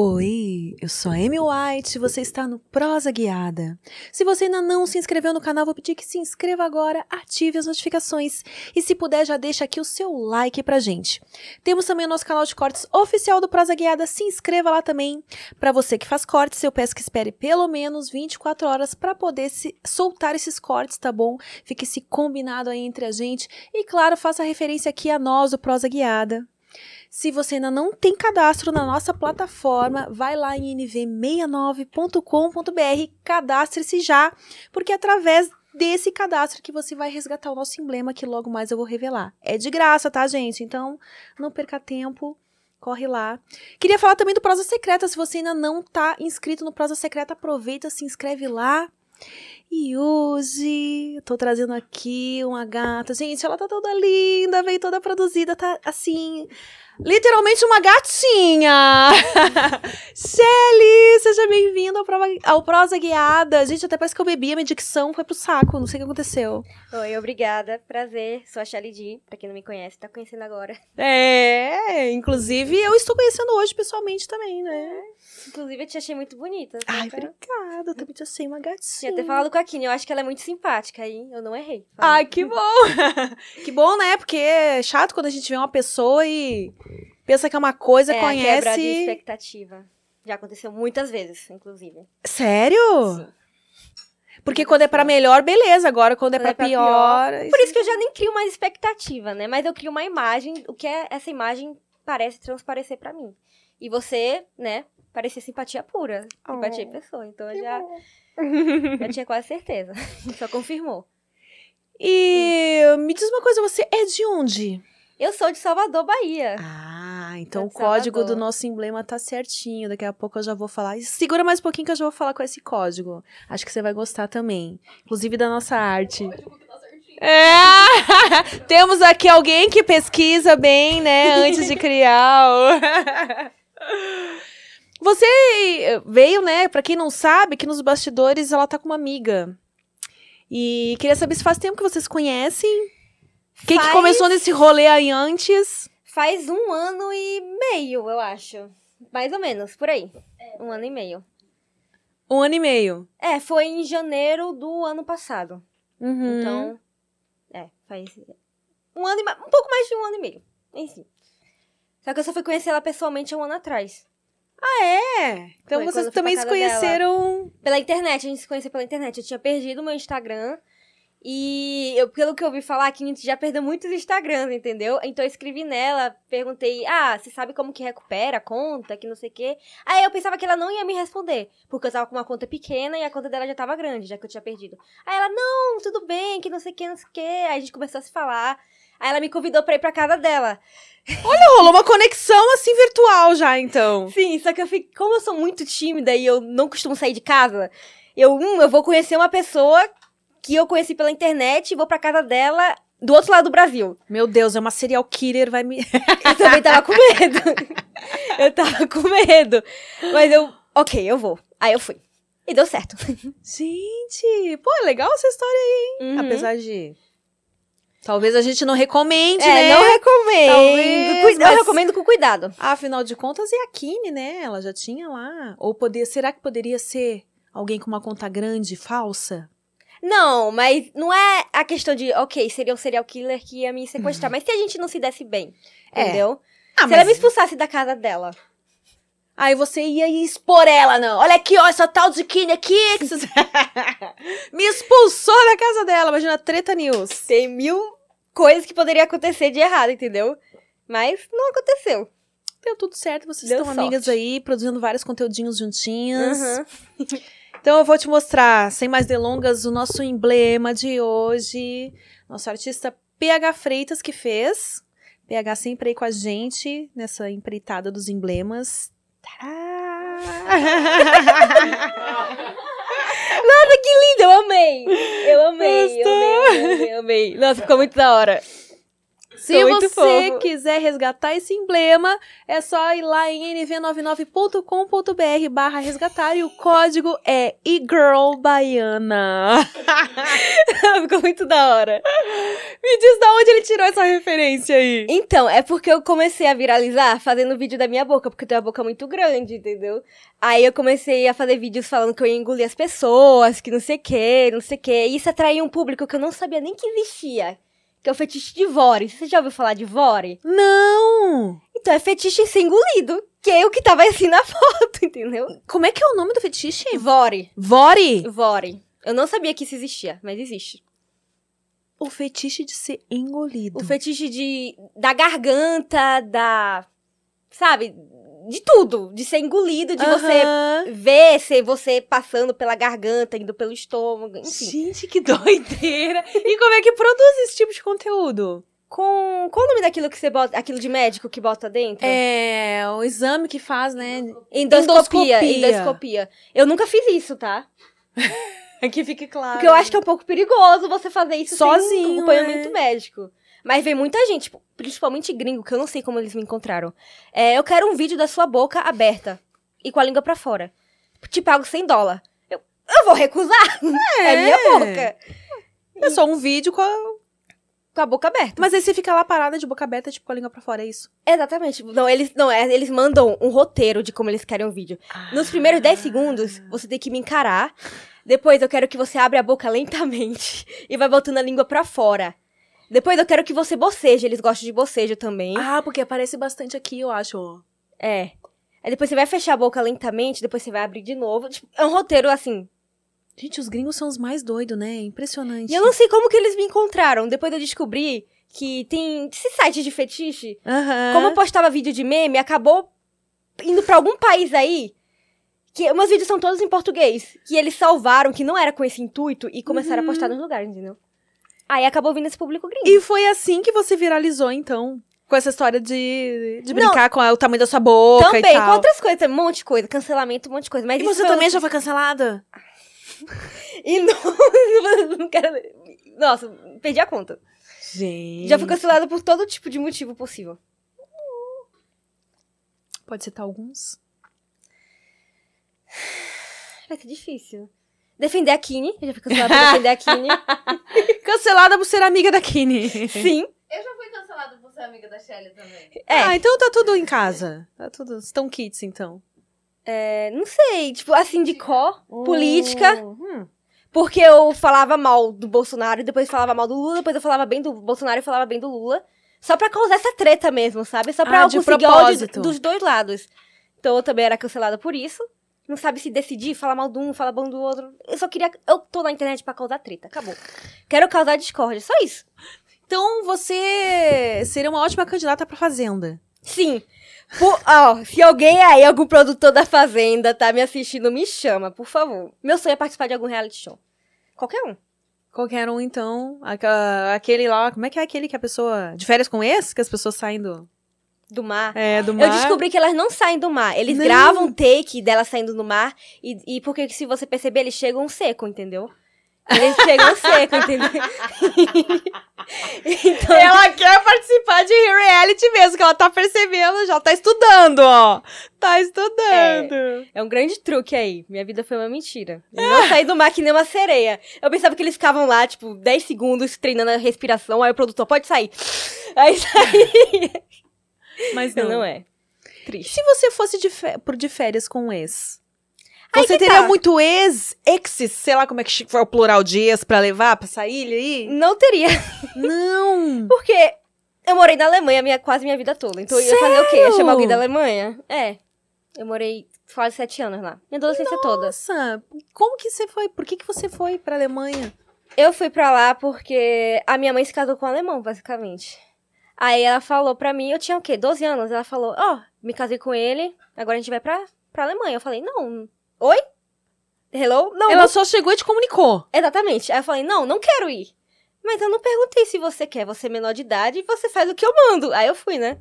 Oi, eu sou a Amy White você está no Prosa Guiada. Se você ainda não se inscreveu no canal, vou pedir que se inscreva agora, ative as notificações e se puder já deixa aqui o seu like pra gente. Temos também o nosso canal de cortes oficial do Prosa Guiada, se inscreva lá também. Para você que faz cortes, eu peço que espere pelo menos 24 horas para poder se soltar esses cortes, tá bom? Fique esse combinado aí entre a gente e claro, faça referência aqui a nós do Prosa Guiada. Se você ainda não tem cadastro na nossa plataforma, vai lá em nv69.com.br, cadastre-se já, porque é através desse cadastro que você vai resgatar o nosso emblema que logo mais eu vou revelar. É de graça, tá, gente? Então, não perca tempo. Corre lá. Queria falar também do Prosa Secreta. Se você ainda não tá inscrito no Prosa Secreta, aproveita, se inscreve lá. E hoje tô trazendo aqui uma gata. Gente, ela tá toda linda, veio toda produzida, tá assim literalmente uma gatinha. Shelly, seja bem-vinda ao, ao Prosa Guiada. Gente, até parece que eu bebi, a minha dicção foi pro saco, não sei o que aconteceu. Oi, obrigada, prazer. Sou a Shelly D, pra quem não me conhece, tá conhecendo agora. É, inclusive eu estou conhecendo hoje pessoalmente também, né? É. Inclusive, eu te achei muito bonita. Ai, pra... obrigada. Eu também te achei uma gatinha. Tinha até falado com a Kine. Eu acho que ela é muito simpática, aí eu não errei. Ai, que bom. que bom, né? Porque é chato quando a gente vê uma pessoa e pensa que é uma coisa, é, conhece... quebra de expectativa. Já aconteceu muitas vezes, inclusive. Sério? Sim. Porque quando é para melhor, beleza. Agora, quando, é quando é pra, é pior. pior. Por isso que eu já nem crio mais expectativa, né? Mas eu crio uma imagem, o que é essa imagem parece transparecer para mim. E você, né, parecia simpatia pura. Simpatia oh, pessoa. Então eu já, já tinha quase certeza. Só confirmou. E me diz uma coisa, você é de onde? Eu sou de Salvador, Bahia. Ah, então o código do nosso emblema tá certinho. Daqui a pouco eu já vou falar. Segura mais um pouquinho que eu já vou falar com esse código. Acho que você vai gostar também. Inclusive da nossa arte. O código tá certinho. É! Temos aqui alguém que pesquisa bem, né? Antes de criar. Você veio, né? Pra quem não sabe, que nos bastidores ela tá com uma amiga. E queria saber se faz tempo que vocês conhecem. Quem faz... que começou nesse rolê aí antes? Faz um ano e meio, eu acho. Mais ou menos, por aí. Um ano e meio. Um ano e meio? É, foi em janeiro do ano passado. Uhum. Então, é, faz um ano e um pouco mais de um ano e meio. Enfim. Só que eu só fui conhecer ela pessoalmente um ano atrás. Ah, é? Então Foi vocês também se conheceram. Dela. Pela internet, a gente se conheceu pela internet. Eu tinha perdido o meu Instagram. E eu, pelo que eu ouvi falar, que a gente já perdeu muitos Instagrams, entendeu? Então eu escrevi nela, perguntei, ah, você sabe como que recupera a conta, que não sei o quê. Aí eu pensava que ela não ia me responder, porque eu tava com uma conta pequena e a conta dela já tava grande, já que eu tinha perdido. Aí ela, não, tudo bem, que não sei o que, não sei o que. Aí a gente começou a se falar. Aí ela me convidou pra ir pra casa dela. Olha, rolou uma conexão assim virtual já, então. Sim, só que eu fico, como eu sou muito tímida e eu não costumo sair de casa, eu, hum, eu vou conhecer uma pessoa que eu conheci pela internet e vou pra casa dela do outro lado do Brasil. Meu Deus, é uma serial killer, vai me. eu também tava com medo. eu tava com medo. Mas eu, ok, eu vou. Aí eu fui. E deu certo. Gente, pô, é legal essa história aí, hein? Uhum. Apesar de Talvez a gente não recomende, é, né? não recomendo. Talvez, mas... Eu recomendo com cuidado. Afinal de contas, é a Kine, né? Ela já tinha lá. Ou poder, será que poderia ser alguém com uma conta grande, falsa? Não, mas não é a questão de, ok, seria um serial killer que ia me sequestrar. Uhum. Mas se a gente não se desse bem, é. entendeu? Ah, se mas... ela me expulsasse da casa dela. Aí você ia expor ela, não. Olha aqui, ó, essa tal de Kine aqui. Me expulsou da casa dela. Imagina, treta news. Tem mil coisas que poderiam acontecer de errado, entendeu? Mas não aconteceu. Deu tudo certo, vocês Deu estão sorte. amigas aí, produzindo vários conteúdinhos juntinhas. Uhum. então eu vou te mostrar, sem mais delongas, o nosso emblema de hoje. Nosso artista PH Freitas que fez. PH sempre aí com a gente nessa empreitada dos emblemas. Nossa, que lindo! Eu amei! Eu amei, eu amei, eu amei, eu amei. Nossa, ficou muito da hora. Se Tô muito você fofo. quiser resgatar esse emblema, é só ir lá em nv99.com.br barra resgatar e o código é eGirlBaiana. Ficou muito da hora. Me diz da onde ele tirou essa referência aí. Então, é porque eu comecei a viralizar fazendo vídeo da minha boca, porque eu tenho a boca muito grande, entendeu? Aí eu comecei a fazer vídeos falando que eu ia engolir as pessoas, que não sei o que, não sei o que. E isso atraiu um público que eu não sabia nem que existia. Que é o fetiche de Vore. Você já ouviu falar de Vore? Não! Então é fetiche ser engolido. Que é o que tava assim na foto, entendeu? Como é que é o nome do fetiche? Vore. Vore! Vore. Eu não sabia que isso existia, mas existe. O fetiche de ser engolido. O fetiche de da garganta, da sabe, de tudo, de ser engolido, de você Aham. ver se você passando pela garganta, indo pelo estômago, enfim. Gente, que doideira! E como é que produz esse tipo de conteúdo? Com qual o nome daquilo que você bota, aquilo de médico que bota dentro? É, o exame que faz, né? endoscopia, endoscopia. endoscopia. Eu nunca fiz isso, tá? Que fique claro. Porque eu acho que é um pouco perigoso você fazer isso sem Sozinho, um acompanhamento é. médico. Mas vem muita gente, tipo, principalmente gringo, que eu não sei como eles me encontraram. É, eu quero um vídeo da sua boca aberta e com a língua pra fora. Te pago 100 dólares. Eu, eu vou recusar. É, minha boca. É só um vídeo com a... Com a boca aberta. Mas aí você fica lá parada de boca aberta, tipo, com a língua pra fora, é isso? Exatamente. Não, eles não, é, eles mandam um roteiro de como eles querem o vídeo. Nos primeiros 10 segundos, você tem que me encarar. Depois eu quero que você abra a boca lentamente e vai botando a língua pra fora. Depois eu quero que você boceje, eles gostam de bocejo também. Ah, porque aparece bastante aqui, eu acho. É. Aí depois você vai fechar a boca lentamente, depois você vai abrir de novo. Tipo, é um roteiro assim. Gente, os gringos são os mais doidos, né? Impressionante. E eu não sei como que eles me encontraram. Depois eu descobri que tem esse site de fetiche. Aham. Como eu postava vídeo de meme, acabou indo pra algum país aí. Que meus vídeos são todos em português. Que eles salvaram, que não era com esse intuito, e começaram Uhum. a postar nos lugares, entendeu? Aí acabou vindo esse público gringo. E foi assim que você viralizou, então? Com essa história de, de Não. brincar com a- o tamanho da sua boca Também, e com tal. outras coisas, um monte de coisa, cancelamento, um monte de coisa. Mas E você também já foi cancelada? E não, não quero. Nossa, perdi a conta. Gente. Já fui cancelada por todo tipo de motivo possível. Pode citar alguns? Vai ser difícil. Defender a Kine. Eu já fui cancelada por defender a Kine. Cancelada por ser amiga da Kine. Sim. Eu já fui cancelada por ser amiga da Shelly também. É, Ah, então tá tudo em casa. Tá tudo. Estão kits, então. é, não sei. Tipo, assim, de cor, política. Hum. Porque eu falava mal do Bolsonaro, depois falava mal do Lula, depois eu falava bem do Bolsonaro e falava bem do Lula. Só pra causar essa treta mesmo, sabe? Só pra Ah, eu conseguir propósito. ódio dos dois lados. Então eu também era cancelada por isso. Não sabe se decidir, falar mal de um, falar bom do outro. Eu só queria. Eu tô na internet pra causar treta. Acabou. Quero causar discórdia, só isso. Então você seria uma ótima candidata pra Fazenda. Sim. Por- ó, se alguém aí, algum produtor da Fazenda, tá me assistindo, me chama, por favor. Meu sonho é participar de algum reality show. Qualquer um. Qualquer um, então. Aquele lá. Como é que é aquele que a pessoa. De férias com esse? Que as pessoas saem do. Do mar. É, do Eu mar. descobri que elas não saem do mar. Eles Não. gravam um take delas saindo do mar. E, e porque, se você perceber, eles chegam seco, entendeu? Eles chegam seco, entendeu? então, Ela quer participar de reality mesmo, que ela tá percebendo, já tá estudando, ó. Tá estudando. é um grande truque aí. Minha vida foi uma mentira. Eu não saí do mar que nem uma sereia. Eu pensava que eles ficavam lá, tipo, 10 segundos treinando a respiração. Aí o produtor, pode sair. Aí saía. Mas Não, não. é. E Triste. se você fosse de, pro- de férias com um ex? Você que teria tá. muito ex, exes, sei lá como é que foi o plural de ex pra levar pra essa ilha aí? Não teria. Não. Porque eu morei na Alemanha minha, quase minha vida toda. Então eu ia fazer o quê? Ia chamar alguém da Alemanha? É. Eu morei quase sete anos lá. Minha adolescência toda. Nossa, como que você foi? Por que, que você foi pra Alemanha? Eu fui pra lá porque a minha mãe se casou com um alemão, basicamente. Aí ela falou pra mim, eu tinha o quê? 12 anos. Ela falou, ó, me casei com ele, agora a gente vai pra, pra Alemanha. Eu falei, não. Oi? Hello? Não, Ela não- só chegou e te comunicou. Exatamente. Aí eu falei, não, não quero ir. Mas eu não perguntei se você quer. Você é menor de idade e você faz o que eu mando. Aí eu fui, né?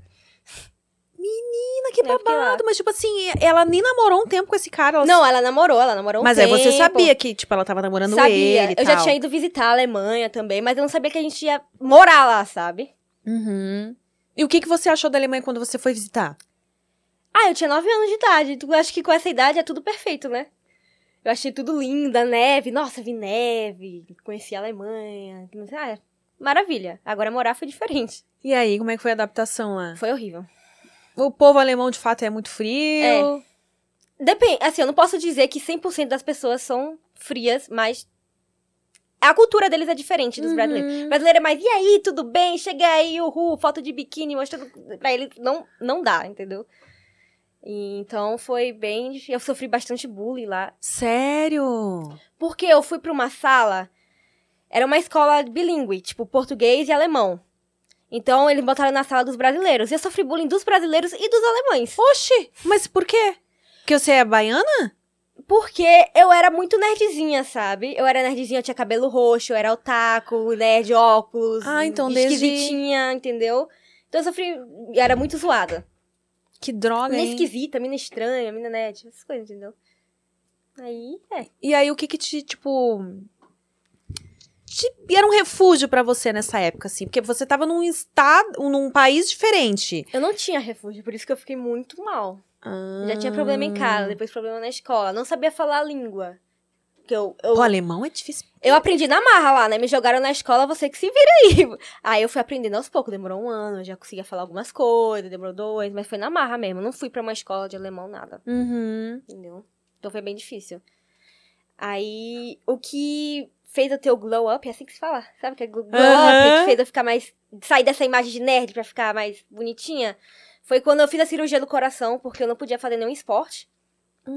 Menina, que lá. babado. Mas, tipo assim, ela nem namorou um tempo com esse cara. Ela Não, ela namorou, ela namorou um Mas tempo. aí você sabia que, tipo, ela tava namorando Sabia. ele eu já tal. tinha ido visitar a Alemanha também, mas eu não sabia que a gente ia morar lá, sabe? Uhum. E o que, que você achou da Alemanha quando você foi visitar? Ah, eu tinha 9 anos de idade. Tu acha que com essa idade é tudo perfeito, né? Eu achei tudo lindo, a neve. Nossa, vi neve. Conheci a Alemanha. Ah, é maravilha. Agora morar foi diferente. E aí, como é que foi a adaptação lá? Foi horrível. O povo alemão, de fato, é muito frio. Depende, assim, eu não posso dizer que 100% das pessoas são frias, mas a cultura deles é diferente dos Uhum. brasileiros. O brasileiro é mais, e aí, tudo bem? Chega aí, uhul, foto de biquíni, mostrando. Pra eles não, não dá, entendeu? E, então foi bem. Eu sofri bastante bullying lá. Sério? Porque eu fui pra uma sala. Era uma escola bilíngue, tipo português e alemão. Então eles botaram na sala dos brasileiros. E eu sofri bullying dos brasileiros e dos alemães. Oxi, mas por quê? Porque você é baiana? Porque eu era muito nerdzinha, sabe? Eu era nerdzinha, eu tinha cabelo roxo, eu era otaku, nerd, óculos. Ah, então desde- Esquisitinha, entendeu? Então eu sofri. eu Era muito zoada. Que droga, Mina hein? esquisita, mina estranha, mina nerd, essas coisas, entendeu? Aí, é. E aí, o que que te, tipo... Te... e Era um refúgio pra você nessa época, assim? Porque você tava num estado, num país diferente. Eu não tinha refúgio, por isso que eu fiquei muito mal. Já tinha Ah. problema em casa, depois problema na escola. Não sabia falar a língua. Que eu, eu, O alemão é difícil. eu aprendi na marra lá, né? Me jogaram na escola, você que se vira aí. Aí eu fui aprendendo aos poucos. Demorou um ano, eu já conseguia falar algumas coisas, demorou dois, mas foi na marra mesmo. Não fui pra uma escola de alemão, nada. Uhum. Entendeu? Então foi bem difícil. Aí, o que fez eu ter o glow up, é assim que se fala, sabe? Que é glow up, que fez eu ficar mais. sair dessa imagem de nerd pra ficar mais bonitinha. Foi quando eu fiz a cirurgia do coração, porque eu não podia fazer nenhum esporte.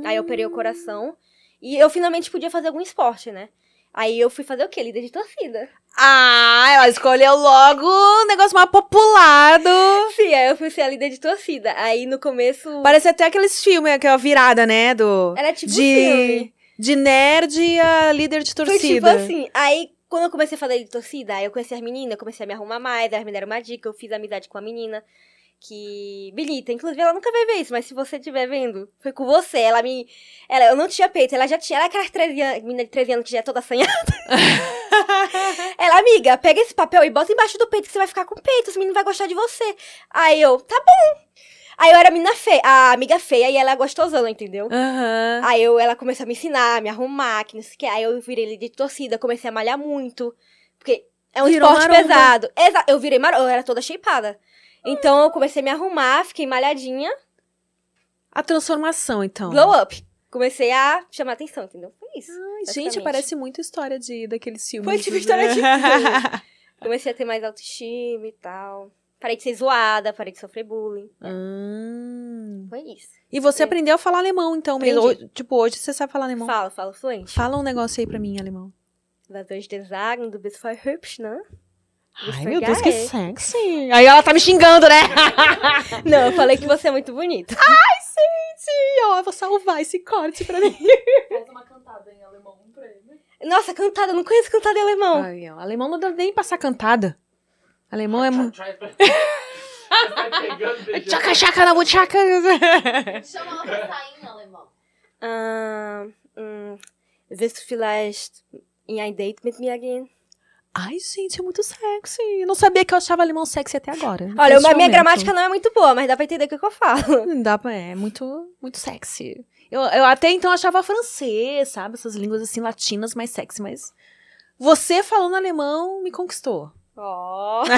Aí eu operei o coração. E eu finalmente podia fazer algum esporte, né? Aí eu fui fazer o quê? Líder de torcida. Ah, ela escolheu logo o negócio mais popular do... Sim, aí eu fui ser a líder de torcida. Aí no começo. Parece até aqueles filmes, aquela virada, né? Do... Era tipo de, filme. de nerd e a líder de Foi torcida. tipo assim. Aí, quando eu comecei a fazer de torcida, aí eu conheci as meninas, eu comecei a me arrumar mais, elas me deram uma dica, eu fiz amizade com a menina. Que. Benita, inclusive ela nunca vai ver isso, mas se você estiver vendo, foi com você. Ela me. Ela, eu não tinha peito, ela já tinha. Ela é aquelas 13 anos, menina de 13 anos que já é toda assanhada. ela, amiga, pega esse papel e bota embaixo do peito que você vai ficar com peito, os meninos vão gostar de você. Aí eu, tá bom. Aí eu era a menina feia, a amiga feia e ela é gostosona, entendeu? Aham. Aí eu, ela começou a me ensinar, a me arrumar, que não sei o que. Aí eu virei líder de torcida, comecei a malhar muito. Porque é um Virou esporte maromba. pesado. Exa eu virei maromba, eu era toda shapeada. Então eu comecei a me arrumar, fiquei malhadinha, A transformação, então. glow up. Comecei a chamar atenção, entendeu? Foi isso. Ai, gente, parece muito história de, daqueles filmes. Foi tipo né? história de filme. Comecei a ter mais autoestima e tal. Parei de ser zoada, parei de sofrer bullying. Hum. Foi isso. E você É. aprendeu a falar alemão, então, mesmo. Tipo, hoje você sabe falar alemão. Falo, falo fluente. Fala um negócio aí pra mim, em alemão. Was soll ich dir sagen? Du bist voll hübsch, né? Ai, meu Deus, que sexy. Aí ela tá me xingando, né? Não, eu falei que você é muito bonito. Ih, ó, eu vou salvar esse corte pra mim. Faz uma cantada em alemão pra ele. Nossa, cantada, eu não conheço cantada em alemão. Ai, ó, alemão não dá nem passar cantada. Alemão é muito... Tchaca, tchaca na buchaca. Chama ela pra sair em alemão. Ah, hum, willst du vielleicht in ein Date mit mir gehen? Ai, gente, é muito sexy. Não sabia que eu achava alemão sexy até agora. Olha, a minha momento. gramática não é muito boa, mas dá pra entender o que eu falo. Não dá pra... É muito, muito sexy. Eu, eu até então achava francês, sabe? Essas línguas assim latinas mais sexy, mas... Você falando alemão me conquistou. Ó.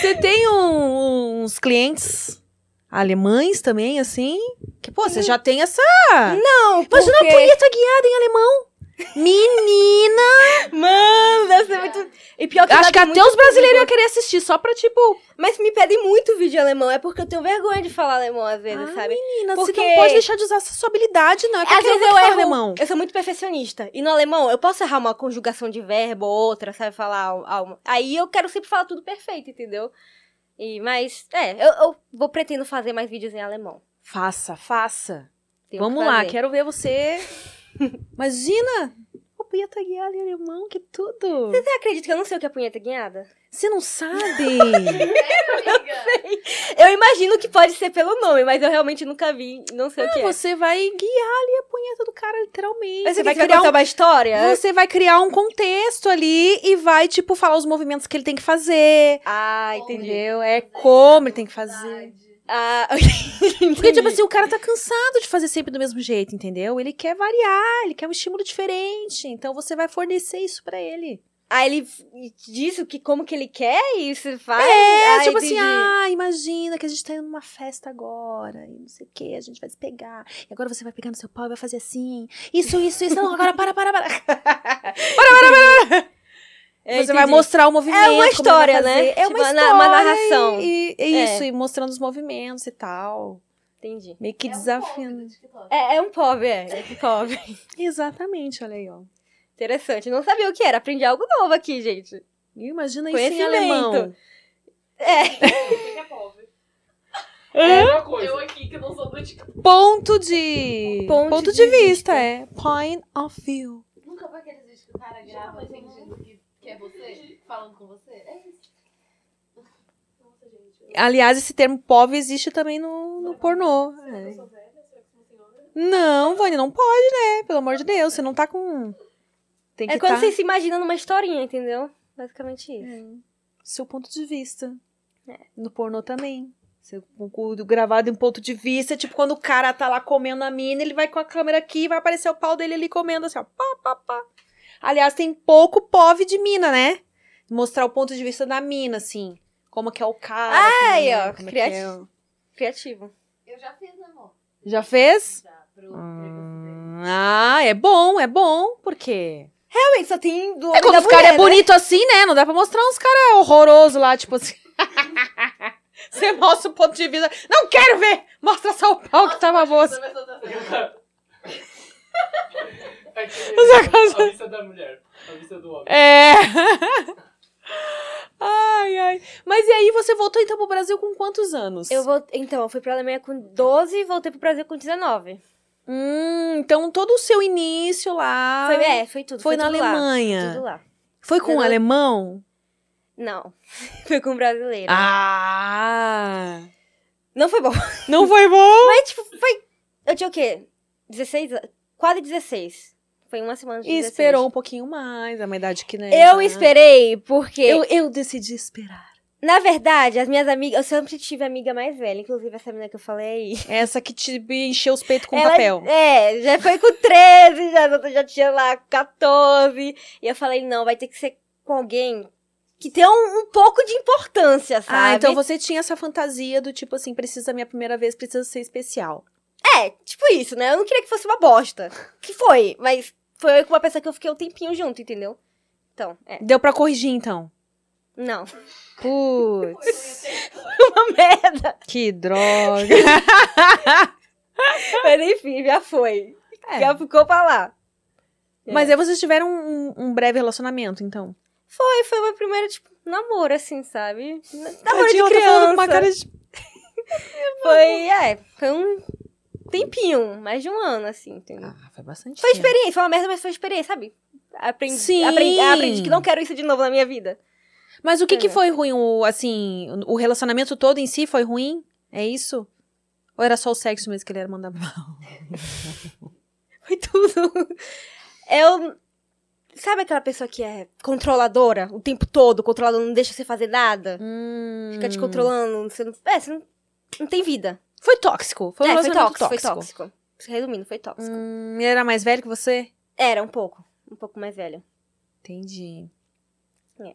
Você tem um- uns clientes alemães também, assim? Que, pô, você já tem essa... Não, Imagina porque... uma punheta guiada em alemão. Menina! Mano, deve ser muito... E pior que Acho que até os brasileiros iam querer assistir, só pra, tipo... Mas me pedem muito vídeo em alemão, é porque eu tenho vergonha de falar alemão às vezes, Ah, sabe? Menina, Porque- você não pode deixar de usar essa sua habilidade, não. É Às vezes eu erro. alemão. Eu sou muito perfeccionista. E no alemão, eu posso errar uma conjugação de verbo ou outra, sabe? Falar. Aí eu quero sempre falar tudo perfeito, entendeu? E, mas, é, eu, eu vou pretendo fazer mais vídeos em alemão. Faça, faça. Tenho Vamos que lá, quero ver você. Imagina! O punheta guiada em alemão, que tudo. Você acredita que eu não sei o que é punheta guiada? Você não sabe? Eu imagino que pode ser pelo nome, mas eu realmente nunca vi, não sei o que é. você vai guiar ali a punheta do cara, literalmente. Mas Você você vai criar contar um uma história? Você vai criar um contexto ali e vai, tipo, falar os movimentos que ele tem que fazer. Ah, entendi. Entendeu? É como ele tem que fazer. Ah, Porque, tipo assim, o cara tá cansado de fazer sempre do mesmo jeito, entendeu? Ele quer variar, ele quer um estímulo diferente. Então você vai fornecer isso pra ele. Aí ele diz o que, como que ele quer e você faz? É, ah, tipo assim, ah, imagina que a gente tá indo numa festa agora, e não sei o que, a gente vai se pegar. E agora você vai pegar no seu pau e vai fazer assim. Isso, isso, isso. Não, agora para, para, para. É, você vai entendi. mostrar o movimento. É uma vai história, né? É Tipo, uma história. uma narração. E, e É. isso, e mostrando os movimentos e tal. Entendi. Meio que É um desafiando. É, é um pobre, é. É um pobre. Exatamente, olha aí, ó. Interessante. Não sabia o que era. Aprendi algo novo aqui, gente. Imagina isso em alemão. É. O que que é pobre? É uma coisa. Eu aqui que não sou do TikTok. Ponto de. Ponto Ponto, de de, vista, é. Point of view. Nunca foi aqueles vídeos que o cara grava fingindo que, que é você, falando com você? É isso. Nossa, gente. eu- Aliás, esse termo POV existe também no, no pornô. Será que É. eu sou velha? Será que eu sou uma senhora? Não, Vânia, não pode, né? Pelo amor de Deus, você não tá com. Tem que É quando tá... você se imagina numa historinha, entendeu? Basicamente isso. Seu ponto de vista. É. No pornô também. Seu gravado em ponto de vista, tipo quando o cara tá lá comendo a mina, ele vai com a câmera aqui e vai aparecer o pau dele ali comendo assim, ó. Pá, pá, pá. Aliás, tem pouco POV de mina, né? Mostrar o ponto de vista da mina, assim. Como que é o cara. como aí, é, ó, como é que é criativo. o- Criativo. Eu já fiz, né, amor? Já fez? Já, pro Hum, ah, é bom, é bom, porque. Realmente, só tem do É quando os caras é né? bonito assim, né? Não dá pra mostrar uns caras horrorosos lá, tipo assim. Você mostra o ponto de vista. Não quero ver! Mostra só o pau que tava moço. Essa- É Essa a vista da mulher, a vista do homem. É. Ai, ai. Mas e aí, você voltou então pro Brasil com quantos anos? Eu vou, então, eu fui pra Alemanha com 12 e voltei pro Brasil com 19. Hum, então todo o seu início lá. Foi, é, foi tudo. Foi na tudo lá, Alemanha. Tudo lá. Foi com Eu um não- alemão? Não. foi com brasileiro. Ah! Não foi bom. Não foi bom? Mas, tipo, foi. Eu tinha o quê? 16 anos? Quase 16. Foi uma semana de E 16. esperou um pouquinho mais, é uma idade que né. Eu esperei porque. Eu, eu decidi esperar. Na verdade, as minhas amigas. Eu sempre tive amiga mais velha, inclusive essa menina que eu falei aí. Essa que te encheu os peitos com Ela- papel. É, já foi com 13, já, já tinha lá 14. E eu falei, não, vai ter que ser com alguém que tenha um, um pouco de importância, sabe? Ah, então você tinha essa fantasia do tipo assim, precisa minha primeira vez, precisa ser especial. É, tipo isso, né? Eu não queria que fosse uma bosta. Que foi, mas foi com uma pessoa que eu fiquei um tempinho junto, entendeu? Então, é. Deu pra corrigir então. Não. Putz, Uma merda. que droga. Mas enfim, já foi. É. Já ficou pra lá. Mas aí vocês tiveram um, um breve relacionamento, então. Foi, foi meu primeiro, tipo, namoro, assim, sabe? Namoro Tadinha, de ela tá falando com criança. uma cara de... Foi, é, foi um tempinho, mais de um ano, assim, entendeu? Ah, foi bastante Foi tempo. experiência, foi uma merda, mas foi experiência, sabe? Aprendi, Sim. aprendi, aprendi que não quero isso de novo na minha vida. Mas o que que foi ruim? O, assim, o relacionamento todo em si foi ruim? É isso? Ou era só o sexo mesmo que ele era mandar mal? Foi tudo. Eu. Sabe aquela pessoa que é controladora o tempo todo, controladora, não deixa você fazer nada? Hum. Fica te controlando, você não. É, você não, não tem vida. Foi tóxico. Foi um é, foi relacionamento tóxico, foi tóxico. Resumindo, foi tóxico. Hum, ele era mais velho que você? Era um pouco. Um pouco mais velho. Entendi. É.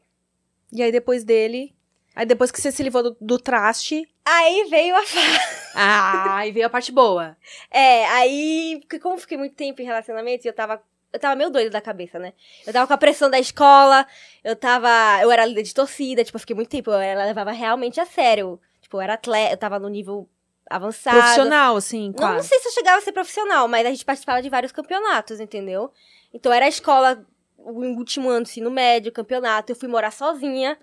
E aí depois dele... Aí depois que você se livrou do, do traste... Aí veio a Ah, aí veio a parte boa. É, aí, porque como eu fiquei muito tempo em relacionamento e eu tava. Eu tava meio doida da cabeça, né? Eu tava com a pressão da escola, eu tava. Eu era líder de torcida, tipo, eu fiquei muito tempo, eu era- levava realmente a sério. Tipo, eu era atleta, eu tava no nível avançado. Profissional, assim, Não, quase. não sei se eu chegava a ser profissional, mas a gente participava de vários campeonatos, entendeu? Então era a escola, o último ano, ensino médio, campeonato, eu fui morar sozinha.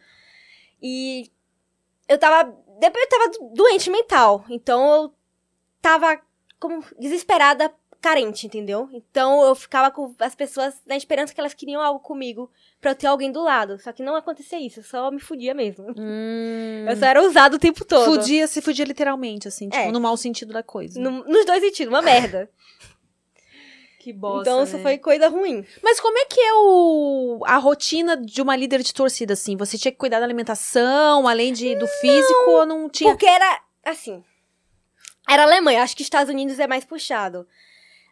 E eu tava. Depois eu tava doente mental. Então eu tava como desesperada carente, entendeu? Então eu ficava com as pessoas na esperança que elas queriam algo comigo pra eu ter alguém do lado. Só que não acontecia isso, eu só me fudia mesmo. Hum. Eu só era usado o tempo todo. Fudia, se fudia literalmente, assim, tipo, É. no mau sentido da coisa. No- nos dois sentidos, uma merda. Que bosta, então isso né? foi coisa ruim. Mas como é que é o, a rotina de uma líder de torcida, assim? Você tinha que cuidar da alimentação, além de, do físico, ou não tinha... Porque era, assim, era Alemanha, acho que Estados Unidos é mais puxado.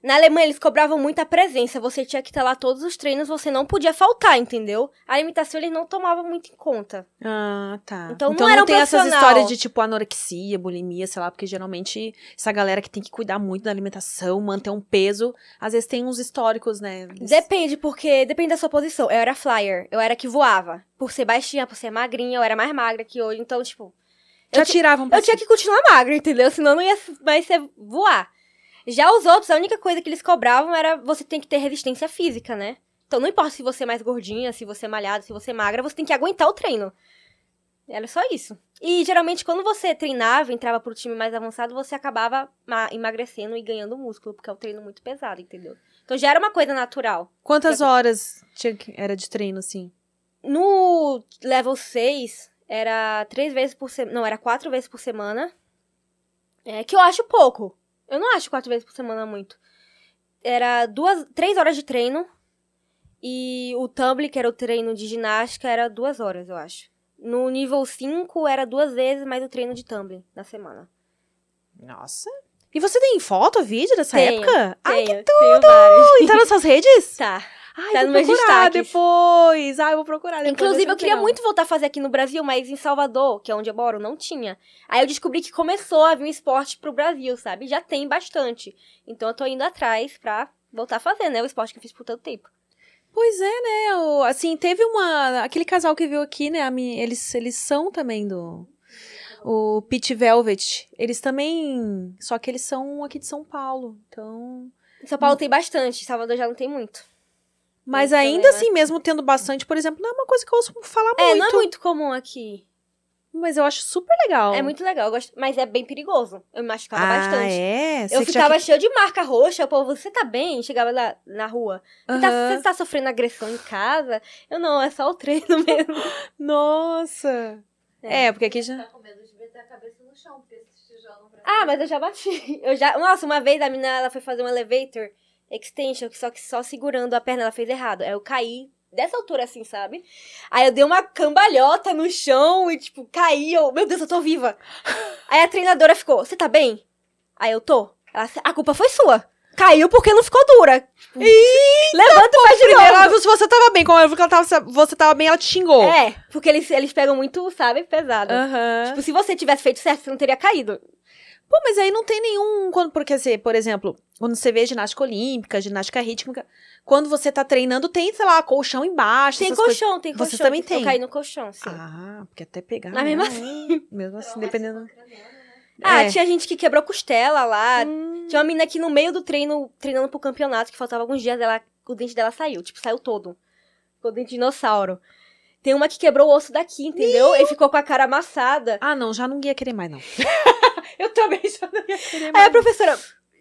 Na Alemanha eles cobravam muita presença, você tinha que estar lá todos os treinos, você não podia faltar, entendeu? A alimentação eles não tomavam muito em conta. Ah, tá. Então não era um tem essas histórias de, tipo, anorexia, bulimia, sei lá, porque geralmente essa galera que tem que cuidar muito da alimentação, manter um peso, às vezes tem uns históricos, né? Eles- Depende, porque depende da sua posição. Eu era flyer, eu era que voava. Por ser baixinha, por ser magrinha, eu era mais magra que hoje, então, tipo, Já eu ti- tiravam eu tinha que continuar magra, entendeu? Senão não ia mais ser voar. Já os outros, a única coisa que eles cobravam era você tem que ter resistência física, né? Então não importa se você é mais gordinha, se você é malhada, se você é magra, você tem que aguentar o treino. Era só isso. E geralmente quando você treinava, entrava pro time mais avançado, você acabava ma- emagrecendo e ganhando músculo, porque é um treino muito pesado, entendeu? Então já era uma coisa natural. Quantas horas tinha que- era de treino, assim? No level 6, era três vezes por semana. Não, era quatro vezes por semana. É que eu acho pouco. Eu não acho quatro vezes por semana muito. Era duas, três horas de treino. E o tumble, que era o treino de ginástica, era duas horas, eu acho. No nível 5, era duas vezes mais o treino de tumble na semana. Nossa. E você tem foto, vídeo dessa Tenho, época? Ai, Tenho, tenho várias. e tá nas suas redes? Tá. Ai, Tá vou procurar destaques. depois. Ai, eu vou procurar depois. Inclusive, eu queria legal. muito voltar a fazer aqui no Brasil, mas em Salvador, que é onde eu moro, não tinha. Aí eu descobri que começou a vir um esporte pro Brasil, sabe? Já tem bastante. Então eu tô indo atrás pra voltar a fazer, né? O esporte que eu fiz por tanto tempo. Pois é, né? o- assim, teve uma. Aquele casal que veio aqui, né? a mi- eles, eles são também do. O Pit Velvet. Eles também. Só que eles são aqui de São Paulo. Então. Em São Paulo tem bastante, Salvador já não tem muito. Mas também, ainda né? assim, mesmo tendo bastante, por exemplo, não é uma coisa que eu ouço falar É, muito. não é muito comum aqui. Mas eu acho super legal. É muito legal, eu gosto, mas é bem perigoso. Eu me machucava ah, bastante. É? Eu Você que já ficava cheia de marca roxa, o povo, você tá bem? Chegava lá na rua. Você, tá, Aham. você tá sofrendo agressão em casa? Eu não, é só o treino mesmo. Nossa. É. É, porque aqui já. Tá com medo de meter a cabeça no chão, porque esses tijolos pra Ah, mas eu já bati. Eu já. Nossa, uma vez a menina ela foi fazer um elevator extension, só que só segurando a perna ela fez errado. Aí eu caí dessa altura assim, sabe? Aí eu dei uma cambalhota no chão e, tipo, caí. Eu, meu Deus, eu tô viva. Aí a treinadora ficou: Você tá bem? Aí eu tô. Ela, a culpa foi sua. Caiu porque não ficou dura. Tipo, Levanta e faz de Primeiro, ela viu se você tava bem. Como ela viu que ela tava, você tava bem, ela te xingou. É, porque eles, eles pegam muito, sabe, pesado. Tipo, se você tivesse feito certo, você não teria caído. Pô, mas aí não tem nenhum. Quando, porque, assim, por exemplo, quando você vê ginástica olímpica, ginástica rítmica, quando você tá treinando, tem, sei lá, colchão embaixo. Tem essas coisas. colchão, tem colchão. Você também Eu tem? caí no colchão, sim. Ah, porque até pegar. Mas né? mesmo assim. Mesmo assim, dependendo. Ah, É. tinha gente que quebrou costela lá. Hum. Tinha uma menina que no meio do treino, treinando pro campeonato, que faltava alguns dias, ela, o dente dela saiu. Tipo, saiu todo. Ficou dente de dinossauro. Tem uma que quebrou o osso daqui, entendeu? E ficou com a cara amassada. Ah, não, já não ia querer mais, não. eu também já não ia querer Aí mais. a professora,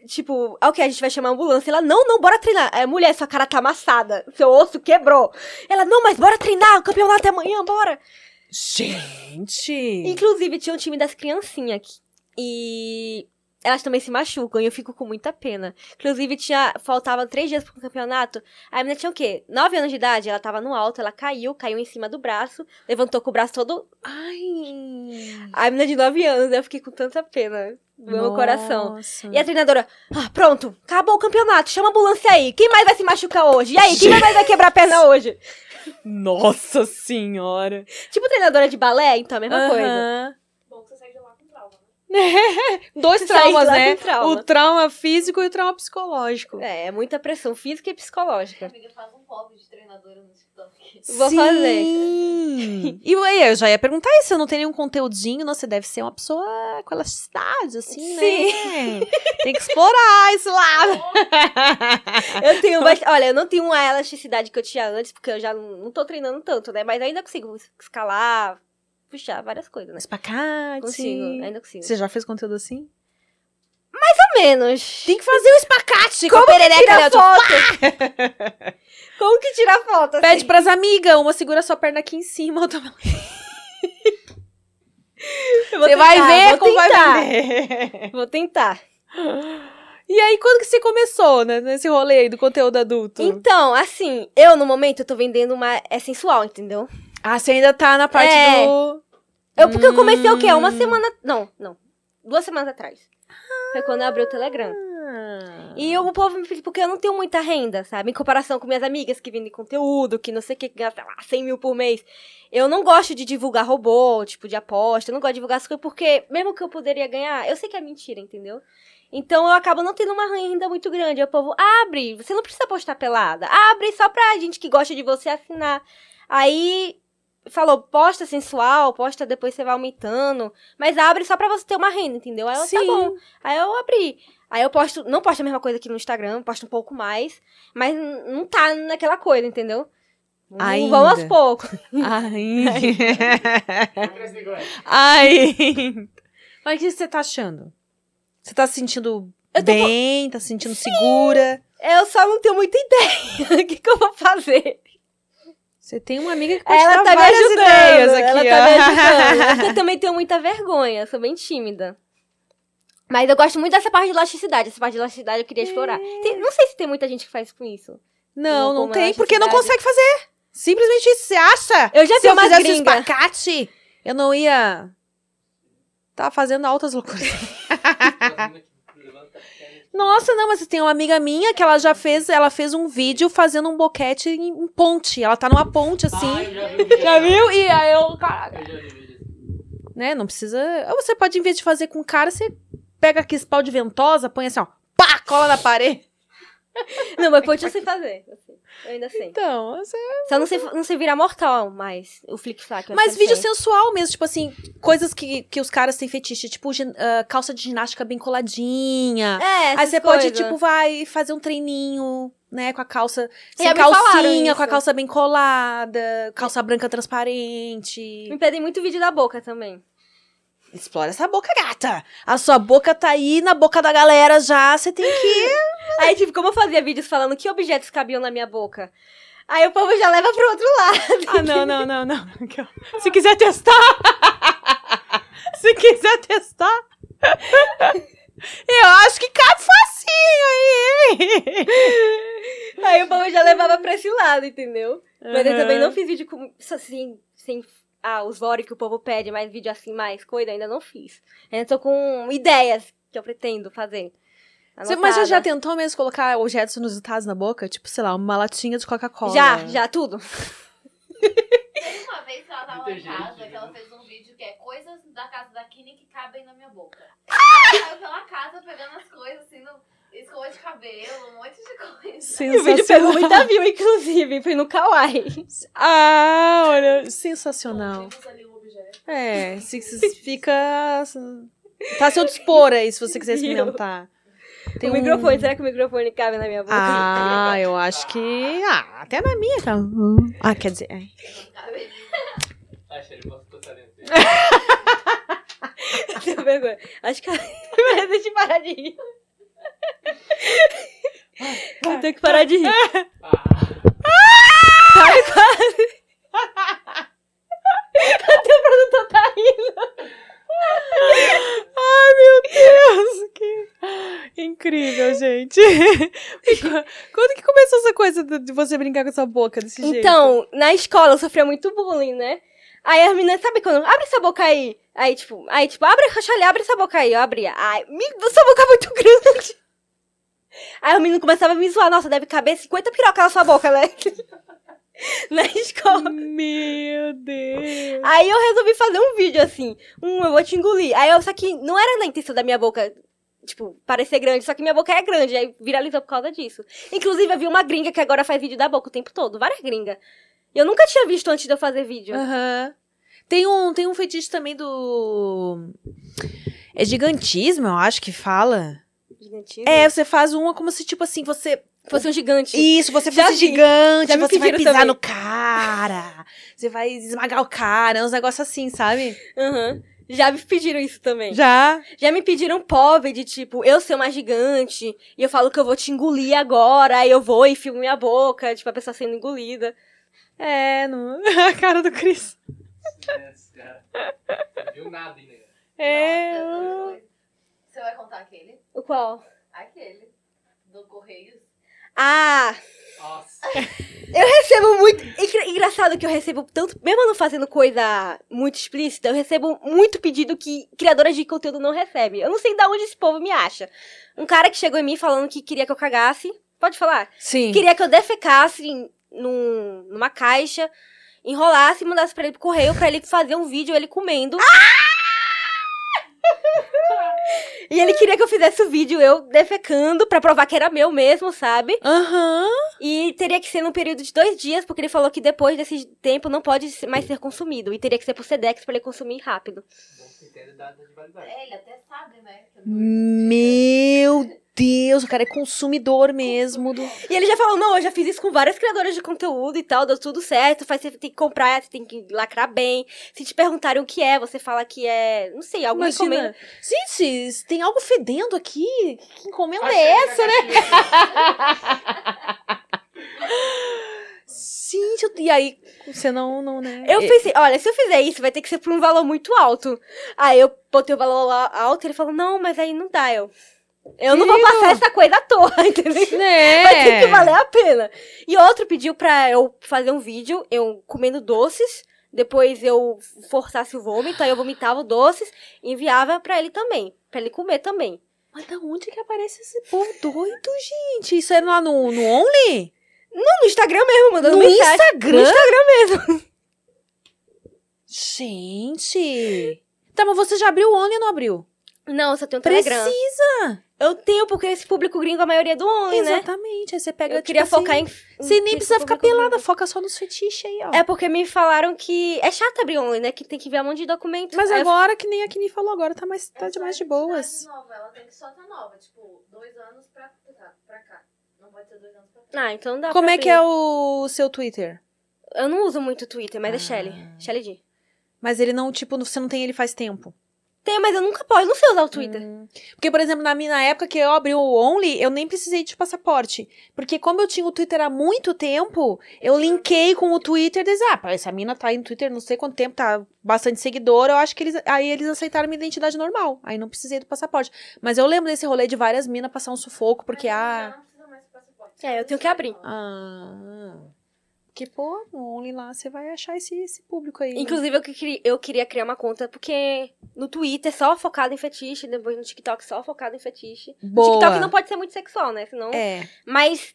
tipo, ok, a gente vai chamar a ambulância. Ela, não, não, bora treinar. Aí, mulher, sua cara tá amassada. Seu osso quebrou. Ela, não, mas bora treinar. O campeonato é amanhã, bora. Gente! Inclusive, tinha um time das criancinhas aqui. E elas também se machucam e eu fico com muita pena. Inclusive, tinha. Faltava três dias pro campeonato. A menina tinha o quê? Nove anos de idade, ela tava no alto, ela caiu, caiu em cima do braço, levantou com o braço todo. Ai! A menina de nove anos, eu fiquei com tanta pena no meu coração. E a treinadora, ah, pronto, acabou o campeonato, chama a ambulância aí. Quem mais vai se machucar hoje? E aí, quem mais vai quebrar a perna hoje? Nossa senhora! Tipo treinadora de balé, então, a mesma coisa. Aham. Bom que você sai de lá com trauma, né? Dois traumas, né? trauma. O trauma físico e o trauma psicológico. É, é muita pressão física e psicológica. Amiga, faz um pobre de treinadora no TikTok. Vou fazer. Sim. E aí, eu já ia perguntar isso, você não tem nenhum conteúdinho, não, você deve ser uma pessoa com elasticidade, assim, né? Tem que explorar esse lado. Eu tenho bastante. Olha, eu não tenho a elasticidade que eu tinha antes, porque eu já não não tô treinando tanto, né? Mas ainda consigo escalar, puxar várias coisas, né? Espacate. Consigo, ainda consigo. Você já fez conteúdo assim? Pelo menos. Tem que fazer o espacate com a Como que perereca, tira né? foto? Como que tira foto assim? Pede pras amigas, uma segura sua perna aqui em cima, outra... Você vai ver como vai tentar. vender. Vou tentar. E aí, quando que você começou, né, nesse rolê aí do conteúdo adulto? Então, assim, eu no momento eu tô vendendo uma. É sensual, entendeu? Ah, você ainda tá na parte É. do... Eu, porque eu comecei o quê? Uma Hum. semana. Não, não. Duas semanas atrás. Foi quando eu abri o Telegram. Ah. E o povo me pediu, porque eu não tenho muita renda, sabe? Em comparação com minhas amigas que vendem conteúdo, que não sei o que, que gastam lá 100 mil por mês. Eu não gosto de divulgar robô, tipo, de aposta. Eu não gosto de divulgar as coisas, porque mesmo que eu poderia ganhar, eu sei que é mentira, entendeu? Então eu acabo não tendo uma renda muito grande. Aí o povo, abre, você não precisa postar pelada. Abre só pra gente que gosta de você assinar. Aí falou, posta sensual, posta depois você vai aumentando. Mas abre só pra você ter uma renda, entendeu? Aí eu, tá Sim. bom. Aí eu abri. Aí eu posto, não posto a mesma coisa aqui no Instagram, posto um pouco mais, mas não tá naquela coisa, entendeu? Vamos- Ainda. Vamos aos poucos. Ai. Cresce igual. Ai. Mas o que você tá achando? Você tá se sentindo Eu tô bem? Tá se sentindo segura? Eu só não tenho muita ideia. O que, que eu vou fazer? Você tem uma amiga que pode Ela dar tá me ajudando. ideias aqui, ela ó. tá me ajudando. Eu também tenho muita vergonha, sou bem tímida. Mas eu gosto muito dessa parte de elasticidade. Essa parte de elasticidade eu queria explorar. Tem- não sei se tem muita gente que faz com isso. Não, não tem, porque não consegue fazer. Simplesmente isso. Você acha? Eu já Se vi eu umas fizesse um gringas. espacate, eu não ia... Tá fazendo altas loucuras. Nossa, não, mas tem uma amiga minha que ela já fez, ela fez um vídeo fazendo um boquete em, em ponte. Ela tá numa ponte assim. Ah, eu já vi já viu? E aí eu, caraca, né? Não precisa. Ou você pode, em vez de fazer com cara, você pega aquele pau de ventosa, põe assim, ó, pá, cola na parede. Não, mas ponte eu sei fazer. Eu. Eu ainda sei. Então, você... Só não sei, não sei virar mortal, mas o flick-flack. eu Mas vídeo sei. sensual mesmo, tipo assim, coisas que, que os caras têm fetiche, tipo ah, calça de ginástica bem coladinha. É, Aí você pode, tipo, vai fazer um treininho, né, com a calça sem calcinha, com a calça bem colada, calça branca transparente. Me pedem muito vídeo da boca também. Explora essa boca, gata. A sua boca tá aí na boca da galera já, você tem que... Aí, tipo, como eu fazia vídeos falando que objetos cabiam na minha boca. Aí o povo já leva pro outro lado. Ah, não, não, não, não. Se quiser testar. Se quiser testar. Eu acho que cabe facinho aí. Aí o povo já levava pra esse lado, entendeu? Mas eu também não fiz vídeo com, assim, sem ah, os vore que o povo pede, mas vídeo assim, mais coisa, ainda não fiz. Ainda tô com ideias que eu pretendo fazer. Você, mas você já tentou mesmo colocar objetos inusitados na boca? Tipo, sei lá, uma latinha de Coca-Cola. Já, já, tudo. Teve uma vez que ela tava lá em casa, que ela né? fez um vídeo que é coisas da casa da Kine que cabem na minha boca. Ela saiu pela casa pegando as coisas, assim, no escova de cabelo, um monte de coisa. E o vídeo pegou muita view, inclusive. Foi no Kawaii. Ah, olha, sensacional. Temos ali um objeto. É, se, se fica... Tá a seu dispor aí, se você quiser experimentar. Tem o um- microfone, será que o microfone cabe na minha boca? Ah, eu acho que... Ah, até na minha, cara. Ah, quer dizer... é. Ai. Acho que ela... Deixa eu parar de rir. Eu tenho que parar de rir. Sabe quase? Até o produtor tá rindo. Ai, meu Deus! Que incrível, gente. Qu- Quando que começou essa coisa de você brincar com essa boca desse jeito? Então, na escola eu sofria muito bullying, né? Aí as meninas, sabe quando? Abre essa boca aí. Aí, tipo, aí, tipo, abre, Rochelle, abre essa boca aí. Eu abria. Ai, me, sua boca é muito grande. Aí o menino começava a me zoar. Nossa, deve caber 50 pirocas na sua boca, né? na escola. Meu Deus. Aí eu resolvi fazer um vídeo assim. Um, eu vou te engolir. Aí eu, só que não era na intenção da minha boca, tipo, parecer grande, só que minha boca é grande. Aí viralizou por causa disso. Inclusive, eu vi uma gringa que agora faz vídeo da boca o tempo todo. Várias gringas. Eu nunca tinha visto antes de eu fazer vídeo. Aham. Tem um, tem um fetiche também do. É gigantismo, eu acho que fala. Gigantismo. É, você faz uma como se, tipo assim, você. Fosse um gigante. Isso, você Já fosse vi. gigante, Já você vai pisar também. no cara. Você vai esmagar o cara, uns negócios assim, sabe? Aham. Já me pediram isso também. Já? Já me pediram pobre de tipo, eu ser uma gigante, e eu falo que eu vou te engolir agora, aí eu vou e filmo minha boca, tipo, a pessoa sendo engolida. É, não... a cara do Cris. Cara. Não viu nada, hein, né? É. Nossa, dois. Você vai contar aquele? O qual? Aquele. Do Correios. Ah, Nossa. eu recebo muito. Engra- Engraçado que eu recebo tanto, mesmo eu não fazendo coisa muito explícita, eu recebo muito pedido que criadoras de conteúdo não recebem. Eu não sei de onde esse povo me acha. Um cara que chegou em mim falando que queria que eu cagasse. Pode falar? Sim. Queria que eu defecasse em- num, numa caixa, enrolasse e mandasse pra ele pro correio pra ele fazer um vídeo ele comendo. e ele queria que eu fizesse o vídeo eu defecando pra provar que era meu mesmo, sabe? Aham. E teria que ser num período de dois dias, porque ele falou que depois desse tempo não pode mais ser consumido. E teria que ser por Sedex pra ele consumir rápido. Bom que entende data de validade. É, ele até sabe, né? Meu Deus, o cara é consumidor mesmo do. E ele já falou, não, eu já fiz isso com várias criadoras de conteúdo e tal, deu tudo certo, faz, você tem que comprar, você tem que lacrar bem. Se te perguntarem o que é, você fala que é, não sei, alguma encomenda. Imagina. Gente, tem algo fedendo aqui? Que encomenda Achei é essa, né? Gente, eu- e aí, você não, não, né? Eu É, pensei, olha, se eu fizer isso, vai ter que ser por um valor muito alto. Aí eu botei o valor lá alto e ele falou, não, mas aí não dá, eu. Eu não vou passar essa coisa à toa, entendeu? Né? Vai ter que valer a pena. E outro pediu pra eu fazer um vídeo, eu comendo doces, depois eu forçasse o vômito, aí eu vomitava doces e enviava pra ele também, pra ele comer também. Mas da onde que aparece esse povo doido, gente? Isso é lá no, no Only? Não, no Instagram mesmo, mandando No mensagem. Instagram? No Instagram mesmo. Gente. Tá, mas você já abriu o Only ou não abriu? Não, eu só tenho um Telegram. Precisa. Eu tenho, porque esse público gringo, a maioria é do Only, né? Exatamente. Aí você pega, Eu tipo queria assim, focar em... Você nem em precisa ficar pelada, gringo. foca só nos fetiches aí, ó. É porque me falaram que é chato abrir Only, né? Que tem que enviar um monte de documento. Mas Aí eu agora, que nem a Kini falou agora, tá mais, tá É de boas. Nova. Ela tem que só tá nova. Tipo, dois anos pra, pra, pra cá. Não pode ser dois anos pra cá. Ah, então dá Como pra é que abrir. é o seu Twitter? Eu não uso muito Twitter, mas é Ah. Shelly. Shelly D. Mas ele não, tipo, você não tem ele faz tempo. Tem, mas eu nunca posso, eu não sei usar o Twitter. Hum. Porque, por exemplo, na minha época que eu abri o Only, eu nem precisei de passaporte. Porque como eu tinha o Twitter há muito tempo, eu linkei com o Twitter e disse, ah, essa mina tá aí no Twitter não sei quanto tempo, tá bastante seguidor, eu acho que eles. Aí eles aceitaram minha identidade normal. Aí não precisei do passaporte. Mas eu lembro desse rolê de várias minas passar um sufoco, porque, Mas ah. já Não precisa mais de passaporte. É, eu tenho que abrir. Ah. Que, pô, no Only lá você vai achar esse, esse público aí. né? Inclusive, eu, que queria, eu queria criar uma conta, porque no Twitter só focado em fetiche, depois no TikTok só focado em fetiche. No Boa. TikTok não pode ser muito sexual, né? Senão... É. Mas,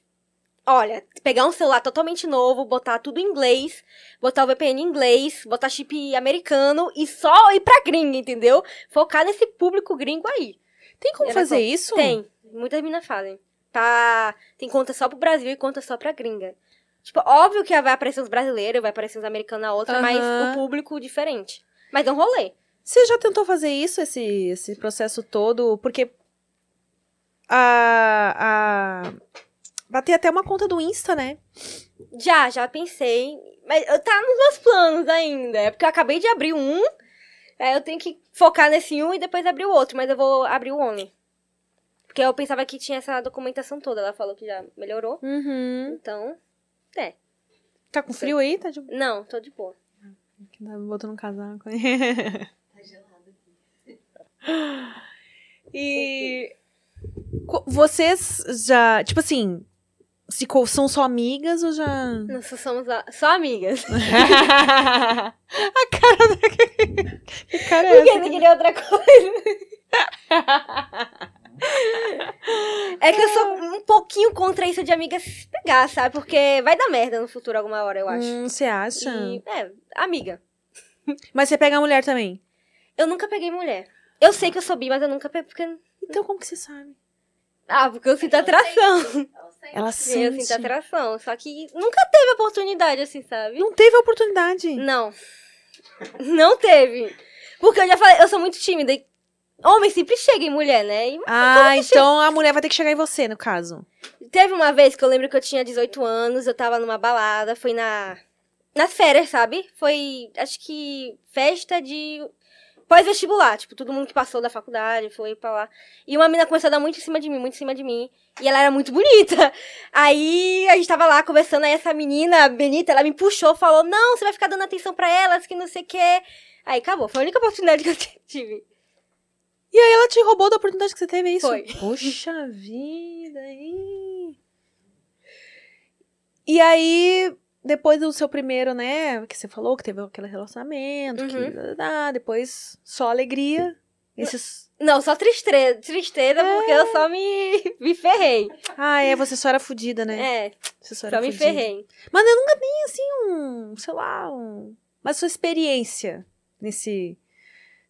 olha, pegar um celular totalmente novo, botar tudo em inglês, botar o VPN em inglês, botar chip americano e só ir pra gringa, entendeu? Focar nesse público gringo aí. Tem como Era fazer como- isso? Tem. Muitas meninas fazem. Tá. Tem conta só pro Brasil e conta só pra gringa. Tipo, óbvio que vai aparecer os brasileiros, vai aparecer os americanos na outra, mas Aham. o público diferente. Mas é um rolê. Você já tentou fazer isso, esse, esse processo todo? Porque a, a... Vai ter até uma conta do Insta, né? Já, já pensei. Mas tá nos meus planos ainda. É porque eu acabei de abrir um. Aí eu tenho que focar nesse um e depois abrir o outro. Mas eu vou abrir o Only. Porque eu pensava que tinha essa documentação toda. Ela falou que já melhorou. Uhum. Então. Tá com frio aí? Tá de... Não, tô de boa. Tá botando um casaco aí. Tá gelado aqui. E... Vocês já... Tipo assim... Se são só amigas ou já... Nós só somos a- só amigas. a cara da... Que cara é Porque essa? ele queria outra coisa. É que eu sou um pouquinho contra isso de amigas se pegar, sabe? Porque vai dar merda no futuro alguma hora, eu acho. Hum, você acha? E, é, amiga. Mas você pega a mulher também? Eu nunca peguei mulher. Eu sei que eu sou bi, mas eu nunca peguei. Porque... Então como que você sabe? Ah, porque eu sinto atração. sente, Ela sente. Eu sinto atração. Só que nunca teve oportunidade, assim, sabe? Não teve oportunidade. Não. Não teve. Porque eu já falei, eu sou muito tímida. E homem sempre chega em mulher, né? E Ah, então a mulher vai ter que chegar em você, no caso. Teve uma vez que eu lembro que eu tinha 18 anos, eu tava numa balada, foi na. Nas férias, sabe? Foi, acho que, festa de. Pós-vestibular, tipo, todo mundo que passou da faculdade foi pra lá. E uma menina começou a dar muito em cima de mim, muito em cima de mim. E ela era muito bonita. Aí a gente tava lá conversando, aí essa menina, Benita, ela me puxou, falou: Não, você vai ficar dando atenção pra elas, que não sei o quê. Aí acabou, foi a única oportunidade que eu tive. E aí ela te roubou da oportunidade que você teve, é isso? Foi. Poxa vida, hein? E aí, depois do seu primeiro, né, que você falou que teve aquele relacionamento, que Uhum. dá, dá, depois só alegria. Esses... Não, só tristeza, tristeza porque eu só me, me ferrei. Ah, é, você só era fudida, né? É, Você só só me fudida. ferrei. Mas eu nunca nem, assim, um, sei lá, um... Mas sua experiência nesse...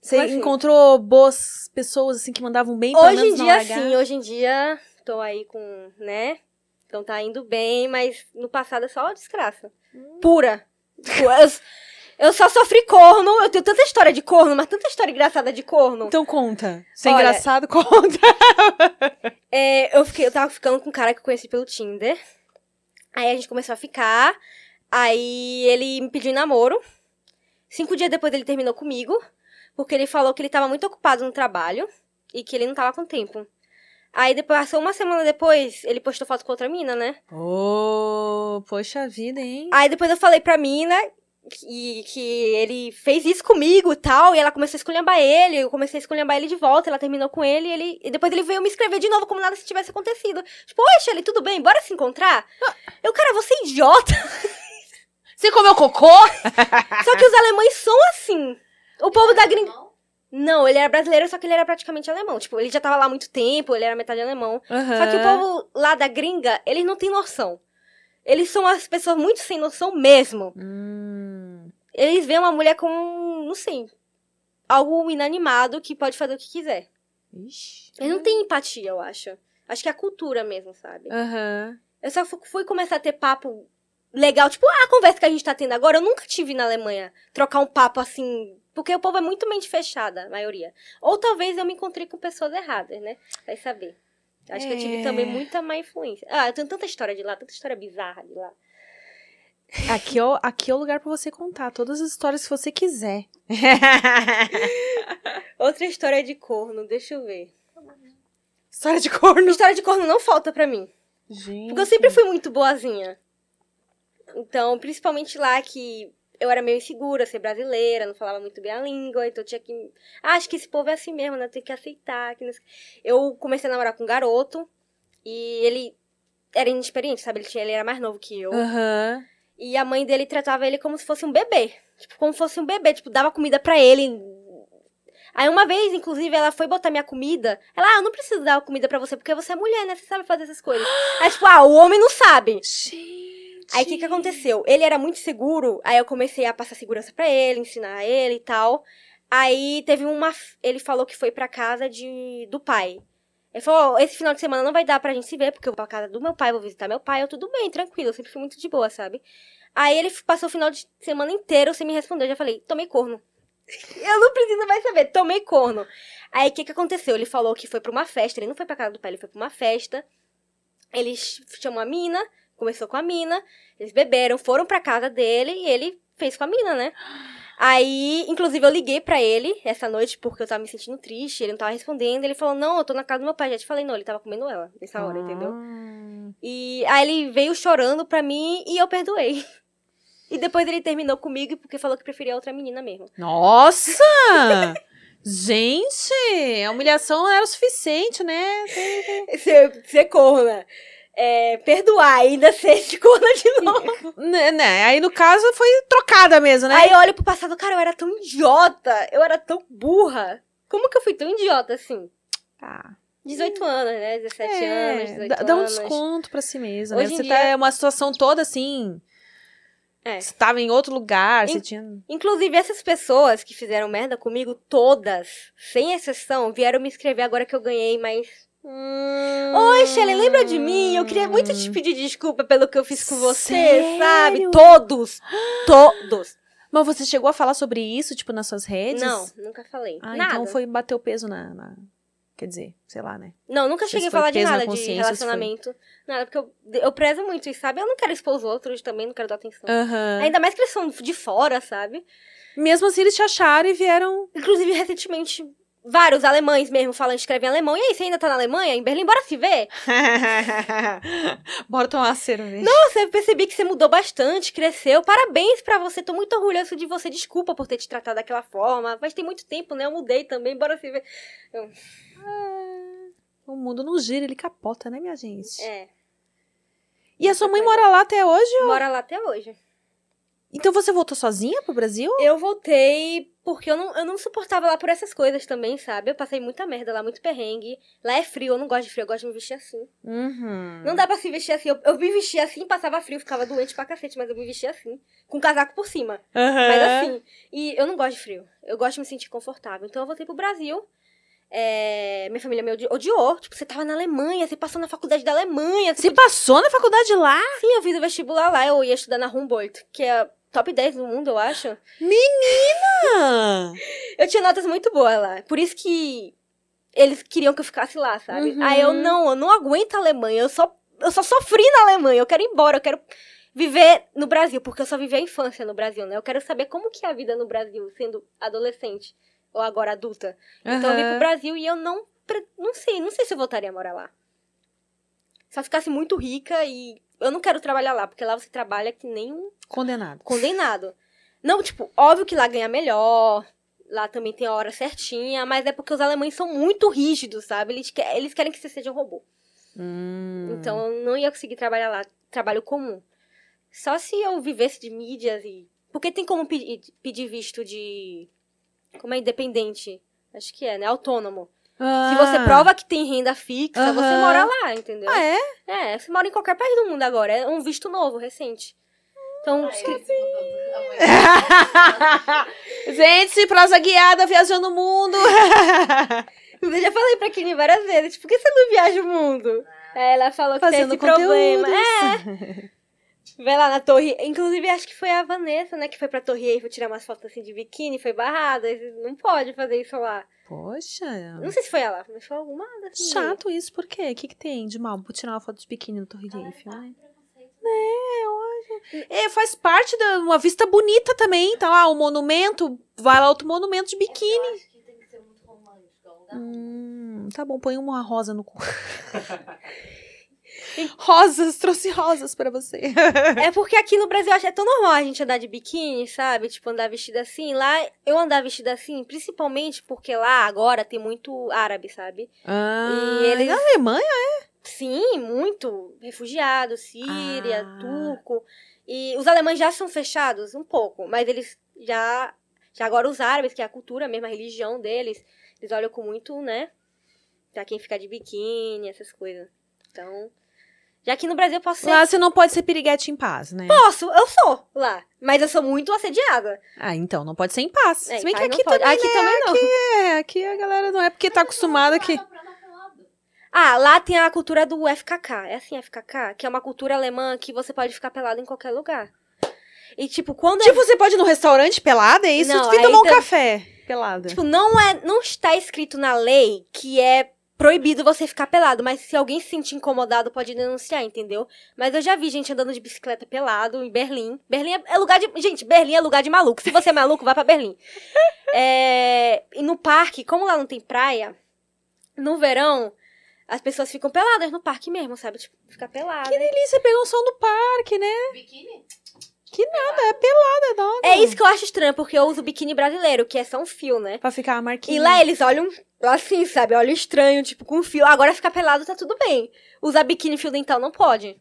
Você encontrou boas pessoas, assim, que mandavam bem, Hoje em dia, sim, hoje em dia tô aí com, né? Então tá indo bem, mas no passado é só desgraça. Hum. Pura. Eu, só sofri corno, eu tenho tanta história de corno, mas tanta história engraçada de corno. Então conta. Se é Olha- engraçado, conta. É, eu, fiquei, eu tava ficando com um cara que eu conheci pelo Tinder. Aí a gente começou a ficar. Aí ele me pediu namoro. Cinco dias depois ele terminou comigo. Porque ele falou que ele tava muito ocupado no trabalho. E que ele não tava com tempo. Aí depois, passou uma semana depois, ele postou foto com outra mina, né? Oh, poxa vida, hein? Aí depois eu falei pra mina que, que ele fez isso comigo e tal, e ela começou a esculhambar ele, eu comecei a esculhambar ele de volta, ela terminou com ele, e, ele, e depois ele veio me escrever de novo como nada se tivesse acontecido. Tipo, oi, tudo bem? Bora se encontrar? Eu, cara, você é idiota. Você comeu cocô? Só que os alemães são assim. O povo da gringa... Não? Ele era brasileiro, só que ele era praticamente alemão. Tipo, ele já tava lá há muito tempo, ele era metade alemão. Só que o povo lá da gringa, eles não têm noção. Eles são as pessoas muito sem noção mesmo. Hum, Eles veem uma mulher como, não sei, algo inanimado que pode fazer o que quiser. ixi. Eles não têm empatia, eu acho. Acho que é a cultura mesmo, sabe? Aham. Eu só fu- fui começar a ter papo legal, tipo a conversa que a gente tá tendo agora, eu nunca tive na Alemanha. Trocar um papo assim, porque o povo é muito mente fechada, a maioria. Ou talvez eu me encontrei com pessoas erradas, né? Vai saber. Acho que eu tive É. também muita má influência. Ah, eu tenho tanta história de lá, tanta história bizarra de lá. Aqui, é o- aqui é o lugar pra você contar todas as histórias que você quiser. Outra história de corno, deixa eu ver. História de corno. História de corno não falta pra mim. Gente. Porque eu sempre fui muito boazinha. Então, principalmente lá que eu era meio insegura, ser brasileira, não falava muito bem a língua, então eu tinha que. Ah, acho que esse povo é assim mesmo, né? Tem que aceitar. Que não Eu comecei a namorar com um garoto e ele era inexperiente, sabe? Ele, tinha, ele era mais novo que eu. Aham. E a mãe dele tratava ele como se fosse um bebê. Tipo, como se fosse um bebê. Tipo, dava comida pra ele. Aí uma vez, inclusive, ela foi botar minha comida. Ela, ah, eu não preciso dar comida pra você, porque você é mulher, né? Você sabe fazer essas coisas. Aí, tipo, ah, o homem não sabe. Gente. Aí o que que aconteceu? Ele era muito seguro, aí eu comecei a passar segurança pra ele, ensinar ele e tal. Aí teve uma. Ele falou que foi pra casa de, do pai. Ele falou: "Ó, esse final de semana não vai dar pra gente se ver, porque eu vou pra casa do meu pai, vou visitar meu pai. Eu, tudo bem, tranquilo, eu sempre fui muito de boa, sabe? Aí ele passou o final de semana inteiro sem me responder. Eu já falei: tomei corno. eu não preciso mais saber, tomei corno. Aí o que que aconteceu? Ele falou que foi pra uma festa, ele não foi pra casa do pai, ele foi pra uma festa. Ele ch- chamou a mina, conversou com a mina, eles beberam, foram pra casa dele e ele fez com a mina, né? Aí, inclusive, eu liguei pra ele essa noite porque eu tava me sentindo triste, ele não tava respondendo. Ele falou: Não, eu tô na casa do meu pai. Já te falei, não, ele tava comendo ela nessa hora, entendeu? Ah. E aí ele veio chorando pra mim e eu perdoei. E depois ele terminou comigo porque falou que preferia outra menina mesmo. Nossa! Gente, a humilhação era o suficiente, né? Ser, ser corna. É, perdoar, ainda ser de corna de novo. né, né? Aí no caso foi trocada mesmo, né? Aí eu olho pro passado, cara, eu era tão idiota, eu era tão burra. Como que eu fui tão idiota assim? Ah, 18 anos, né? 17 é, anos, 18 dá, dá um anos. desconto pra si mesma, né? Hoje Você dia- tá uma situação toda assim. É. Você tava em outro lugar, você Em- tinha. Inclusive, essas pessoas que fizeram merda comigo, todas, sem exceção, vieram me escrever agora que eu ganhei, mas. Oi, Shelly, lembra de mim? Eu queria muito te pedir desculpa pelo que eu fiz com você, Sério? sabe? Todos! Todos! Mas você chegou a falar sobre isso, tipo, nas suas redes? Não, nunca falei. Ah, Nada. então foi bater o peso na, na Quer dizer, sei lá, né? Não, nunca cheguei a falar de na nada de se foi- relacionamento. Nada, porque eu, eu prezo muito isso, sabe? Eu não quero expor os outros também, não quero dar atenção. Aham. Ainda mais que eles são de fora, sabe? Mesmo assim, eles te acharam e vieram. Inclusive, recentemente, vários alemães mesmo falando, escrevem alemão. E aí, você ainda tá na Alemanha? Em Berlim? Bora se ver? Bora tomar uma cerveja. Nossa, eu percebi que você mudou bastante, cresceu. Parabéns pra você, tô muito orgulhosa de você. Desculpa por ter te tratado daquela forma. Mas tem muito tempo, né? Eu mudei também, bora se ver. O mundo não gira, ele capota, né, minha gente? É, E a sua mãe mora lá até hoje? mora lá até hoje. Então você voltou sozinha pro Brasil? Eu voltei porque eu não, eu não suportava lá por essas coisas também, sabe? Eu passei muita merda lá, muito perrengue. Lá é frio, eu não gosto de frio, eu gosto de me vestir assim. Uhum. Não dá pra se vestir assim. Eu, eu me vestia assim, passava frio, ficava doente pra cacete, mas eu me vestia assim. Com casaco por cima. Mas assim, e eu não gosto de frio. Eu gosto de me sentir confortável. Então eu voltei pro Brasil. É, minha família me odi- odiou. Tipo, você tava na Alemanha, você passou na faculdade da Alemanha. Você passou na faculdade lá? Sim, eu fiz o vestibular lá, eu ia estudar na Humboldt, que é top 10 do mundo, eu acho. Ah, Eu tinha notas muito boas lá. Por isso que eles queriam que eu ficasse lá, sabe? Uhum. Aí eu não, eu não aguento a Alemanha. Eu só, eu só sofri na Alemanha. Eu quero ir embora, eu quero viver no Brasil, porque eu só vivi a infância no Brasil, né? Eu quero saber como que é a vida no Brasil, sendo adolescente ou agora adulta. Então eu vim pro. Brasil e eu não, não sei, não sei se eu voltaria a morar lá. Se eu ficasse muito rica e eu não quero trabalhar lá, porque lá você trabalha que nem um Condenado. condenado. Não, tipo, óbvio que lá ganha melhor, lá também tem a hora certinha, mas é porque os alemães são muito rígidos, sabe? Eles, que- eles querem que você seja um robô. Hum. Então eu não ia conseguir trabalhar lá, trabalho comum. Só se eu vivesse de mídias e. Porque tem como pedir, pedir visto de. Como é independente? Acho que é, né? Autônomo. Se você Ah. prova que tem renda fixa, você mora lá, entendeu? Ah, é? É, você mora em qualquer país do mundo agora. É um visto novo, recente. Então, Aí se- eles mudam amanhã. Gente, prosa guiada viajando o mundo. Eu já falei pra Kine várias vezes, por que você não viaja o mundo? Aí ela falou que Fazendo tem esse problema. conteúdos. É. Vai lá na torre. Inclusive, acho que foi a Vanessa, né, que foi pra Torre Eiffel tirar umas fotos assim de biquíni, foi barrada. Não pode fazer isso lá. Poxa. Não sei se foi ela, mas foi alguma assim. Chato isso, por quê? O que, que tem de mal? Por tirar uma foto de biquíni no Torre Eiffel, né? Preconceito. É, olha. É, faz parte de uma vista bonita também. Tá lá o monumento, vai lá outro monumento de biquíni. Eu acho que tem que ser muito romântico. é um lugar Hum, tá bom, põe uma rosa no cu. rosas, trouxe rosas pra você. É porque aqui no Brasil é tão normal a gente andar de biquíni, sabe? Tipo, andar vestida assim. Lá, eu andar vestida assim, principalmente porque lá agora tem muito árabe, sabe? Ah, E eles- Na Alemanha? Sim, muito. Refugiado, Síria, Ah. turco. E os alemães já são fechados um pouco, mas eles já. Já agora os árabes, que é a cultura mesmo, a religião deles, eles olham com muito, né? Pra quem fica de biquíni, essas coisas. Então. Já que no Brasil eu posso ser. Lá você não pode ser piriguete em paz, né? Posso, eu sou lá. Mas eu sou muito assediada. Ah, então, não pode ser em paz. É, Se bem em que aqui também, Aqui né? também não. É, aqui a galera não é porque tá acostumada que... Pelado. Ah, lá tem a cultura do FKK. É assim, FKK? Que é uma cultura alemã que você pode ficar pelado em qualquer lugar. E, tipo, quando Tipo, você pode ir no restaurante pelada, é isso? Não, tu vem tomar um tam- café pelada. Tipo, não é, não está escrito na lei que é proibido você ficar pelado, mas se alguém se sentir incomodado pode denunciar, entendeu? Mas eu já vi gente andando de bicicleta pelado em Berlim. Berlim é, lugar de, gente, Berlim é lugar de maluco. Se você é maluco, vá pra Berlim. É, e no parque, como lá não tem praia, no verão as pessoas ficam peladas no parque mesmo, sabe? Tipo, fica pelada. Que delícia pegar um som do parque, né? Biquíni? Que nada, é pelada, não. É isso que eu acho estranho, porque eu uso biquíni brasileiro, que é só um fio, né? Pra ficar a marquinha. E lá eles olham assim, sabe? Olham estranho, tipo, com fio. Agora ficar pelado tá tudo bem. Usar biquíni fio dental não pode.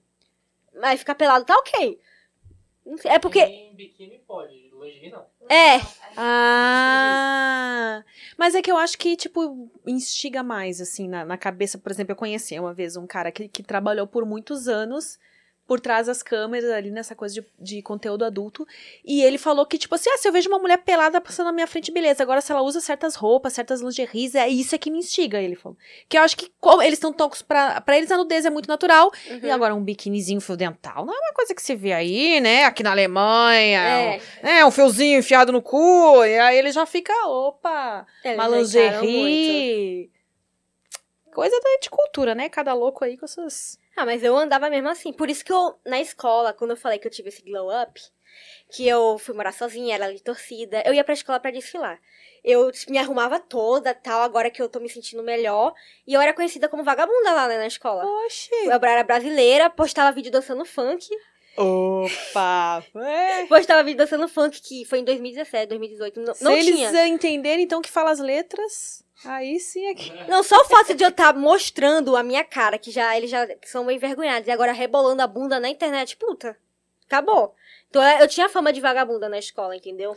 Mas ficar pelado tá ok. É porque. Em biquíni pode, lingerie não. É. Ah, mas é que eu acho que, tipo, instiga mais, assim, na, na cabeça. Por exemplo, eu conheci uma vez um cara que, que trabalhou por muitos anos por trás das câmeras, ali nessa coisa de, de conteúdo adulto. E ele falou que, tipo assim, ah, se eu vejo uma mulher pelada passando na minha frente, beleza. Agora, se ela usa certas roupas, certas lingeries, é isso é que me instiga, ele falou. Que eu acho que como eles estão tocos pra, pra eles a nudez é muito natural. E Uhum. agora, um biquinizinho fio dental não é uma coisa que se vê aí, né? Aqui na Alemanha. É. É, um fiozinho enfiado no cu, e aí ele já fica, opa, Eles uma lingerie. Coisa da- de cultura, né? Cada louco aí com essas. Ah, mas eu andava mesmo assim. Por isso que eu, na escola, quando eu falei que eu tive esse glow up, que eu fui morar sozinha, era de torcida, eu ia pra escola pra desfilar. Eu me arrumava toda, tal, agora que eu tô me sentindo melhor. E eu era conhecida como vagabunda lá, né, na escola. Oxi! Eu era brasileira, postava vídeo dançando funk. Opa! É. Postava vídeo dançando funk, que foi em 2017, 2018. Não, Se não eles tinha. entenderem, então, que fala as letras, aí sim é que. Não, só o fato de eu estar mostrando a minha cara, que já eles já são meio envergonhados, e agora rebolando a bunda na internet, puta, acabou. Então eu tinha fama de vagabunda na escola, entendeu?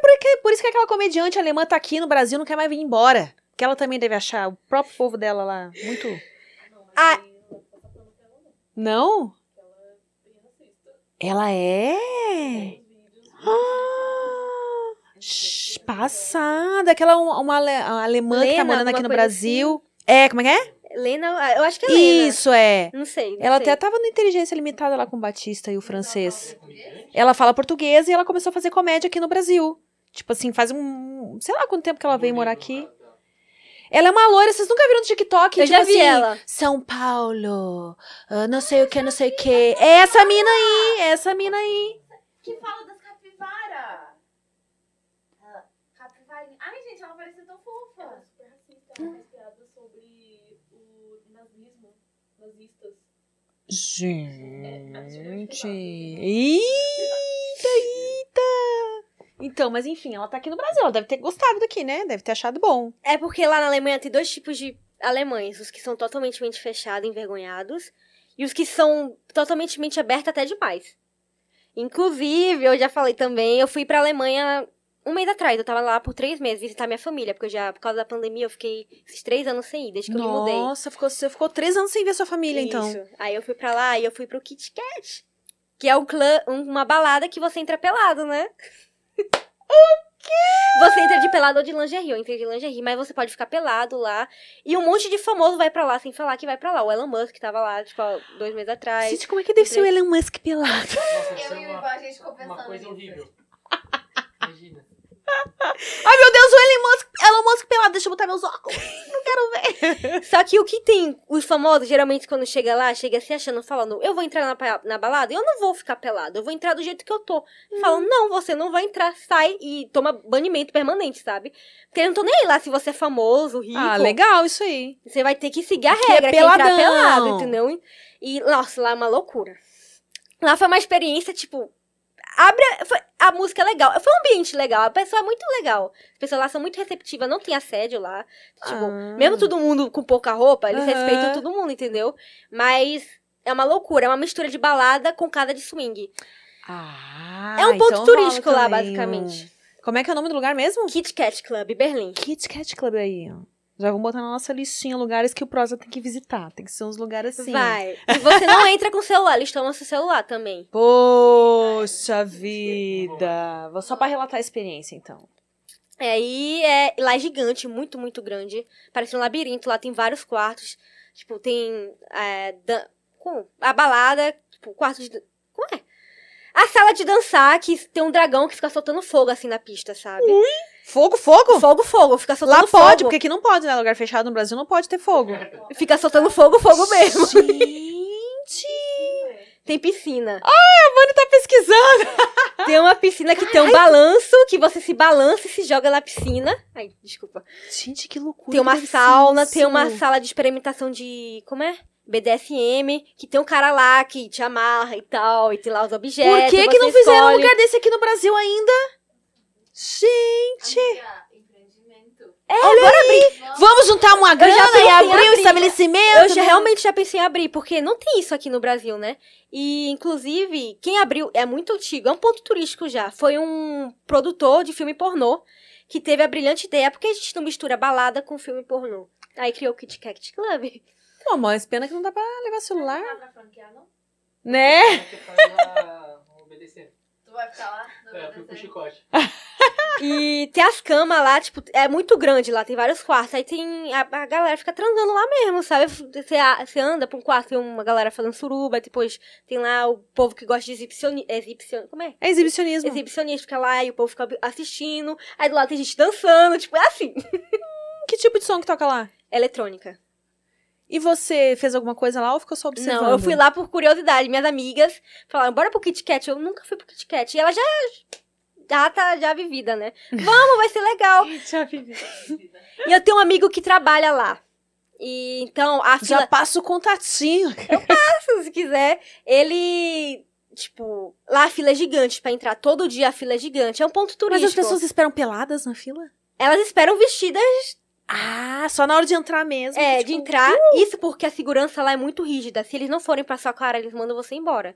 Porque, por isso que aquela comediante alemã tá aqui no Brasil não quer mais vir embora. Que ela também deve achar o próprio povo dela lá muito. Ah. Não? Ela é? Ah, passada. Aquela uma, uma ale- uma alemã que tá Lena, morando aqui no Brasil. É, como é que é? Lena, eu acho que é Lena. Isso, é. Não sei. não Ela sei. até tava no Inteligência Limitada lá com o Batista e o francês. Ela fala português e ela começou a fazer comédia aqui no Brasil. Tipo assim, faz um. Sei lá quanto tempo que ela veio morar aqui. Ela é uma loira, vocês nunca viram no TikTok? Eu tipo já vi assim, ela. São Paulo, ah, não sei o que, não sei o que. É essa mina aí, é essa mina aí. Que fala das capivaras. Ah, Capivarinha. Ai, gente, ela parece tão fofa. Ela é super racista, ela faz piadas sobre o nazismo, nazistas. Gente. Eita, eita. Então, mas enfim, ela tá aqui no Brasil. Ela deve ter gostado daqui, né? Deve ter achado bom. É porque lá na Alemanha tem dois tipos de alemães. Os que são totalmente mente fechada, envergonhados. E os que são totalmente mente aberta até demais. Inclusive, eu já falei também, eu fui pra Alemanha um mês atrás. Eu tava lá por três meses visitar minha família. Porque eu já, por causa da pandemia, eu fiquei esses três anos sem ir, desde que eu me mudei. Nossa, ficou, você ficou três anos sem ver sua família, então. Isso. Aí eu fui pra lá e eu fui pro Kit Kat. Que é um clã, um- uma balada que você entra pelado, né? O quê? Você entra de pelado ou de lingerie. Eu entrei de lingerie, mas você pode ficar pelado lá. E um monte de famoso vai pra lá sem falar que vai pra lá. O Elon Musk tava lá, tipo, dois meses atrás. Gente, como é que deve ser o Elon Musk pelado? Nossa, Eu é e o Ivan, a gente ficou pensando uma coisa nisso. horrível. Imagina. Ai, meu Deus, o Elon Musk, Elon Musk pelado. Deixa eu botar meus óculos. Não quero ver. Só que o que tem, os famosos, geralmente quando chega lá, chega se achando, falando, eu vou entrar na, na balada, eu não vou ficar pelado, eu vou entrar do jeito que eu tô. Falam, não, você não vai entrar, sai e toma banimento permanente, sabe? Porque eles não estão nem aí lá se você é famoso, rico. Ah, legal isso aí. Você vai ter que seguir a Que é regra, que é entrar peladão. pelado, entendeu? E, nossa, lá é uma loucura. Lá foi uma experiência, tipo, abre, a- a música é legal, foi um ambiente legal, a pessoa é muito legal. As pessoas lá são muito receptivas, não tem assédio lá. Tipo, Ah. mesmo todo mundo com pouca roupa, eles Aham. respeitam todo mundo, entendeu? Mas é uma loucura, é uma mistura de balada com cada de swing. Ah, é um ponto então turístico lá, basicamente. Como é que é o nome do lugar mesmo? Kit Kat Club, Berlim. Kit Kat Club aí, ó. Já vamos botar na nossa listinha lugares que o Prosa tem que visitar. Tem que ser uns lugares assim. Vai. E você não entra com o celular, eles tomam seu celular também. Poxa vida. Vou só pra relatar a experiência, então. É, aí é, lá é gigante, muito, muito grande. Parece um labirinto, lá tem vários quartos. Tipo, tem é, dan- como? a balada, tipo, quarto de... Como é? A sala de dançar, que tem um dragão que fica soltando fogo assim na pista, sabe? Fogo, fogo? Fogo, fogo, fica soltando Lá fogo. pode, porque aqui não pode, né? Lugar fechado no Brasil não pode ter fogo. Fica soltando fogo, fogo mesmo. Gente! Tem piscina. Mano, tá pesquisando. Tem uma piscina que tem um balanço, que você se balança e se joga na piscina. Ai, desculpa. Gente, que loucura. Tem uma sauna, tem uma sala de experimentação de. Como é? BDSM, que tem um cara lá que te amarra e tal, e tem lá os objetos. Por que, que não fizeram um lugar desse aqui no Brasil ainda? Gente! Amiga, empreendimento. É, bora abrir. Vamos juntar uma grana e abrir um abrir. estabelecimento? Eu já, realmente já pensei em abrir, porque não tem isso aqui no Brasil, né? E, inclusive, quem abriu é muito antigo, é um ponto turístico já. Foi um produtor de filme pornô que teve a brilhante ideia, porque a gente não mistura balada com filme pornô. Aí criou o Kit Kat Club. Pô, mas pena que não dá pra levar celular. Não dá pra franquear, não? Né? Você faz lá, obedecendo. Tu vai ficar lá? É, eu fui pro chicote. E tem as camas lá, tipo, é muito grande lá, tem vários quartos. Aí tem. A, a galera fica transando lá mesmo, sabe? Você, anda pra um quarto, tem uma galera falando suruba, depois tem lá o povo que gosta de exibicionismo. Exibicion, como é? É exibicionismo. Exibicionista fica lá e o povo fica assistindo. Aí do lado tem gente dançando, tipo, é assim. Que tipo de som que toca lá? Eletrônica. E você fez alguma coisa lá ou ficou só observando? Não, eu fui lá por curiosidade. Minhas amigas falaram, bora pro Kit Kat. Eu nunca fui pro Kit Kat. E ela já, já tá já vivida, né? Vamos, vai ser legal. Já vivi. E eu tenho um amigo que trabalha lá. E então, a fila, Já passa o contatinho. se quiser, ele... Tipo, lá a fila é gigante pra entrar. Todo dia a fila é gigante. É um ponto Mas turístico. as pessoas esperam peladas na fila? Elas esperam vestidas Ah, só na hora de entrar mesmo. É, tipo, de entrar. Isso porque a segurança lá é muito rígida. Se eles não forem pra sua cara, eles mandam você embora.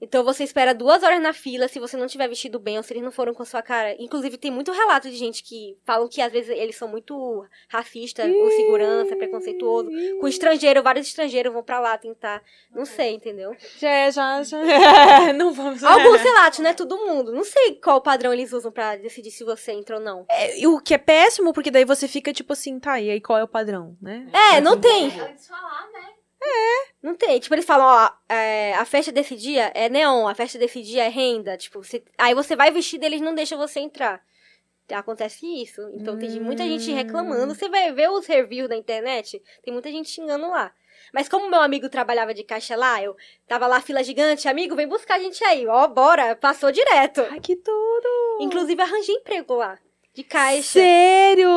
Então você espera duas horas na fila se você não tiver vestido bem ou se eles não foram com a sua cara. Inclusive, tem muito relato de gente que falam que às vezes eles são muito racistas, com segurança, preconceituoso. Com estrangeiro, vários estrangeiros vão pra lá tentar. Não sei, entendeu? Já, é, já, já. não vamos... Alguns relatos, não é todo mundo. Não sei qual padrão eles usam pra decidir se você entra ou não. É, o que é péssimo, porque daí você fica tipo assim, tá, e aí qual é o padrão, né? É, não tem. Antes de falar, né? Não tem. Tipo, eles falam, ó, é, a festa desse dia é neon, a festa desse dia é renda. Tipo, você- aí você vai vestido e eles não deixam você entrar. Acontece isso. Então tem muita gente reclamando. Você vai ver os reviews da internet, tem muita gente xingando lá. Mas como meu amigo trabalhava de caixa lá, eu tava lá, fila gigante, amigo, vem buscar a gente aí. Ó, bora, passou direto. Ai, que tudo! Inclusive, arranjei emprego lá, de caixa. Sério?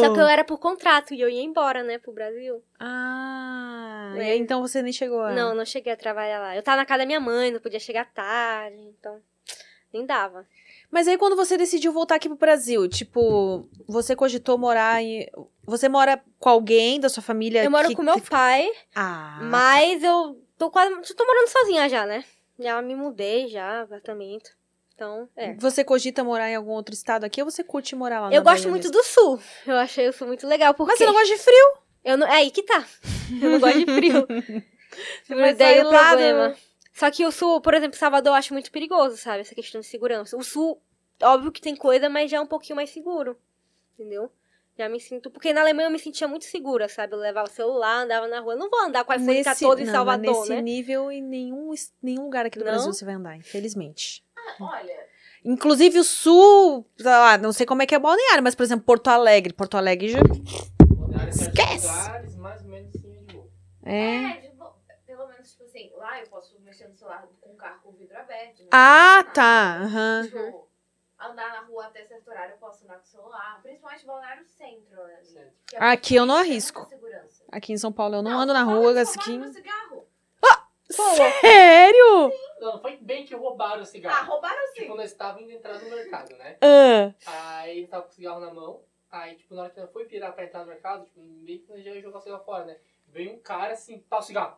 Só que eu era por contrato e eu ia embora, né, pro Brasil. Ah, É. e aí, então você nem chegou a... Não, não cheguei a trabalhar lá. Eu tava na casa da minha mãe, não podia chegar tarde, então nem dava. Mas aí quando você decidiu voltar aqui pro Brasil, tipo, você cogitou morar em... Você mora com alguém da sua família? Eu moro que- com meu pai, Ah, mas eu tô quase. Já tô morando sozinha já, né? Já me mudei já, apartamento. Então, é. Você cogita morar em algum outro estado aqui ou você curte morar lá Eu na gosto Bahia muito mesmo? do sul. Eu achei o sul muito legal. Porque Mas você não gosta de frio? eu não. É aí que tá. Eu não gosto de frio. vai Daí o problema. do- Só que o sul, por exemplo, Salvador eu acho muito perigoso, sabe? Essa questão de segurança. O sul, óbvio que tem coisa, mas já é um pouquinho mais seguro. Entendeu? Já me sinto. Porque na Alemanha eu me sentia muito segura, sabe? Eu levava o celular, andava na rua. Eu não vou andar com o iPhone 14 em Salvador, mas nesse né? nível, em nenhum, nenhum lugar aqui do Não? Brasil você vai andar, infelizmente. Olha, Inclusive o sul, sei lá, não sei como é que é balneário, mas, por exemplo, Porto Alegre. Porto Alegre já... Esquece. Lugares, mais ou menos assim, de boa. É. é, tipo, pelo menos, tipo assim, lá eu posso mexer no celular com o carro com o vidro aberto. né? Ah, tá. aham. Tipo, andar na rua até certo horário eu posso andar com o celar. Principalmente Balneário Centro, né? é Aqui eu não arrisco. Aqui em São Paulo eu não, ando na rua, assim. Meu Sério? Não, foi bem que roubaram o Ah, cigarro. roubaram sim. Tipo, nós estávamos indo entrar no mercado, né? Ah, Aí ele tava com o cigarro na mão. Aí, tipo, na hora que nós foi virar pra entrar no mercado, tipo, meio que nós já ia jogar o cigarro fora, né? Veio um cara assim, tá o cigarro.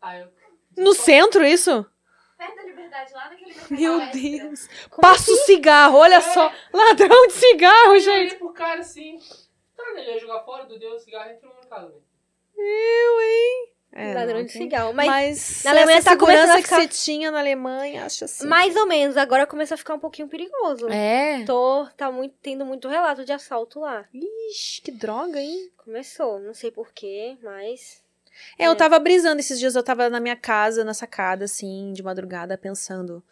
Aí eu. no centro, isso? Perto da liberdade, lá naquele mercado Meu extra. Deus. Passa o cigarro, olha só. Ladrão de cigarro, Eu gente. olhei pro cara assim. Tá, né? Ele ia jogar fora, do deu o cigarro e entrou no mercado, né? Eu, hein? É, Ladrão de cigarro. Mas, Mas na Alemanha essa tá começando segurança a que ficar- você tinha na Alemanha, acho assim. mais ou menos, agora começou a ficar um pouquinho perigoso. É. Tô, tá muito, tendo muito relato de assalto lá. Ixi, que droga, hein? Começou, não sei porquê, mas. É, eu É. tava brisando esses dias, eu tava na minha casa, na sacada, assim, de madrugada, pensando.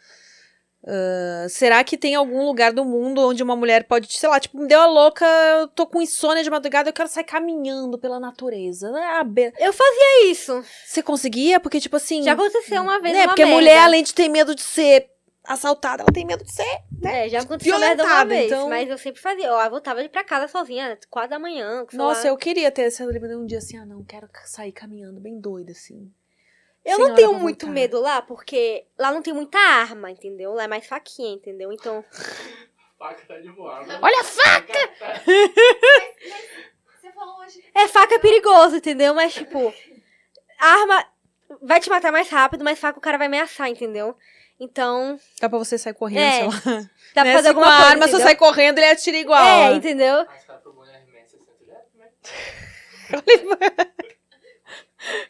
Ah, será que tem algum lugar do mundo onde uma mulher pode, sei lá, tipo, me deu a louca, eu tô com insônia de madrugada, eu quero sair caminhando pela natureza. né? Be- Eu fazia isso. Você conseguia? Porque, tipo assim. Já aconteceu uma vez né? Porque merda. mulher, além de ter medo de ser assaltada, ela tem medo de ser. É, já aconteceu merda uma violentada, vez, então- mas eu sempre fazia. Eu voltava pra casa sozinha, quatro da manhã. Nossa, celular. eu queria ter essa liberdade um dia assim, ah, não, quero sair caminhando bem doida, assim. Eu não tenho muito voltar. medo lá, porque lá não tem muita arma, entendeu? Lá é mais faquinha, entendeu? Então, Faca tá de voar. né? Olha a faca! Você falou hoje. é faca é perigoso, entendeu? Mas, tipo, arma vai te matar mais rápido, mas faca o cara vai ameaçar, entendeu? Então, Dá pra você sair correndo, É, sei lá. dá pra Né? fazer Se alguma coisa, arma, você entendeu? sai correndo, ele atira igual. É, né? entendeu? Cara pegou um RMS-60 já, né?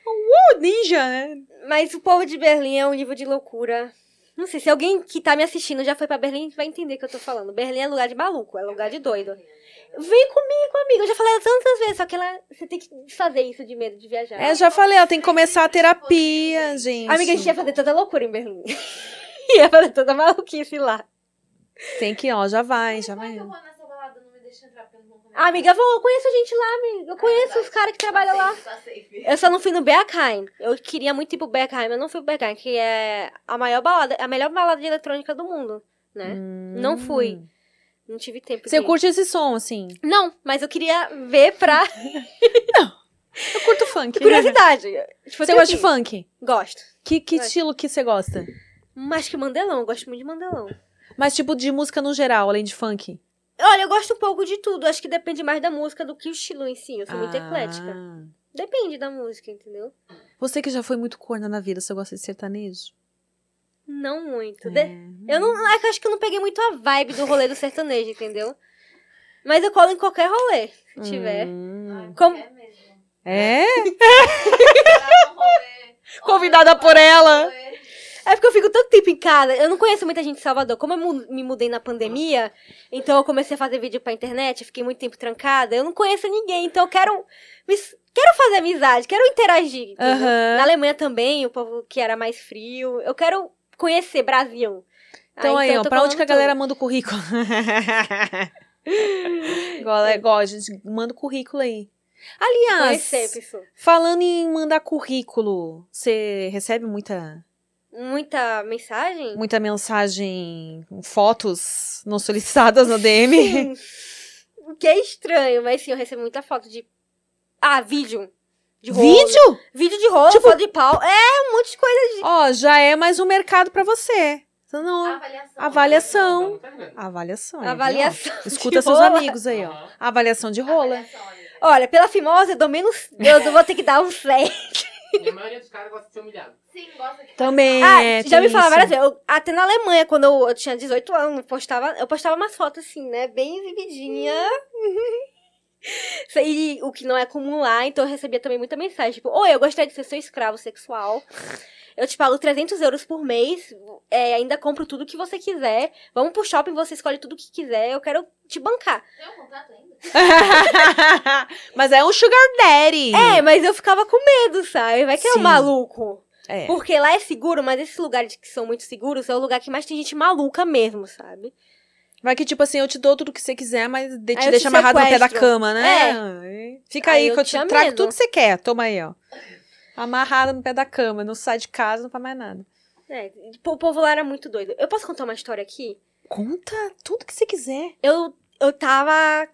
Uh, ninja, né? Mas o povo de Berlim é um nível de loucura. Não sei, se alguém que tá me assistindo já foi pra Berlim, vai entender o que eu tô falando. Berlim é lugar de maluco, é lugar de doido. Vem comigo, amiga. Eu já falei tantas vezes, só que ela, você tem que fazer isso de medo de viajar. É, já falei, ela tem que começar a terapia, gente. Amiga, a gente ia fazer tanta loucura em Berlim. ia fazer tanta maluquice lá. Tem que, ó, já vai, já é vai. Não não. Amiga, vou, eu conheço gente lá, amiga. Eu conheço verdade. os caras que trabalham lá. Tá safe. Eu só não fui no Berghain. Eu queria muito ir pro Berghain, mas não fui pro Berghain, que é a maior balada, a melhor balada de eletrônica do mundo, né? Não fui. Não tive tempo Hum. Você de... curte esse som, assim? Não, mas eu queria ver pra Eu curto funk. curiosidade. Tipo, Você gosta de que- funk? Gosto. Que, que Gosto. estilo que você gosta? Mais que Mandelão, eu gosto muito de Mandelão. Mas tipo de música no geral, além de funk? Olha, eu gosto um pouco de tudo. Acho que depende mais da música do que o estilo em si. Eu sou muito Ah. eclética. Depende da música, entendeu? Você que já foi muito corna na vida, você gosta de sertanejo? Não muito. É. De- Eu não, é que eu acho que eu não peguei muito a vibe do rolê do sertanejo, entendeu? Mas eu colo em qualquer rolê, se tiver. Hum. Como- É mesmo. É? Rolê. Convidada por ela. É porque eu fico tanto tempo em casa. Eu não conheço muita gente em Salvador. Como eu me mudei na pandemia, então eu comecei a fazer vídeo pra internet, fiquei muito tempo trancada. Eu não conheço ninguém, então eu quero. me- quero fazer amizade, quero interagir. Aham. Na Alemanha também, o povo que era mais frio. Eu quero conhecer Brasil. Então Ah, aí, ó, pra onde que a galera tudo. manda o currículo? igual, é, igual, a gente manda o currículo aí. Aliás, falando em mandar currículo, você recebe muita, Muita mensagem? muita mensagem, fotos não solicitadas no DM? Sim. O que é estranho, mas sim, eu recebo muita foto de. Ah, vídeo. De rolo. Vídeo? Vídeo de rolo, Tipo- foto de pau. É, um monte de coisa. Ó, já é mais um mercado pra você. Então, Não, Avaliação. avaliação. Avaliação. aí, viu? Avaliação. Escuta de seus rola. amigos aí, ó. Avaliação de rola. Avaliação, amiga. Olha, pela fimosa eu dou menos. Eu vou ter que dar um 100. E a maioria dos caras gosta de ser humilhado. Sim, gosta que Também. Ah, é, já me falaram várias vezes. Eu- até na Alemanha, quando eu, eu tinha 18 anos, eu postava, eu postava umas fotos assim, né? Bem exibidinha. Isso aí, o que não é comum lá, então eu recebia também muita mensagem. Tipo, oi, eu gostaria de ser seu escravo sexual. Eu te pago 300 euros por mês, é, ainda compro tudo que você quiser. Vamos pro shopping, você escolhe tudo que quiser. Eu quero te bancar. Tem um contrato ainda? Mas é um sugar daddy. É, mas eu ficava com medo, sabe? Vai que é Sim. um maluco. É. Porque lá é seguro, mas esses lugares que são muito seguros é o lugar que mais tem gente maluca mesmo, sabe? Vai que, tipo assim, eu te dou tudo que você quiser, mas de- te deixa te amarrado no pé da cama, né? Fica Aí aí, eu que eu te tinha trago tudo que você quer. Toma aí, ó. Amarrada no pé da cama. Não sai de casa, não faz mais nada. É, o povo lá era muito doido. Eu posso contar uma história aqui? Conta tudo que você quiser. Eu, eu tava.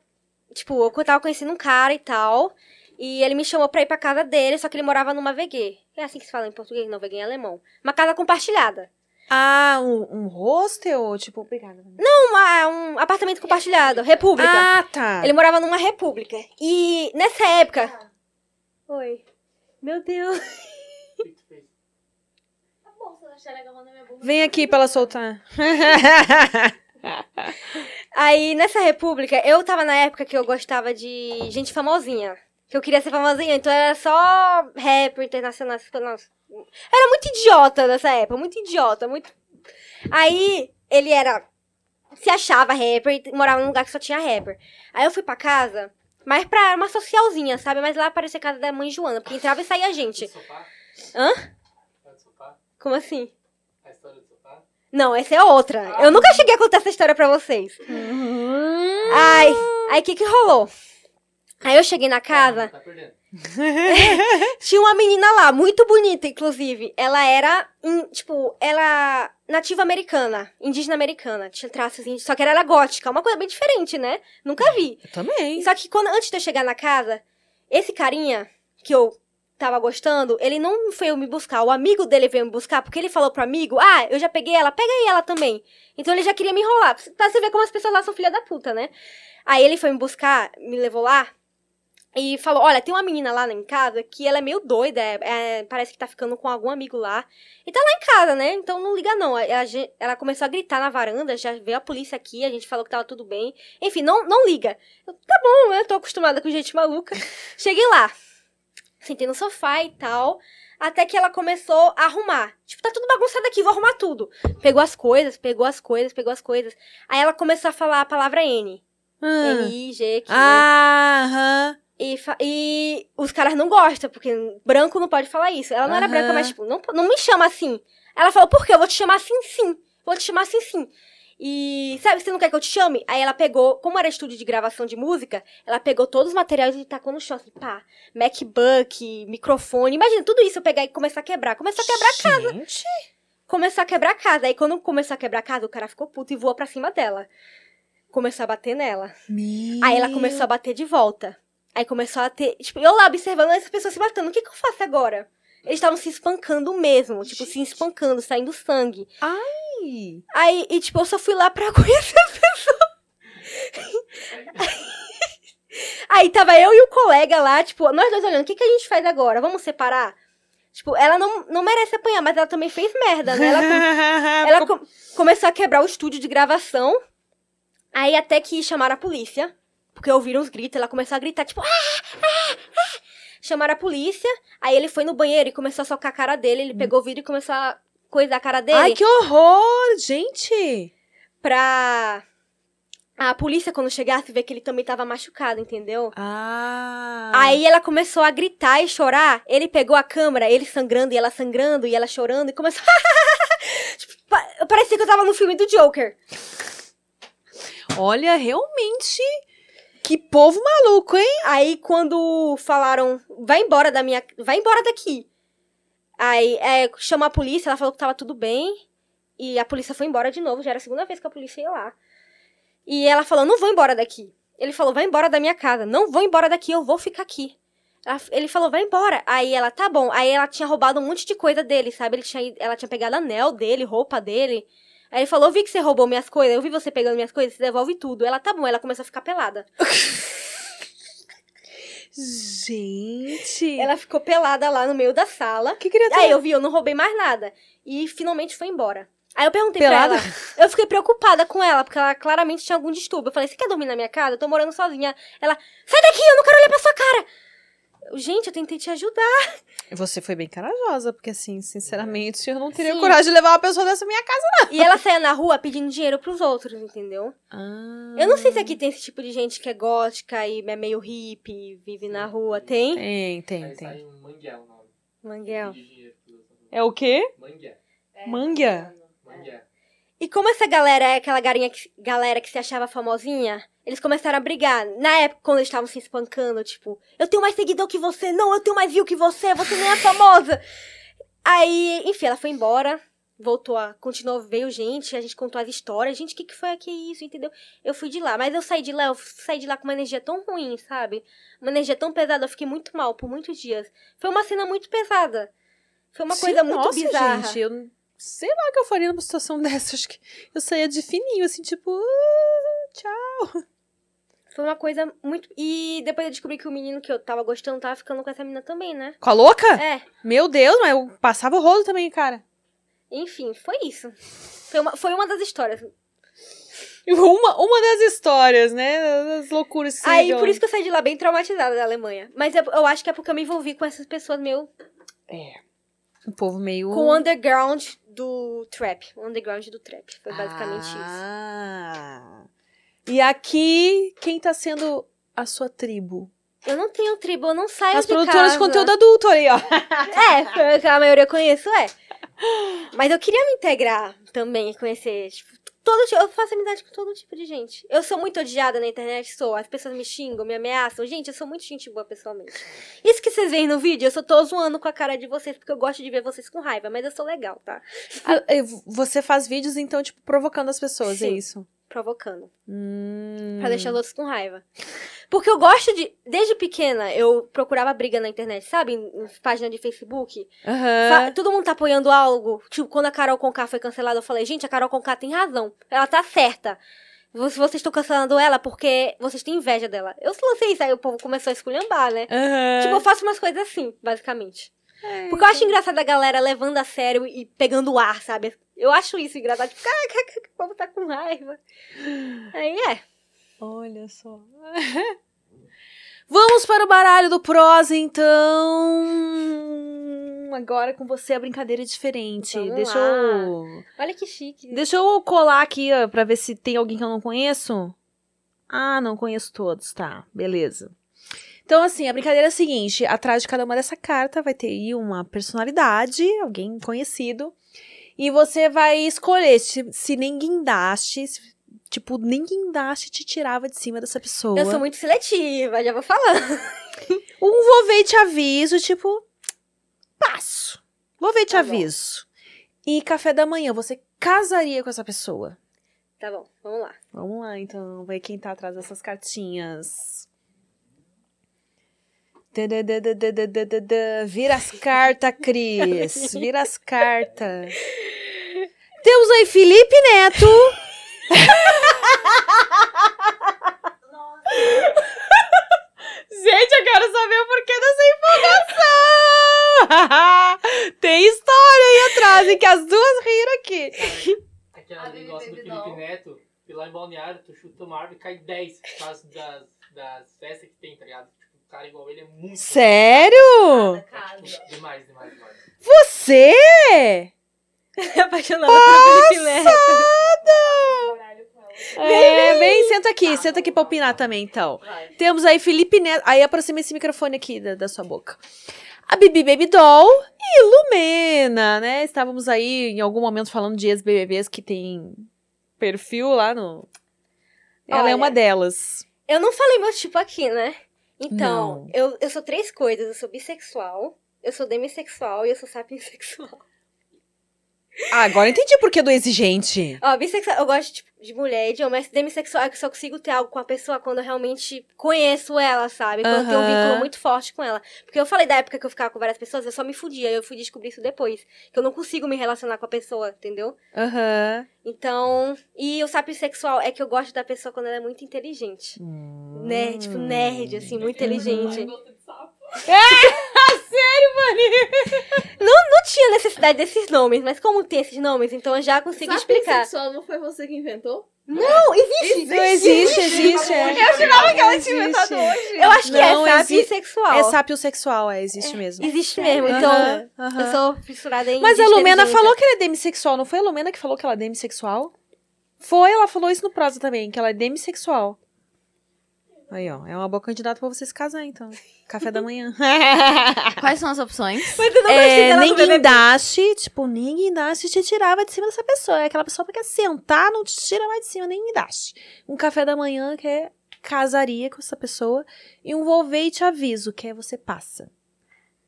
Tipo, eu tava conhecendo um cara e tal. E ele me chamou pra ir pra casa dele, só que ele morava numa VG. É assim que se fala em português? Não, VG em alemão. Uma casa compartilhada. Ah, um, um hostel? Tipo, obrigada. Uma, um apartamento compartilhado. República. Ah, tá. Ele morava numa república. E nessa época. Oi. Meu Deus. Tá. Vem aqui pra ela soltar. Aí, nessa república, eu tava na época que eu gostava de gente famosinha. Que eu queria ser famosinha, então era só rapper internacional. Nossa. Era muito idiota nessa época, muito idiota, muito. Aí, ele era. Se achava rapper e morava num lugar que só tinha rapper. Aí eu fui pra casa, mas pra uma socialzinha, sabe? Mas lá parecia a casa da mãe Joana, porque entrava e saía gente. Do sofá? Hã? Do sofá? Como assim? A história do sofá? Não, essa é outra. Eu nunca cheguei a contar essa história pra vocês. Ai, aí o que que rolou? Aí eu cheguei na casa, Tá perdendo. tinha uma menina lá, muito bonita, inclusive. Ela era, in- tipo, ela nativa americana, indígena americana, tinha traços indígenas, só que ela era gótica, uma coisa bem diferente, né? Nunca vi. Eu também. Só que quando, antes de eu chegar na casa, esse carinha que eu tava gostando, ele não foi me buscar, o amigo dele veio me buscar, porque ele falou pro amigo, ah, eu já peguei ela, pega aí ela também. Então ele já queria me enrolar, pra você ver como as pessoas lá são filha da puta, né? Aí ele foi me buscar, me levou lá, e falou, olha, tem uma menina lá em casa que ela é meio doida, é- é, parece que tá ficando com algum amigo lá. E tá lá em casa, né? Então não liga não. Ela, ela começou a gritar na varanda, já veio a polícia aqui, a gente falou que tava tudo bem. Enfim, não, não liga. Eu, tá bom, né? Tô acostumada com gente maluca. Cheguei lá, sentei no sofá e tal, até que ela começou a arrumar. Tipo, tá tudo bagunçado aqui, vou arrumar tudo. Pegou as coisas, pegou as coisas, pegou as coisas. Aí ela começou a falar a palavra N. Ah, N-I-G, que, né? ah aham. E, e os caras não gostam, porque branco não pode falar isso. Ela não era Aham. branca, mas, tipo, não, não me chama assim. Ela falou, por quê? Eu vou te chamar assim, sim. Vou te chamar assim, sim. E sabe, você não quer que eu te chame? Aí ela pegou, como era estúdio de gravação de música, ela pegou todos os materiais e tacou no chão, assim, pá, MacBook, microfone. Imagina, tudo isso eu pegar e começar a quebrar. Começar a quebrar a casa. Gente, Começar a quebrar a casa. Aí quando começou a quebrar a casa, o cara ficou puto e voou pra cima dela. Começou a bater nela. meu... Aí ela começou a bater de volta. Aí começou a ter. Tipo, eu lá observando essas pessoas se batendo. O que, que eu faço agora? Eles estavam se espancando mesmo. Tipo, se espancando, saindo sangue. Ai. Aí, e tipo, eu só fui lá pra conhecer as pessoas. Aí tava eu e o colega lá, tipo, nós dois olhando, o que, que a gente faz agora? Vamos separar? Tipo, ela não, não merece apanhar, mas ela também fez merda, né? Ela, com- ela com- começou a quebrar o estúdio de gravação. Aí até que chamaram a polícia. Porque ouviram os gritos, ela começou a gritar, tipo, ah, ah, ah. Chamaram a polícia. Aí ele foi no banheiro e começou a socar a cara dele. Ele pegou o vidro e começou a coisar a cara dele. Ai, que horror, gente. pra a polícia, quando chegasse, ver que ele também tava machucado, entendeu? Ah. Aí ela começou a gritar e chorar. Ele pegou a câmera, ele sangrando e ela sangrando e ela chorando e começou. Tipo, pa- Parecia que eu tava no filme do Joker. Olha, realmente. Que povo maluco, hein? Aí quando falaram, vai embora da minha. Vai embora daqui. Aí é, chamou a polícia, ela falou que tava tudo bem. E a polícia foi embora de novo. Já era a segunda vez que a polícia ia lá. E ela falou, não vou embora daqui. Ele falou, vai embora da minha casa. Não vou embora daqui, eu vou ficar aqui. Ele falou, vai embora. Aí ela, tá bom. Aí ela tinha roubado um monte de coisa dele, sabe? Ele tinha, ela tinha pegado anel dele, roupa dele. Aí ele falou, eu vi que você roubou minhas coisas, eu vi você pegando minhas coisas, você devolve tudo. Ela, tá bom. Ela começou a ficar pelada. Gente. Ela ficou pelada lá no meio da sala. Que criatura. Aí eu vi, eu não roubei mais nada. E finalmente foi embora. Aí eu perguntei Pelada? pra ela. Eu fiquei preocupada com ela, porque ela claramente tinha algum distúrbio. Eu falei, você quer dormir na minha casa? Eu tô morando sozinha. Ela, sai daqui, eu não quero olhar pra sua cara. Gente, eu tentei te ajudar. Você foi bem corajosa, porque assim, sinceramente, eu não teria Sim. coragem de levar uma pessoa dessa minha casa. E ela saía na rua pedindo dinheiro pros outros, entendeu? Ah. Eu não sei se aqui tem esse tipo de gente que é gótica e é meio hippie, vive na rua. Tem? Tem, tem, Aí tem. sai um manguel o nome. Manguel. É o quê? Manguel. É, Manguia? Manguel. E como essa galera é aquela garinha que, galera que se achava famosinha, eles começaram a brigar. Na época, quando eles estavam se espancando, tipo, eu tenho mais seguidor que você, não, eu tenho mais view que você, você nem é famosa. Aí, enfim, ela foi embora, voltou a. Continuou, veio gente, a gente contou as histórias. Gente, o que, que foi que isso, entendeu? Eu fui de lá, mas eu saí de lá, eu saí de lá com uma energia tão ruim, sabe? Uma energia tão pesada, eu fiquei muito mal por muitos dias. Foi uma cena muito pesada. Foi uma Sim, coisa muito nossa, bizarra. gente, eu sei lá o que eu faria numa situação dessa. Acho que eu saía de fininho, assim, tipo, "Ah, tchau. Foi uma coisa muito. E depois eu descobri que o menino que eu tava gostando tava ficando com essa menina também, né? Com a louca? É. Meu Deus, mas eu passava o rolo também, cara. Enfim, foi isso. Foi uma, foi uma das histórias. Uma, uma das histórias, né? Das loucuras que Aí, por isso que eu saí de lá bem traumatizada da Alemanha. Mas eu, eu acho que é porque eu me envolvi com essas pessoas meio. É. Um povo meio. Com o underground do trap. O underground do trap. Foi basicamente isso. ah. E aqui, quem tá sendo a sua tribo? Eu não tenho tribo, eu não saio As de produtoras casa. de conteúdo adulto aí, ó. É, o a maioria eu conheço, é. Mas eu queria me integrar também, conhecer, tipo, todo eu faço amizade com todo tipo de gente. Eu sou muito odiada na internet, sou. As pessoas me xingam, me ameaçam. Gente, eu sou muito gente boa pessoalmente. Isso que vocês veem no vídeo, eu só tô zoando com a cara de vocês, porque eu gosto de ver vocês com raiva, mas eu sou legal, tá? Ah, Você faz vídeos, então, tipo, provocando as pessoas, é Sim. isso? Provocando. Hum. Pra deixar os outros com raiva. Porque eu gosto de. Desde pequena, eu procurava briga na internet, sabe? Em, em página de Facebook. Fa- Todo mundo tá apoiando algo. Tipo, quando a Carol Conká foi cancelada, eu falei, gente, a Carol Conká tem razão. Ela tá certa. Vo- Vocês estão cancelando ela porque vocês têm inveja dela. Eu lancei isso, aí o povo começou a esculhambar, né? Aham. Tipo, eu faço umas coisas assim, basicamente. É, Porque eu acho engraçado a galera levando a sério e pegando ar, sabe? Eu acho isso engraçado. Tipo, caraca, o povo tá com raiva. Aí é. Olha só. Vamos para o baralho do prosa, então. Agora com você a brincadeira é diferente. Vamos Deixa lá. eu. Olha que chique. Deixa eu colar aqui, ó, pra ver se tem alguém que eu não conheço. Ah, não conheço todos, tá. Beleza. Então, assim, a brincadeira é a seguinte: atrás de cada uma dessa carta vai ter aí uma personalidade, alguém conhecido. E você vai escolher se, se nem guindaste, se- tipo, nem guindaste te tirava de cima dessa pessoa. Eu sou muito seletiva, já vou falando. Um vou ver e te aviso, tipo, passo. Vou ver e te Tá bom. aviso. E café da manhã, você casaria com essa pessoa? Tá bom, vamos lá. Vamos lá, então, ver quem tá atrás dessas cartinhas. Vira as cartas, Cris. Vira as cartas. Temos aí Felipe Neto. Gente, eu quero saber o porquê dessa informação. Tem história aí atrás, hein, que as duas riram aqui. Aquele A Baby negócio do Felipe. Neto, e lá em Balneário, tu chuta uma árvore e cai 10 por causa das, das festas que tem, tá ligado? Tipo, um cara igual ele é muito. Sério? Tipo, demais, demais, demais. Você? Apaixonada por Felipe Neto. É, vem, senta aqui, senta aqui pra opinar também, então. Vai. Temos aí Felipe Neto. Aí aproxima esse microfone aqui da, da sua boca. A Bibi Baby Doll e Lumena, né? Estávamos aí em algum momento falando de ex-BBBs que tem perfil lá no. Ela é Olha. uma delas. Eu não falei meu tipo aqui, né? Então, Não. eu, eu sou três coisas. Eu sou bissexual, eu sou demissexual e eu sou sapiensexual. Ah, agora eu entendi por que do exigente. Ó, bissexual, eu gosto tipo, de mulher e de homem, mas demissexual é que eu só consigo ter algo com a pessoa quando eu realmente conheço ela, sabe? Quando eu tenho um vínculo muito forte com ela. Porque eu falei da época que eu ficava com várias pessoas, eu só me fudia, eu fui descobrir isso depois. Que eu não consigo me relacionar com a pessoa, entendeu? Aham. Então, e o sapiensexual é que eu gosto da pessoa quando ela é muito inteligente. Né? Tipo, nerd, assim, muito inteligente. Gosto de sapo. Não tinha necessidade desses nomes, mas como tem esses nomes, então eu já consigo explicar. sexual não foi você que inventou? Não, existe! Não existe, existe. É. Eu jurava que ela tinha Existe. inventado hoje. Eu acho que Não, é exi- sapiensexual. É sapiosexual, é, existe mesmo. Existe mesmo, então Aham, eu sou fissurada em Mas a Lumena falou que ela é demissexual, não foi a Lumena que falou que ela é demissexual? Foi, ela falou isso no prosa também, que ela é demissexual. Aí, ó, é uma boa candidata pra você se casar, então. Café da manhã. Quais são as opções? Mas eu não é, nem guindaste, tipo, nem guindaste te tirava de cima dessa pessoa. É aquela pessoa que quer sentar, não te tira mais de cima, nem guindaste. Um café da manhã que é casaria com essa pessoa. E um vou e te aviso, que é você passa.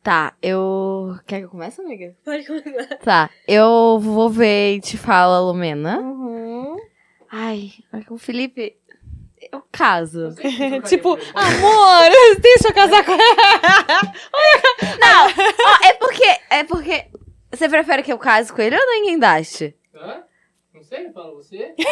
Tá, eu. Quer que eu comece, amiga? Pode começar. Tá, eu vou ver e te falo a Lumena. Uhum. Ai, o Felipe. Eu caso. tipo, amor, deixa eu casar com ela. Não, ó, é porque. É porque. Você prefere que eu case com ele ou não guindaste? Hã? Não sei, fala você.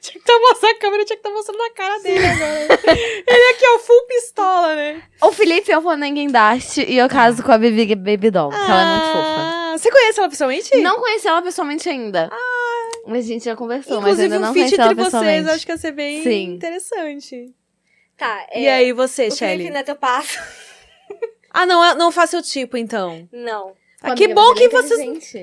Tinha que estar mostrando a câmera, tinha que estar mostrando na cara dele agora. Ele aqui, ó, full pistola, né? O Felipe eu vou na guindaste e eu caso com a Bibi Baby Doll, que ela é muito fofa. Ah, Você conhece ela pessoalmente? Não conheci ela pessoalmente ainda. Mas a gente já conversou, mas Inclusive, ainda um não feat entre vocês, acho que ia ser bem Sim. interessante. Tá, é, E aí, você, o Shelly? Felipe Neto eu passo. Ah, não, é- não faça o tipo, então. Não. Ah, que bom mas que é vocês...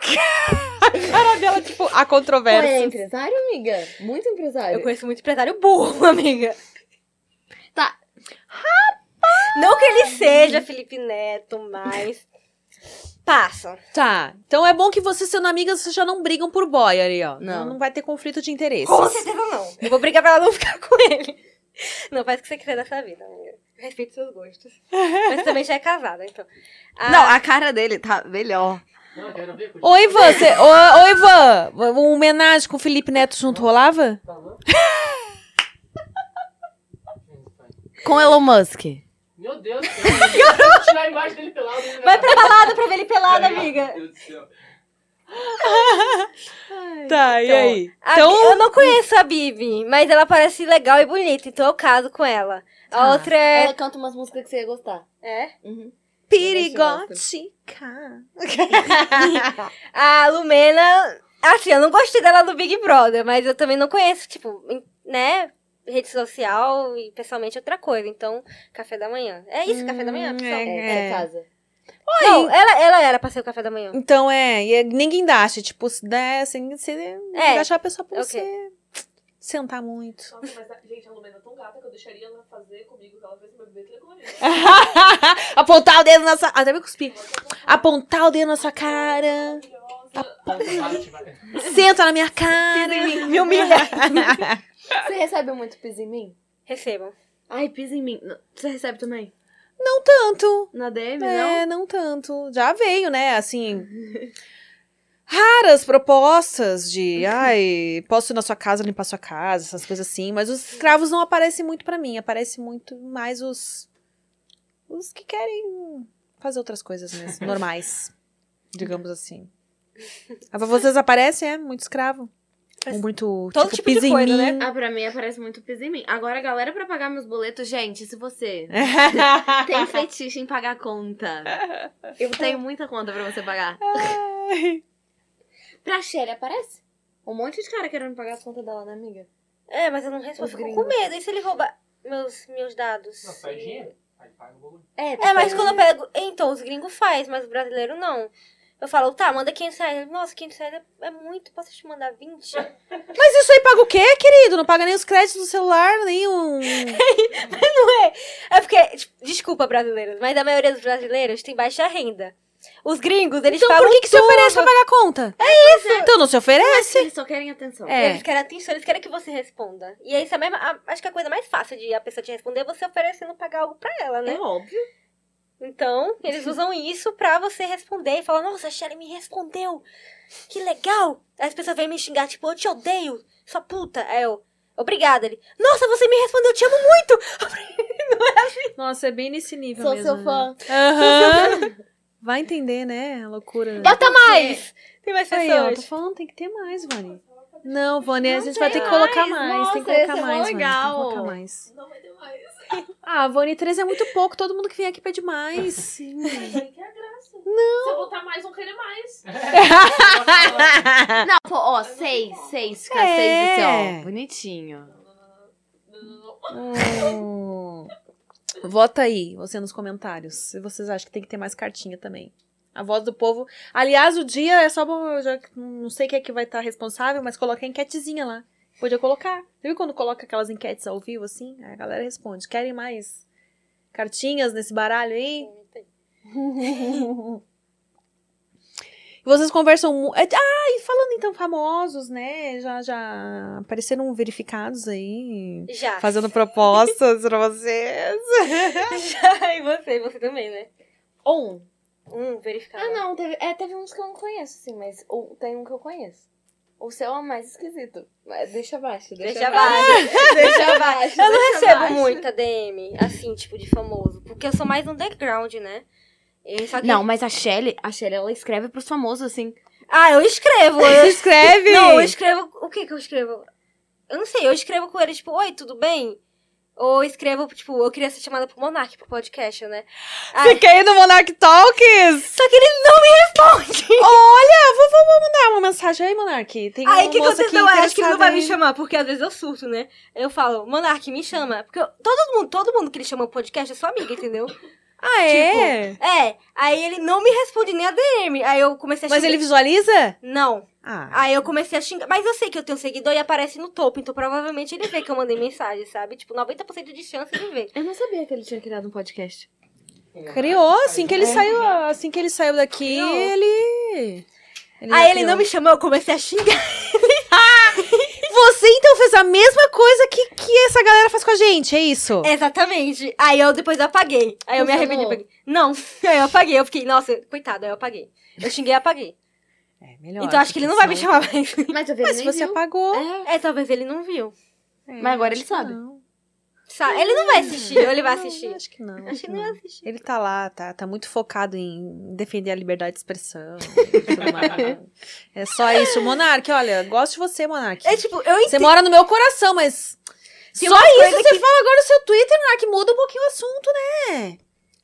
A cara dela, tipo, a Pô, ele é controvérsia. empresário, amiga? Muito empresário. Eu conheço muito empresário burro, amiga. Tá. Não que ele seja Felipe Neto, mas... Passa. Tá, então é bom que vocês sendo amigas, vocês já não brigam por boy ali, ó. Não. Não vai ter conflito de interesse. Com certeza não. Eu vou brigar pra ela não ficar com ele. Não, faz o que você quiser dessa vida, amiga. Respeito seus gostos. Mas também já é casada, então. Ah, Não, a cara dele tá melhor. Não, quero ver. Ô, Ivan, você... Ô, ô, Ivan, uma homenagem com o Felipe Neto junto rolava? Falou? Com Elon Musk. Meu Deus do céu. Vou tirar a imagem dele pelado. né? Vai pra balada pra ver ele pelado, amiga. Meu Deus do céu. Tá, e Então, aí? A Então, Eu não conheço a Bibi, mas ela parece legal e bonita, então eu caso com ela. A Tá. outra é. Ela canta umas músicas que você ia gostar. É? Uhum. Perigótica. A Lumena. Assim, eu não gostei dela no Big Brother, mas eu também não conheço, tipo, né? Rede social e pessoalmente outra coisa. Então, café da manhã. É isso, café da manhã, Hum, pessoal? é. É, casa. Não, ela, ela era pra ser o café da manhã. Então é, e é- ninguém daste, tipo, se der, sem, se É, deixar a pessoa por ok. você. sentar muito. Nossa, mas, a- gente, a Lumena é tão gata que eu deixaria ela fazer comigo que ela fez meu bebê telegonia. Apontar o dedo na sua. Até me cuspir. Apontar o dedo na sua cara. Maravilhosa. Senta na minha cara. Me humilha. Você recebe muito pisa em mim? Recebo. Ai, pisa em mim. Não, Você recebe também? Não tanto. Na DM, não? É, não tanto. Já veio, né? Assim. Raras propostas de, ai, posso ir na sua casa limpar sua casa, essas coisas assim. Mas os escravos não aparecem muito pra mim. Aparece muito mais os. Os que querem fazer outras coisas mesmo. Normais. digamos assim. Vocês aparece, é? Muito escravo. Ou muito. Todo tipo, tipo de coisa, mim. Ah, pra mim aparece muito pisa em mim. Agora, galera, pra pagar meus boletos, gente, se você tem fetiche em pagar conta, eu tenho muita conta pra você pagar. Pra Shelly aparece? Um monte de cara querendo pagar as contas dela, né, amiga? É, mas eu não respondo. Fico com medo. E se ele roubar meus, meus dados? Não, faz dinheiro. Aí paga o bagulho. É, É, mas quando eu pego. Então, os gringos faz, mas o brasileiro não. Eu falo, tá, manda 500 reais. Nossa, 500 reais é- é muito. Posso te mandar 20? Mas isso aí paga o quê, querido? Não paga nem os créditos do celular, nem um. É porque, tipo, desculpa, brasileiros, mas a maioria dos brasileiros tem baixa renda. Os gringos, eles Então pagam por que, que se oferece pra pagar conta? É isso. Então não se oferece. Eles só querem atenção. É. Eles querem atenção, eles querem que você responda. E aí, isso é a mesma, a- acho que a coisa mais fácil de a pessoa te responder é você oferecendo pagar algo pra ela, né? É óbvio. Então, eles usam isso pra você responder e falar, nossa, a Shelly me respondeu. Que legal. Aí as pessoas vêm me xingar, tipo, eu te odeio, sua puta. Aí eu, obrigada. Ele, nossa, você me respondeu, eu te amo muito. Nossa, é bem nesse nível Sou mesmo. seu né? fã. Aham. Vai entender, né? A loucura. Bota mais. Tem mais Aí, ó, tô pessoas. falando, tem que ter mais, Vani. Não, Vani, a gente vai ter que colocar mais. mais. tem que Nossa, colocar é mais, Vani. Tem que legal. colocar mais. Não vai ter mais. Ah, Vani, 13 é muito pouco. Todo mundo que vem aqui pede mais. Mas aí que é a graça. Não. Se eu botar mais, vão querer mais. Não, pô, ó, seis, seis, ficar É. seis assim, ó. Bonitinho. Hum. Vota aí, você nos comentários, se vocês acham que tem que ter mais cartinha também. A voz do povo. Aliás, o dia é só já não sei quem é que vai estar responsável, mas coloquei a enquetezinha lá. Podia colocar. Você viu quando coloca aquelas enquetes ao vivo assim? Aí a galera responde. Querem mais cartinhas nesse baralho aí? E vocês conversam. mu- é, Ah, e falando então famosos, né? Já, já apareceram verificados aí. Já. Fazendo propostas pra vocês. Já. E você, você também, né? Um. Hum, verificado. Ah, não, teve, é, teve uns que eu não conheço, sim, mas ou, tem um que eu conheço. O seu é o mais esquisito. Mas deixa abaixo, deixa, Deixa abaixo. abaixo. Deixa abaixo. Eu não recebo abaixo. muita DM, assim, tipo, de famoso. Porque eu sou mais underground, né? Só que- Não, mas a Shelly, a Shelly, ela escreve pros famosos, assim. Ah, eu escrevo. Você Eu... escreve? Não, eu escrevo. O que que eu escrevo? Eu não sei, eu escrevo com ele, tipo, oi, tudo bem? Ou escrevo, tipo, eu queria ser chamada pro Monark, pro podcast, né? Ai, Fiquei no Monarch Talks. Só que ele não me responde. Olha, vou, vou, mandar uma mensagem aí, Monark. Tem Aí um o que moço aconteceu? aqui Eu acho que ele não vai me chamar, porque às vezes eu surto, né? Eu falo, Monark, me chama. Porque eu- todo mundo, todo mundo que ele chama pro podcast é sua amiga, entendeu? Ah, é? É, aí ele não me responde nem a DM. Aí eu comecei a Mas xingar. ele visualiza? Não. Ah. Aí eu comecei a xingar. Mas eu sei que eu tenho seguidor e aparece no topo, então provavelmente ele vê que eu mandei mensagem, sabe? Tipo, 90% de chance de ver. Eu não sabia que ele tinha criado um podcast. Criou, assim que ele É. saiu, assim que ele saiu daqui, Criou. ele... ele Aí ele criou. não me chamou, eu comecei a xingar. Você então fez a mesma coisa que, que essa galera faz com a gente, é isso? Exatamente. Aí eu depois eu apaguei. Aí eu me Funcionou? arrependi. apaguei. Não, aí eu apaguei. Eu fiquei, nossa, coitado, aí eu apaguei. Eu xinguei e apaguei. É, melhor. então acho que ele não vai me chamar mais. Mas vi Mas se ele você nem viu. apagou... É. É, talvez ele não viu. é, Mas agora ele que sabe. não. Sa- Ele não vai assistir, ou ele vai Não, assistir? Acho que não. Acho que não vai assistir. Ele tá lá, tá, tá muito focado em defender a liberdade de expressão. é só isso. Monark, olha, gosto de você, Monark. É tipo, eu Você entendo. mora no meu coração, mas. Tem só uma isso coisa você fala agora no seu Twitter, Monark. Muda um pouquinho o assunto, né?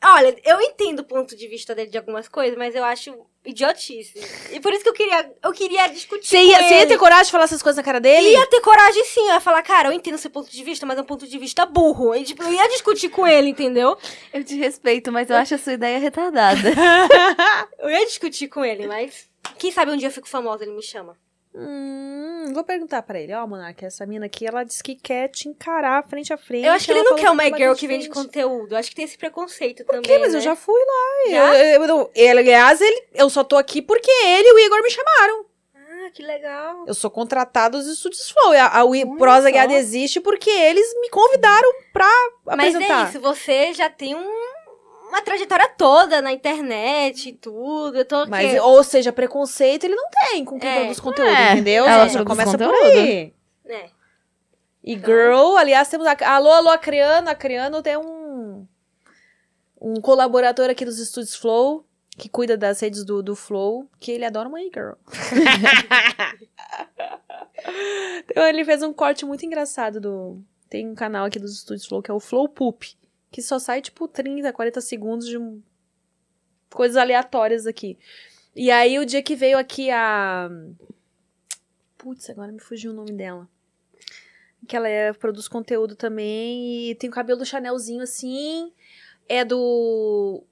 Olha, eu entendo o ponto de vista dele de algumas coisas, mas eu acho idiotice. E por isso que eu queria, eu queria discutir. Você com ia, você ia ter coragem de falar essas coisas na cara dele? Ia ter coragem sim, eu ia falar, cara, eu entendo seu ponto de vista, mas é um ponto de vista burro. E, tipo, eu ia discutir com ele, entendeu? Eu te respeito, mas eu acho a sua ideia retardada. Eu ia discutir com ele, mas. Quem sabe um dia eu fico famosa, ele me chama. Hum, vou perguntar pra ele. Ó, Monark, essa mina aqui, ela disse que quer te encarar frente a frente. Eu acho que ele não quer uma vai girl que vende conteúdo. Eu acho que tem esse preconceito também. Por quê? Mas eu né? já fui lá. Já? Eu, eu, eu- ele, aliás, ele, eu só tô aqui porque ele e o Igor me chamaram. Ah, que legal. Eu sou contratada dos estúdios Flow. A, a, o Prosa. Guiada existe porque eles me convidaram pra Mas apresentar. é isso, você já tem um- uma trajetória toda na internet e tudo. Eu tô Mas, aqui. ou seja, preconceito ele não tem com quem É. produz conteúdo, É, entendeu? ela Já produz começa por conteúdo. aí. né? E girl, aliás, temos a... Alô, alô, Acriano. Acriano tem um... Um colaborador aqui dos estúdios Flow, que cuida das redes do, do Flow, que ele adora uma e-girl. então ele fez um corte muito engraçado do... Tem um canal aqui dos estúdios Flow, que é o Flow Poop, que só sai, tipo, 30, 40 segundos de um... coisas aleatórias aqui. E aí, o dia que veio aqui a... Putz, agora me fugiu o nome dela que ela é- produz conteúdo também e tem o cabelo do Chanelzinho assim. É do.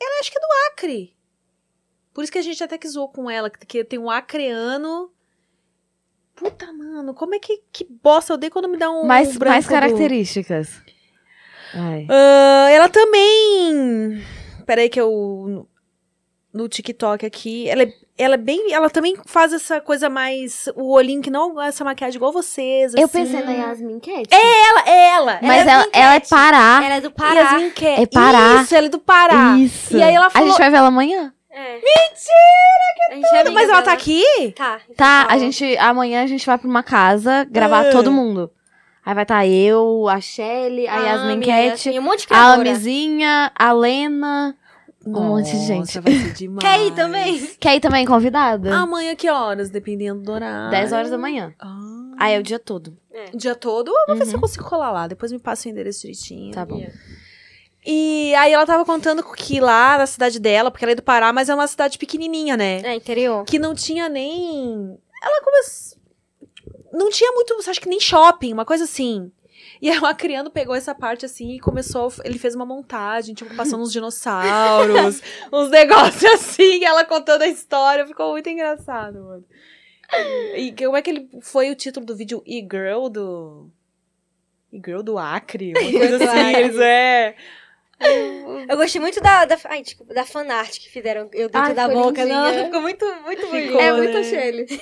Ela acho que é do Acre. Por isso que a gente até que zoou com ela, que- tem um acreano. Puta, mano, como é que, que bosta? Eu odeio quando me dá um. Mais, um mais características. Ah, ela também. Peraí, que eu. No TikTok aqui. Ela é, ela é bem. Ela também faz essa coisa mais. O olhinho que não essa maquiagem igual vocês. Eu assim. pensei na Yasmin Cat. Ela, ela. Mas Ela é ela, ela é. Pará. Ela é do Pará. Yasmin Cat. É Pará. Isso, ela é do Pará. Isso. E aí ela falou- A gente vai ver ela amanhã. É. Mentira! A gente é Mas ela dela. tá aqui? Tá. então Tá, a gente. Amanhã a gente vai pra uma casa gravar Ah. todo mundo. Aí vai estar eu, a Shelly, a Ah, Yasmin Cat, Yasmin, um monte de a. Amizinha, a Lena. Um monte de gente. Nossa, vai ser demais. Quer ir também? Quer ir também convidada? Amanhã que horas? Dependendo do horário. 10 horas da manhã. Ah. Aí é o dia todo. O dia todo? Eu vou ver se eu Uhum. consigo colar lá. Depois me passa o endereço direitinho. Tá bom. E aí ela tava contando que lá na cidade dela, porque ela é do Pará, mas é uma cidade pequenininha, né? É, interior. Que não tinha nem... Ela começou... Não tinha muito, acho que nem shopping, uma coisa assim. E aí o Acriano pegou essa parte assim e começou. Ele fez uma montagem, tipo, passando uns dinossauros, uns negócios assim, e ela contando a história. Ficou muito engraçado, mano. E, e como é que ele. Foi o título do vídeo E-Girl do. E-Girl do Acre? Uma coisa assim, eles é. Eu gostei muito da, da, ai, desculpa, da fanart que fizeram eu dentro Ai, da boca. lindinha. Nossa, ficou muito, muito bonito. Ficou, é né? muito Shelly.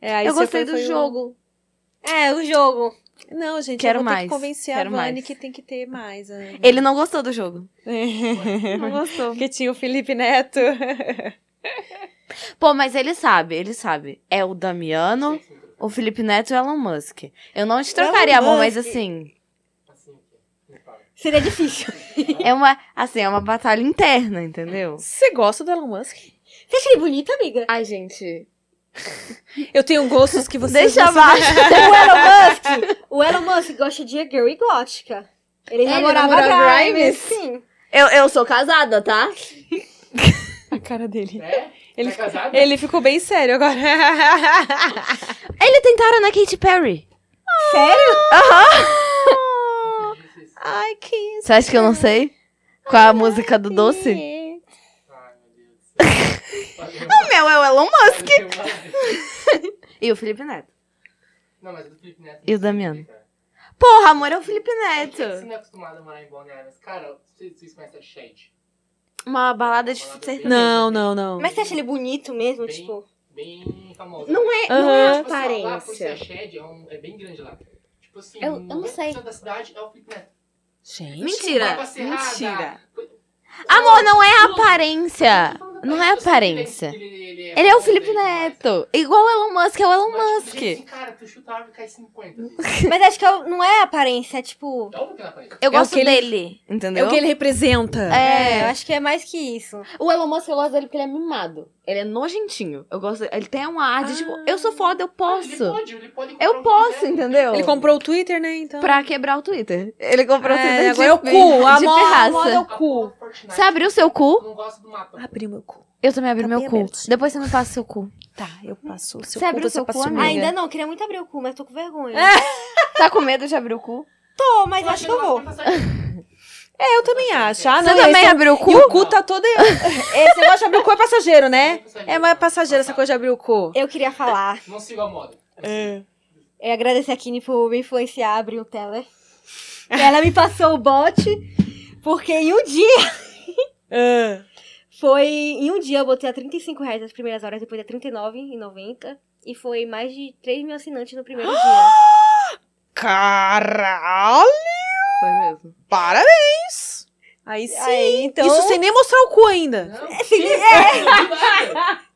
É, aí Eu você gostei foi- do foi um- jogo. É, o jogo. Não, gente, Quero eu vou ter mais, que convencer quero a Vani mais. que tem que ter mais. né? Ele não gostou do jogo. Não gostou. Porque tinha o Felipe Neto. Pô, mas ele sabe, ele sabe. É o Damiano, o Felipe Neto e o Elon Musk. Eu não te trocaria, Elon amor, mas assim, Assim. Seria difícil. é uma, assim, é uma batalha interna, entendeu? Você gosta do Elon Musk? Você acha ele bonito, amiga? Ai, gente. Eu tenho gostos que você Deixa não abaixo. o Elon Musk, o Elon Musk gosta de girl e gótica. Ele, Ele namorava Grimes. Grimes? Sim. Eu, eu sou casada, tá? A cara dele. É? Ele, Tá casado? ele ficou bem sério agora. Ele tentaram na Katy Perry. Ai, que. Você acha que eu não sei? Qual é a música do doce? Ai, meu Deus do céu. O meu é o Elon Musk. Musk. E o Felipe Neto. Não, mas é do Felipe Neto. E o Damiano? Porra, amor, é o Felipe É que Você Neto. não é acostumado a morar em Balneário, cara, vocês, conhecem a Shade? Uma balada de. Não, não, não. Mas você acha ele bonito mesmo? Bem- Tipo, Bem famosa. Não é, não é Tipo assim, ó, lá por ser a aparência. Shed, é, um, é bem grande lá. Tipo assim, Eu- eu não 90% sei. da cidade é o Felipe Neto. Gente. Mentira, mentira. Amor, não é aparência. Não é aparência. Ele é o Felipe Neto. Igual o Elon Musk, é o Elon Musk. Assim, cara, tu chuta a árvore e cai 50. mas acho que é não é aparência, é tipo. É óbvio que não aparece. Eu É o gosto que ele- dele, É entendeu? o que ele representa. É, eu É. acho que é mais que isso. O Elon Musk, eu gosto dele porque ele é mimado. Ele é nojentinho. Eu gosto. Ele tem um ar de tipo, eu sou foda, eu Ele posso. pode, ele pode comprar Eu o posso, quiser. entendeu? Ele comprou o Twitter, né? Então. Pra quebrar o Twitter. Ele comprou o Twitter É, de, agora é o cu. A de moda, moda é o cu. Você abriu seu cu? Eu não gosto do mapa. Abriu meu cu. Eu também abri Tá meu cu. aberto. Depois você me passa seu cu. Tá, eu passo o seu Você abriu cu, seu passa cu, o amiga? Ainda não, queria muito abrir o cu, mas tô com vergonha. Tá com medo de abrir o cu? Tô, mas acho que eu vou. É, eu também acho. Ah, Você não, também esse é- abriu o cu? E o cu tá todo. Esse negócio de abrir o cu é passageiro, né? É mais passageiro essa coisa de abrir o cu. Eu queria falar, Não siga a moda. eu agradecer a Kine por me influenciar a abrir o Teller. Ela me passou o bote, porque em um dia, foi, em um dia eu botei a 35 reais as primeiras horas, depois a 39,90. E foi mais de 3 mil assinantes no primeiro dia. Caralho! Foi mesmo. Parabéns! Aí sim. Aí, então- Isso sem nem mostrar o cu ainda. Não, é.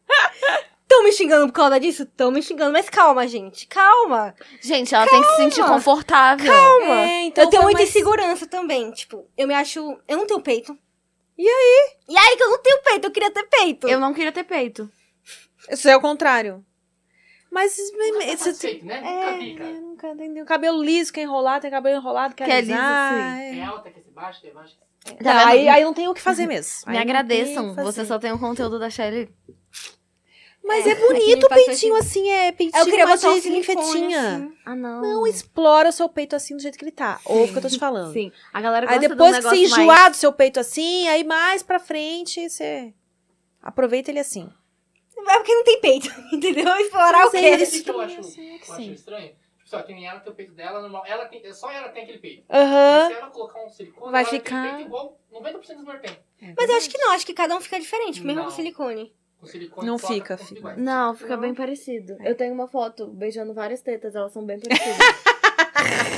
Tão me xingando por causa disso? Tão me xingando, mas calma, gente, calma. Gente, ela tem que se sentir confortável. É, então eu tenho muita mais- insegurança também. Tipo, eu me acho. Eu não tenho peito. E aí? E aí que eu não tenho peito, eu queria ter peito. Eu não queria ter peito. Isso é o contrário. Mas. Nunca tá Esse, satisfeito, né? Nunca vi, é, cara. nunca entendi. O cabelo liso, quer enrolar, tem cabelo enrolado, quer Que é liso, alisar. sim. é. É alta, quer ser baixa, quer baixa. Não, Tá aí, vendo? aí não tem o que fazer mesmo. Me Aí não tem agradeçam. Você só tem o conteúdo da Shelly. Mas É, é bonito o peitinho assim, é peitinho eu queria botar um linfetinha. assim. Ah, não. Não explora o seu peito assim do jeito que ele tá. Ouve o que eu tô te falando. Sim. A galera Aí gosta depois de um que você enjoar mais... do seu peito assim, aí mais pra frente você aproveita ele assim. É porque não tem peito, entendeu? Explorar o quê? é isso o que eu acho, eu sei que eu acho sim. estranho? Tipo, só que nem ela tem o peito dela normal. Ela tem, só ela tem aquele peito. Aham. Mas se ela colocar um silicone, Vai ela ficar- tem peito igual 90% dos mulheres tem. Mas eu acho que não, acho que cada um fica diferente, mesmo Não. com silicone. Com silicone Não fica, fica. Não, fica Não. bem parecido. Eu tenho uma foto beijando várias tetas, elas são bem parecidas.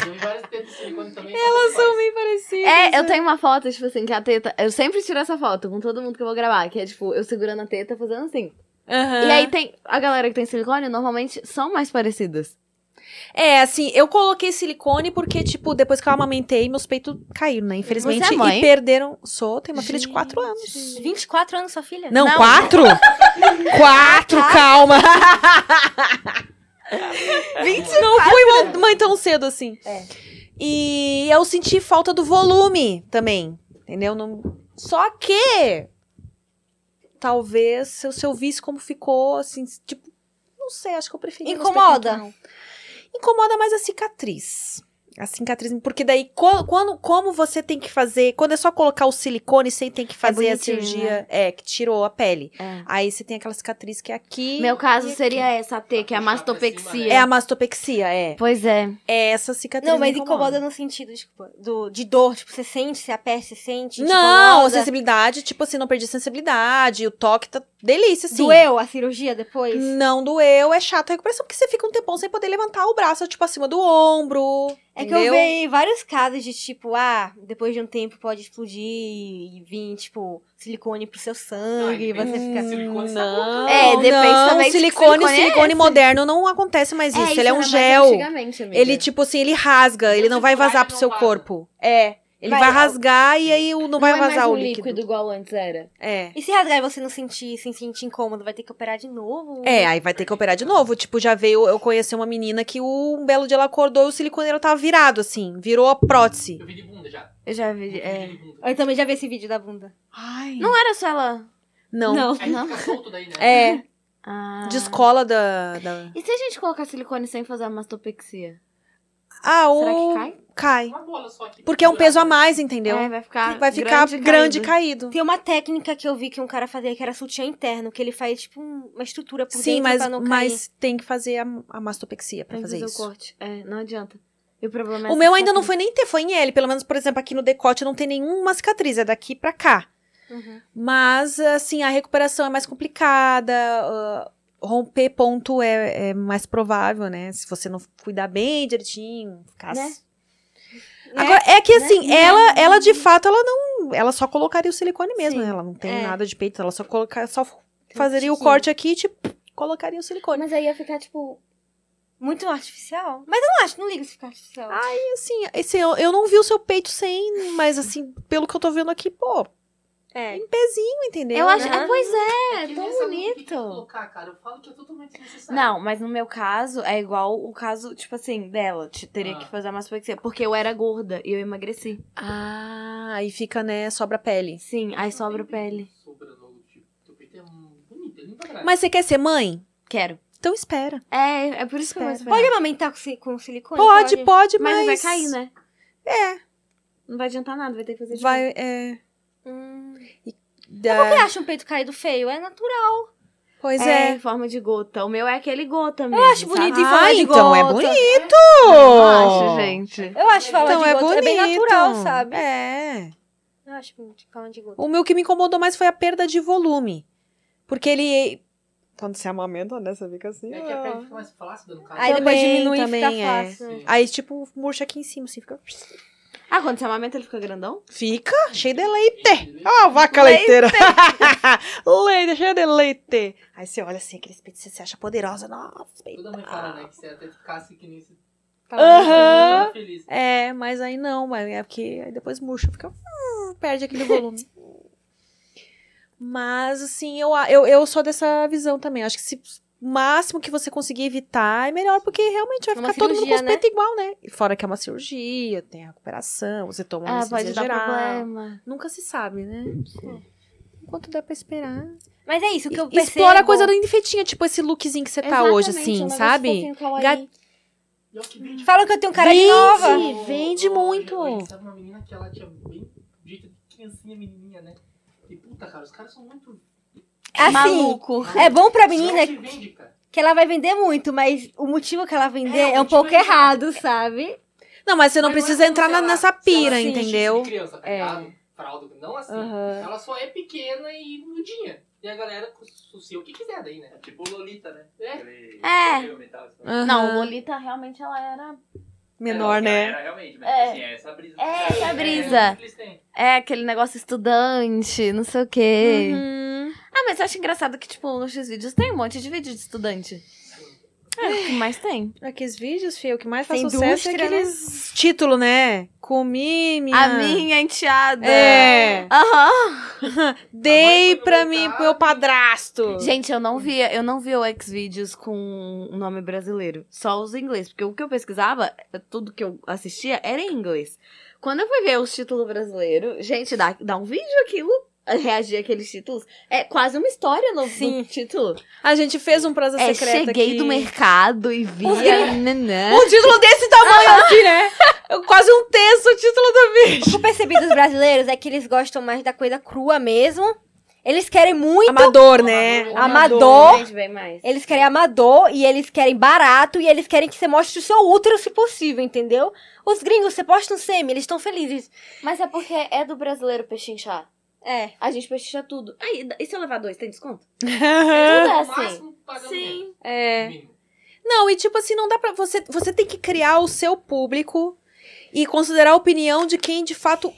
Eu vi várias tetas de silicone também. Elas são bem parecidas. é, eu tenho uma foto, tipo assim, que a teta. Eu sempre tiro essa foto com todo mundo que eu vou gravar, que é tipo, eu segurando a teta fazendo assim. Aham. E aí tem. A galera que tem silicone normalmente são mais parecidas. É, assim, eu coloquei silicone porque, tipo, depois que eu amamentei, meus peitos caíram, né? Infelizmente. Você é mãe? E perderam. Sou, tenho uma filha de 4 anos. 24 anos, sua filha? Não, Não. quatro? quatro, calma. 20 não fui uma mãe tão cedo assim. É. E eu senti falta do volume também, entendeu? Não... Só que talvez se eu, se eu visse como ficou, assim, tipo, não sei, acho que eu preferia. meus Incomoda? Incomoda mais a cicatriz. A cicatriz, porque daí, co- quando, como você tem que fazer, quando é só colocar o silicone, você tem que fazer a bonitinho, cirurgia, é, que tirou a pele. É. Aí você tem aquela cicatriz que é aqui. Meu caso e seria essa T, que é a mastopexia. cima, É a mastopexia, é. Pois é. É essa cicatriz. Não, mas me incomoda no sentido, desculpa, do, de dor. Tipo, você sente, você aperta, você sente. te Não, a incomoda. sensibilidade, tipo assim, não perdi sensibilidade, o toque tá delícia, assim. Doeu a cirurgia depois? Não doeu, é chato a recuperação, porque você fica um tempão sem poder levantar o braço, tipo, acima do ombro. É que eu entendeu? vi vários casos de, tipo, ah, depois de um tempo pode explodir e vir, tipo, silicone pro seu sangue e Não, você fica... Silicone tá não, É, depende não, também silicone, silicone é silicone esse. moderno não acontece mais isso. ele é um gel. Ele, tipo assim, ele rasga, ele Não vai vazar pro seu corpo. É. Ele vai, Vai, rasgar e aí o- não, vai é mais vazar um o líquido. igual antes era. É. E se rasgar e você não sentir, se sentir incômodo, vai ter que operar de novo? É, aí vai ter que operar de novo. Tipo, já veio, eu conheci uma menina que o, um belo dia ela acordou e o silicone dela tava virado, assim. Virou a prótese. Eu vi de bunda já. Eu já vi. Eu É. Eu também já vi esse vídeo da bunda. Ai. Não era só ela. Não. Não. Aí Não. fica solto daí, né? É, Ah. descola da, da... E se a gente colocar silicone sem fazer a mastopexia? Ah, o... Será que cai? Cai. Uma bola só aqui. Porque é um peso a mais, entendeu? É, vai ficar. vai ficar grande, e caído. caído. Tem uma técnica que eu vi que um cara fazia que era sutiã interno, que ele faz, tipo, um- uma estrutura por Sim, dentro mas, pra não cair. mas tem que fazer a, a mastopexia pra Tem fazer fazer isso. o corte. É, não adianta. E o problema é O meu ainda não foi nem ter, foi em L. Pelo menos, por exemplo, aqui no decote não tem nenhuma cicatriz, é daqui pra cá. Uhum. Mas, assim, a recuperação é mais complicada. ah, romper ponto é, é mais provável, né? Se você não cuidar bem direitinho. Ficar... Né? Agora, é que assim, Né? ela, ela de fato, ela não. Ela só colocaria o silicone mesmo, Sim. né? Ela não tem É. nada de peito, ela só colocar, só fazeria o corte aqui e, tipo, colocaria o silicone. Mas aí ia ficar, tipo. Muito artificial. Mas eu não acho, não ligo se ficar artificial. E assim, esse, eu, eu não vi o seu peito sem, mas assim, pelo que eu tô vendo aqui, pô, é. em pezinho, entendeu? Eu acho. É, pois é, É tão que bonito. colocar, cara. Eu falo que é totalmente desnecessário. Não, mas no meu caso é igual o caso, tipo assim, dela. Te- Teria Ah. que fazer a mastopexia. Porque eu era gorda e eu emagreci. Ah, aí fica, né, sobra pele. Sim, aí sobra pele. Sobra tipo, teu peito é um- bonito, é pra caralho. Mas você quer ser mãe? Quero. Então espera. É, é por isso que eu vou Espera. Pode amamentar com, si- com silicone? Pode, pode, Mas mas... não vai cair, né? É. Não vai adiantar nada, vai ter que fazer de Vai, é... Hum. da- Por que acha um peito caído feio? É natural. Pois. É, é. em forma de gota. O meu é aquele gota mesmo. Eu acho bonito em Ah, forma de então é gota. bonito! Eu acho, gente. Eu acho forma Então de é gota. bonito. É bem natural, sabe? É. Eu acho bonito em forma de gota. O meu que me incomodou mais foi a perda de volume. Porque ele... Quando você amamenta, né? Você fica assim... É que a pele fica mais flácida no caso. Aí depois Também, diminui e também, fica é. fácil. Sim. Aí, tipo, murcha aqui em cima, assim, fica... Ah, quando você amamenta, ele fica grandão? Fica cheio de leite. Ó, vaca leiteira. leite, cheio de leite. Aí você olha assim, aqueles peitos, você se acha poderosa. Nossa, peito. Toda mãe fala, né? Que você até ficasse que nem esse. Aham. Feliz. É, mas aí não, mas é porque aí depois murcha, fica. hum, perde aquele volume. mas, assim, eu, eu, eu sou dessa visão também. Acho que se máximo que você conseguir evitar é melhor, porque realmente vai É ficar todo mundo com cirurgia, os peitos igual, né? Fora que é uma cirurgia, tem a recuperação, você toma uma Ah, pode dar geral. problema. Nunca se sabe, né? Enquanto der pra esperar. Mas é isso que eu percebo. Explora a coisa da infeitinha, tipo esse lookzinho que você tá hoje, Exatamente, assim, um sabe? Ga- o que eu tenho cara de Vende. nova. Ih, vende muito. Oi, Sabe uma menina que ela tinha bem jeito de criancinha menininha, né? E puta, cara, os caras são muito. Assim, Maluco. é bom pra menina que que ela vai vender muito, mas o motivo que ela vender É, é, um motivo pouco é errado, sabe? Não, mas você não Mas é precisa entrar na- ela- nessa ela pira, vestisse entendeu? De criança, tá É. Fralda, não assim. Aham. Ela só é pequena e mudinha. E a galera associa o que quiser daí, né? Tipo Lolita, né? É. Aquele- É. assim. Não, Lolita realmente ela era. Menor, Não, né? Era realmente, mas É. assim, é essa brisa. É, essa É, brisa. é. É aquele negócio estudante, não sei o quê. Uhum. Ah, mas eu acho engraçado que, tipo, nos X-Vídeos tem um monte de vídeo de estudante. É, o que mais tem? Aqueles vídeos, filho, o que mais faz Tem sucesso é indústria, né? aqueles títulos, né? Comi minha... A minha enteada. É. Aham. Dei pra mim, pro meu padrasto. Gente, eu não via, eu não via o X-Vídeos com um nome brasileiro. Só os inglês. Porque o que eu pesquisava, tudo que eu assistia era em inglês. Quando eu fui ver os títulos brasileiros, gente, dá, dá um vídeo aquilo. Reagir àqueles títulos. É quase uma história no, Sim. no título. A gente fez um prosa É, secreta cheguei aqui. do mercado e vi. Um título desse tamanho assim, né? É Quase um terço o título do vídeo. O que eu percebi dos brasileiros é que eles gostam mais da coisa crua mesmo. Eles querem muito. Amador, né? Amador. Mais. Eles querem amador e eles querem barato e eles querem que você mostre o seu útero se possível, entendeu? Os gringos, você posta um semi, eles estão felizes. Mas é porque é do brasileiro pechinchar. É. A gente pechincha tudo. Aí, e se eu levar dois, tem desconto? Aham. Tudo é assim. máximo, pagando Sim. É. Não, e tipo assim, não dá pra. Você, você tem que criar o seu público e considerar a opinião de quem de fato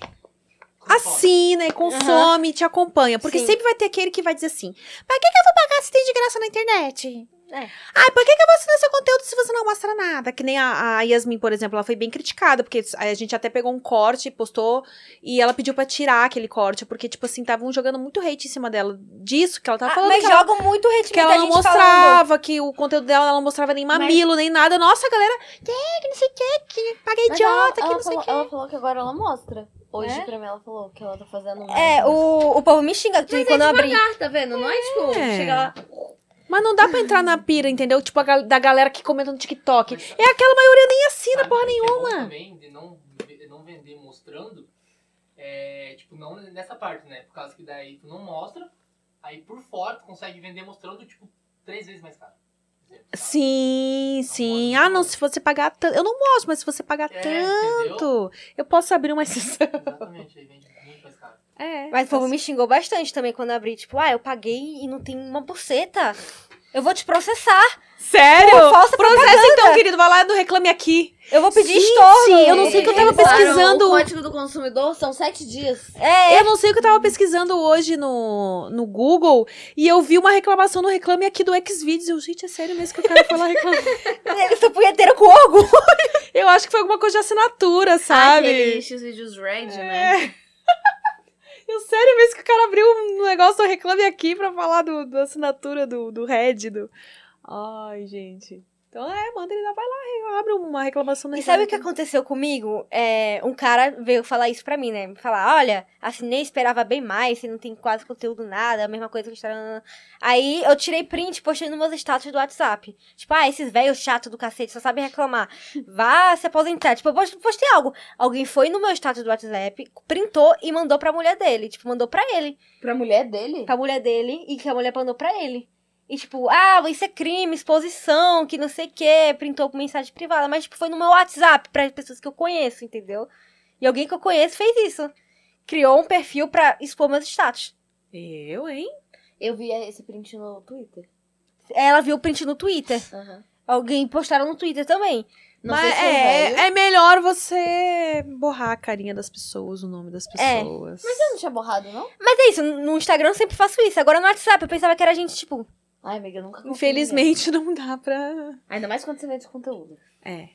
assina e consome e te acompanha. Porque Sim. sempre vai ter aquele que vai dizer assim: pra que, que eu vou pagar se tem de graça na internet? É. Ai, por que, que eu vou assinar seu conteúdo se você não mostra nada? Que nem a, a Yasmin, por exemplo, ela foi bem criticada, porque a gente até pegou um corte, postou, e ela pediu pra tirar aquele corte, porque, tipo assim, estavam jogando muito hate em cima dela. Disso que ela tava Ah, falando. mas que ela- jogam muito hate que ela não gente falando. mostrava, que o conteúdo dela ela não mostrava nem mamilo, nem nada. Nossa, a galera, que, que não sei o que, que paga Mas idiota, ela, que ela não sei o falou, que. ela falou que agora ela mostra. Hoje É? pra mim ela falou que ela tá fazendo É, mais. o, o povo me xinga de quando eu abri. Tá vendo? Não é tipo, É. chega lá. Mas não dá pra entrar na pira, entendeu? Tipo, a da galera que comenta no TikTok. É aquela maioria nem assina Sabe porra o que é nenhuma. também de não, de não vender mostrando, é, tipo, não nessa parte, né? Por causa que daí tu não mostra, aí por fora tu consegue vender mostrando, tipo, três vezes mais caro. Sim, sim. mostra Ah, não, se você pagar tanto. Eu não mostro, mas se você pagar É, entendeu? tanto, eu posso abrir uma exceção. Exatamente, aí vende. É. Mas o povo me xingou bastante também quando abri. Tipo, ah, eu paguei e não tem uma buceta. Eu vou te processar. Sério? Pô, falsa Processo propaganda. então, querido. Vai lá no Reclame Aqui. Eu vou pedir Gente, estorno. eu não sei o que eu tava pesquisando. O código do consumidor são sete dias. É, Eu não sei o que eu tava pesquisando hoje no, no Google e eu vi uma reclamação no Reclame Aqui do Xvideos. Eu, gente, é sério mesmo que o cara foi lá reclamar? eles são punheteiros com orgulho. eu acho que foi alguma coisa de assinatura, sabe? Aquele X-Vídeos Red, né? Eu sério mesmo que o cara abriu um negócio do Reclame Aqui pra falar do, da assinatura do, do Red. Do... Ai, gente. Então, é, manda ele lá, vai lá, abre uma reclamação na E sabe o que aconteceu comigo? É, um cara veio falar isso pra mim, né? Me Falar, olha, assinei, esperava bem mais, você não tem quase conteúdo nada, a mesma coisa que o Instagram. Aí eu tirei print, postei nos meus status do WhatsApp. Tipo, ah, esses velhos chato do cacete, só sabem reclamar. Vá se aposentar. Tipo, eu post- postei algo. Alguém foi no meu status do WhatsApp, printou e mandou pra mulher dele. Tipo, mandou pra ele. Pra mulher dele? Pra mulher dele e que a mulher mandou pra ele. E tipo, ah, isso é crime, exposição, que não sei o que, printou por mensagem privada. Mas, tipo, foi no meu WhatsApp, pra pessoas que eu conheço, entendeu? E alguém que eu conheço fez isso. Criou um perfil pra expor meus status. Eu, hein? Eu vi esse print no Twitter. Ela viu o print no Twitter. Aham. Alguém postaram no Twitter também. Não Mas sei se é, é, velho. é melhor você borrar a carinha das pessoas, o nome das É. pessoas. Mas eu não tinha borrado, não? Mas é isso, no Instagram eu sempre faço isso. Agora no WhatsApp eu pensava que era gente, tipo, Ai, amiga, eu nunca em Infelizmente não dá pra. Ainda mais quando você vende conteúdo. É.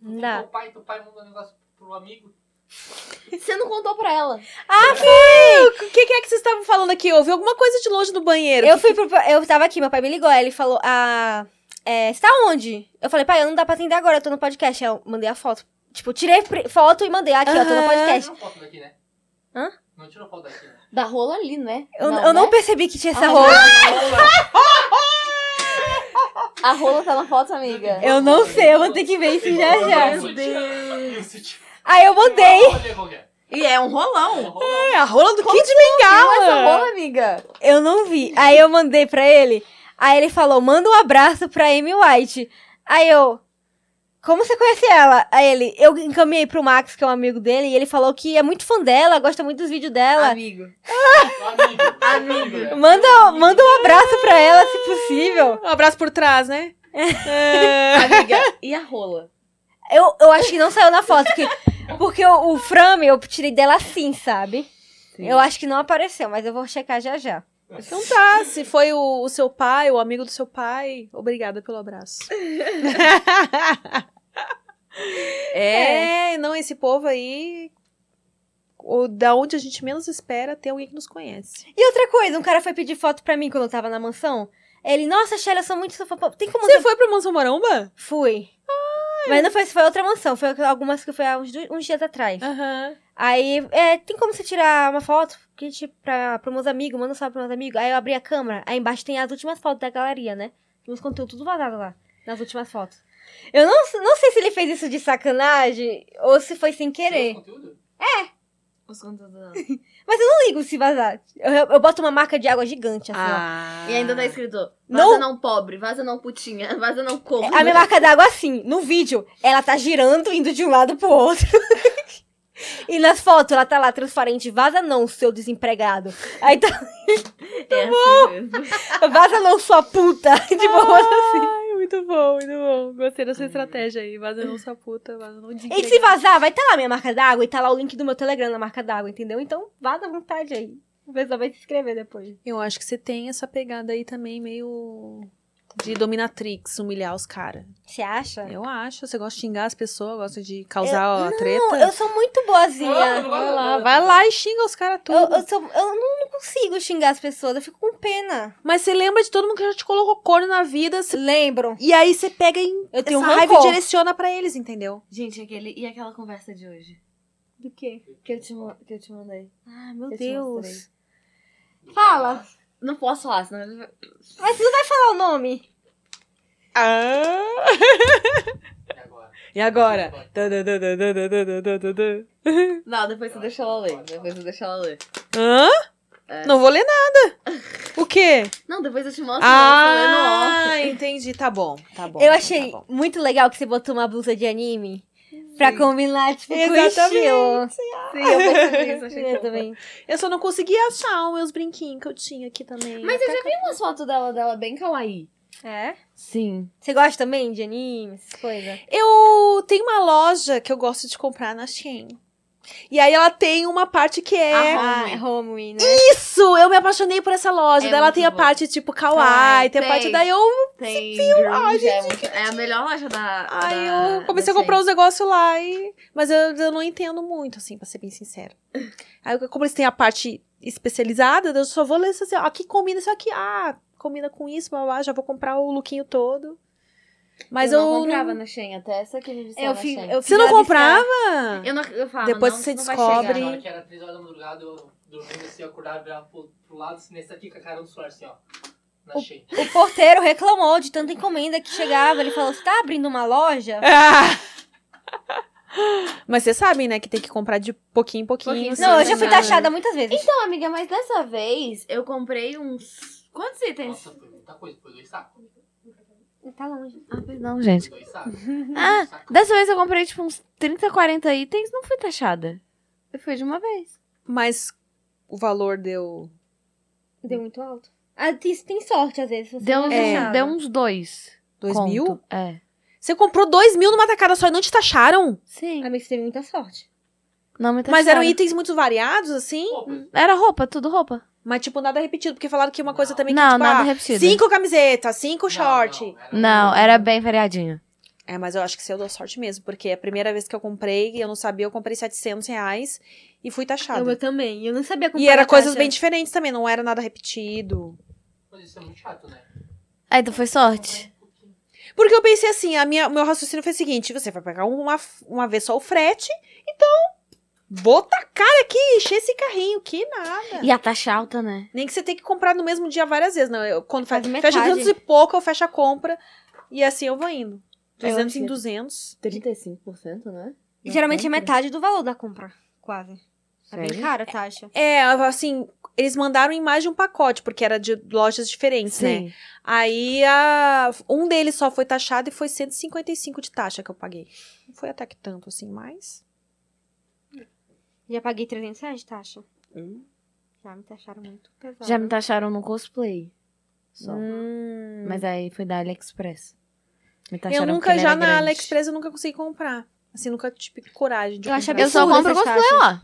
não dá. Teu pai, teu pai manda um negócio pro amigo. Você não contou pra ela. Ah, foi! O que, que é que vocês estavam falando aqui? Eu ouvi alguma coisa de longe no banheiro. Eu fui pro. Eu tava aqui, meu pai me ligou, ele falou, ah. É, você tá onde? Eu falei, pai, eu não dá pra atender agora, eu tô no podcast. Aí eu mandei a foto. Tipo, tirei foto e mandei. Aqui, ó, tô no. Não podcast. tirou foto daqui, né? Hã? Não tirou foto daqui, né? Da rola ali, né? Eu eu não né? percebi que tinha essa Ah, roupa. A rola tá na foto, amiga. Eu não sei, eu vou ter que ver isso já já. Meu Deus. Aí eu mandei. Que é. E é um rolão. É a rola do Kid Essa Bengala. rola, amiga. Eu não vi. Aí eu mandei pra ele. Aí ele falou: manda um abraço pra Amy White. Aí eu. Como você conhece ela? Aí ele, eu encaminhei pro Max, que é um amigo dele, e ele falou que é muito fã dela, gosta muito dos vídeos dela. Amigo. Amigo. Amigo. Manda, manda um abraço pra ela, se possível. Um abraço por trás, né? É. Amiga. E a rola? Eu, eu acho que não saiu na foto, porque, porque o, o frame eu tirei dela assim, sabe? Eu acho que não apareceu, mas eu vou checar já já. Então tá, se foi o, o seu pai, o amigo do seu pai, obrigada pelo abraço. é, não, esse povo aí, o, da onde a gente menos espera, tem alguém que nos conhece. E outra coisa, um cara foi pedir foto pra mim quando eu tava na mansão. Ele, nossa, Shelly, eu sou muito sua. Tem como Você foi pra Mansão Maromba? Fui. Mas não foi, foi outra mansão, foi algumas que foi há uns, uns dias atrás. Aham. Aí, é, tem como você tirar uma foto? Que, tipo, pra, pra meus amigos, manda um salve pros meus amigos. Aí eu abri a câmera, aí embaixo tem as últimas fotos da galeria, né? Tem uns conteúdos tudo vazado lá, nas últimas fotos. Eu não, não sei se ele fez isso de sacanagem ou se foi sem querer. Conteúdo? Os conteúdos não. Mas eu não ligo se vazar. Eu, eu, eu boto uma marca de água gigante, assim, ó. Ah. E ainda tá escrito, vaza Não. não pobre, vaza não putinha, vaza não corno. A minha marca d'água assim, no vídeo, ela tá girando, indo de um lado pro outro. e nas fotos, ela tá lá transparente, vaza não, seu desempregado. Aí tá, É assim mesmo. vaza não, sua puta. tipo, assim. Ai, muito bom, muito bom. Gostei dessa estratégia aí. Vaza não sua puta, vaza não de E se vazar, vai estar lá minha marca d'água e tá lá o link do meu Telegram na marca d'água, entendeu? Então, vaza à vontade aí. O pessoal vai se inscrever depois. Eu acho que você tem essa pegada aí também meio de dominatrix, humilhar os caras. Você acha? Eu acho. Você gosta de xingar as pessoas, gosta de causar a treta. Não, eu sou muito boazinha. Vai lá, vai lá e xinga os caras Eu, tudo. eu, sou, eu não, não consigo xingar as pessoas, eu fico com pena. Mas você lembra de todo mundo que já te colocou corno na vida. você- Lembro. E aí você pega em Eu tenho essa raiva e direciona pra eles, entendeu? Gente, aquele, e aquela conversa de hoje? Do quê? Que eu te, que eu te mandei. Ah, meu Eu Deus. Fala. Não posso falar, senão... Mas você não vai falar o nome. Ah. E agora? E agora? Não, depois você deixa ela ler. Depois você deixa ela ler. Hã? É. Não vou ler nada. O quê? Não, depois eu te mostro. Ah, Ah, entendi. Tá bom, tá bom. Eu achei tá bom. muito legal que você botou uma blusa de anime. Pra combinar, tipo, com o Exatamente. estilo. Sim, eu percebi isso. Achei Eu também. Eu só não consegui achar os meus brinquinhos que eu tinha aqui também. Mas eu já vi umas fotos dela, dela bem kawaii. É? Sim. Você gosta também de anime, essas coisas? Eu tenho uma loja que eu gosto de comprar na Shein. E aí ela tem uma parte que é. Ah, é home, né? Isso! Eu me apaixonei por essa loja. É Daí ela tem a bom. parte tipo kawaii, Ai, tem a parte tem. daí eu. Tem Ai, Grunge, é, muito- é a melhor loja da. Ai, da- eu comecei a comprar os negócios lá e. Mas eu, eu não entendo muito, assim, pra ser bem sincera. Aí, como eles têm a parte especializada, eu só vou ler assim, ó, aqui combina isso aqui. Ah, combina com isso, blá, blá, já vou comprar o lookinho todo. Mas eu eu. não não- comprava na Shein, até essa que me Eu fiz, eu Você não comprava? Eu, não, eu falava, Depois não, que você não vai descobre- chegar. Na hora que era 3 horas da madrugada, eu dormindo assim, eu acordava, virava pro, pro lado, assim, nesse aqui com a cara no suor, assim, ó. Na cheia. O porteiro reclamou de tanta encomenda que chegava. Ele falou: Você tá abrindo uma loja? Ah! Mas vocês sabem, né, que tem que comprar de pouquinho em pouquinho. Pouquinho, Não, eu já fui taxada muitas vezes. Então, amiga, mas dessa vez eu comprei uns. Quantos itens? Nossa, foi muita coisa, foi dois sacos. Tá longe. Ah, perdão, gente. Ah, dessa vez eu comprei tipo uns 30, 40 itens, não fui taxada. Eu fui de uma vez. Mas o valor deu. Deu muito alto. Ah, tem, tem sorte, às vezes. Você Deu, uns, é deu uns dois. Dois conto. mil? É. Você comprou dois mil numa tacada só e não te taxaram? Sim. Amigo, você teve muita sorte. Não me taxaram. Mas eram itens muito variados, assim? Pois- Era roupa, tudo roupa. Mas, tipo, nada repetido. Porque falaram que uma coisa também que, Não, tipo, nada ah, repetido. cinco camisetas, cinco short. Não, era- Não, era bem variadinho. É, mas eu acho que isso eu dou sorte mesmo. Porque a primeira vez que eu comprei, e eu não sabia, eu comprei 700 reais e fui Eu, taxada. eu também. Eu não sabia como E era coisas bem diferentes também, não era nada repetido. Mas isso é muito chato, né? Aí então foi sorte. Porque eu pensei assim, a minha, o meu raciocínio foi o seguinte: você vai pegar uma, uma vez só o frete, então vou tacar aqui, encher esse carrinho, que nada. E a taxa alta, né? Nem que você tenha que comprar no mesmo dia várias vezes. Não, eu, quando Faz metade. fecha 200 e pouco, eu fecho a compra. E assim eu vou indo. Eu 200 em achei. 200. 35%, né? Geralmente é metade do valor da compra. Quase. É bem caro a taxa. É, assim, eles mandaram em mais de um pacote, porque era de lojas diferentes, né? Sim. Aí a, um deles só foi taxado e foi 155 de taxa que eu paguei. Não foi até que tanto assim, mas. Já paguei 300 reais de taxa. Já me taxaram muito pesado. Já me taxaram no cosplay. Só. Hum. Mas aí foi da AliExpress. Me eu taxaram porque nunca, já na grande. AliExpress, eu nunca consegui comprar. Assim, nunca tive coragem de Eu acho comprar. Eu só compro cosplay taxas. lá.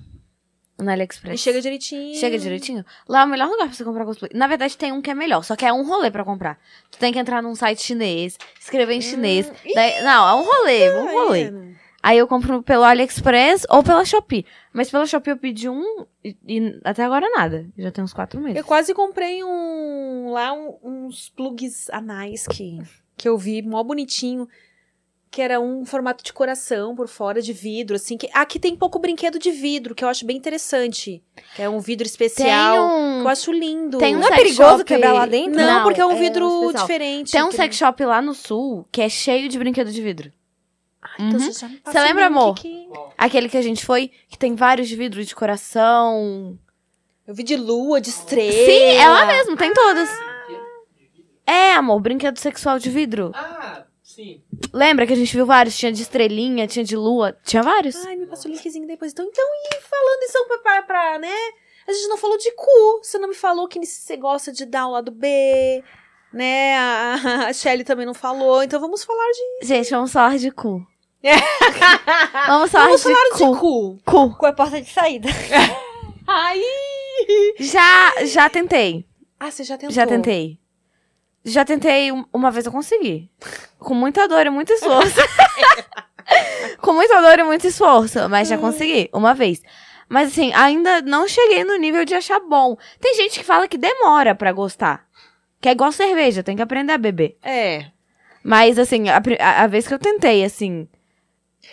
Na AliExpress. E chega direitinho. Chega direitinho? Lá é o melhor lugar pra você comprar cosplay. Na verdade, tem um que é melhor, só que é um rolê pra comprar. Tu tem que entrar num site chinês, escrever em chinês. daí- não, é um rolê, um rolê. É, né? Aí eu compro pelo AliExpress ou pela Shopee. Mas pela Shopee eu pedi um e, e até agora nada. Já tem uns quatro meses. Eu quase comprei um lá um- uns plugs anais que, que eu vi, mó bonitinho. Que era um formato de coração por fora, de vidro, assim. Que, aqui tem pouco brinquedo de vidro, que eu acho bem interessante. Que é um vidro Tem especial. que um, eu acho lindo. tem um Não é perigoso shop- quebrar lá dentro? Não, Não, porque é um é vidro especial. diferente. tem um que- sex shop lá no sul que é cheio de brinquedo de vidro. Então Uhum. você já me passa Você lembra, amor? que- Aquele que a gente foi, que tem vários de vidro de coração. Eu vi de lua, de estrela. Sim, é lá mesmo, tem todas. de vidro? É, amor, brinquedo sexual de vidro. Ah, sim. Lembra que a gente viu vários? Tinha de estrelinha, tinha de lua, tinha vários. Ai, me passa o linkzinho depois. Então, então e falando em São pra, pra, né? A gente não falou de cu. Você não me falou que você gosta de dar o lado B, né? A, a Shelly também não falou. Então vamos falar de. Gente, vamos falar de cu. vamos falar vamos de falar cu. de cu. Cu. Com a porta de saída. Ai! Já, já tentei. Ah, você já tentou? Já tentei. Já tentei, um- uma vez eu consegui. Com muita dor e muito esforço. Com muita dor e muito esforço, mas já consegui, uma vez. Mas assim, ainda não cheguei no nível de achar bom. Tem gente que fala que demora pra gostar. Que é igual cerveja, tem que aprender a beber. É. Mas assim, a, a- a vez que eu tentei, assim.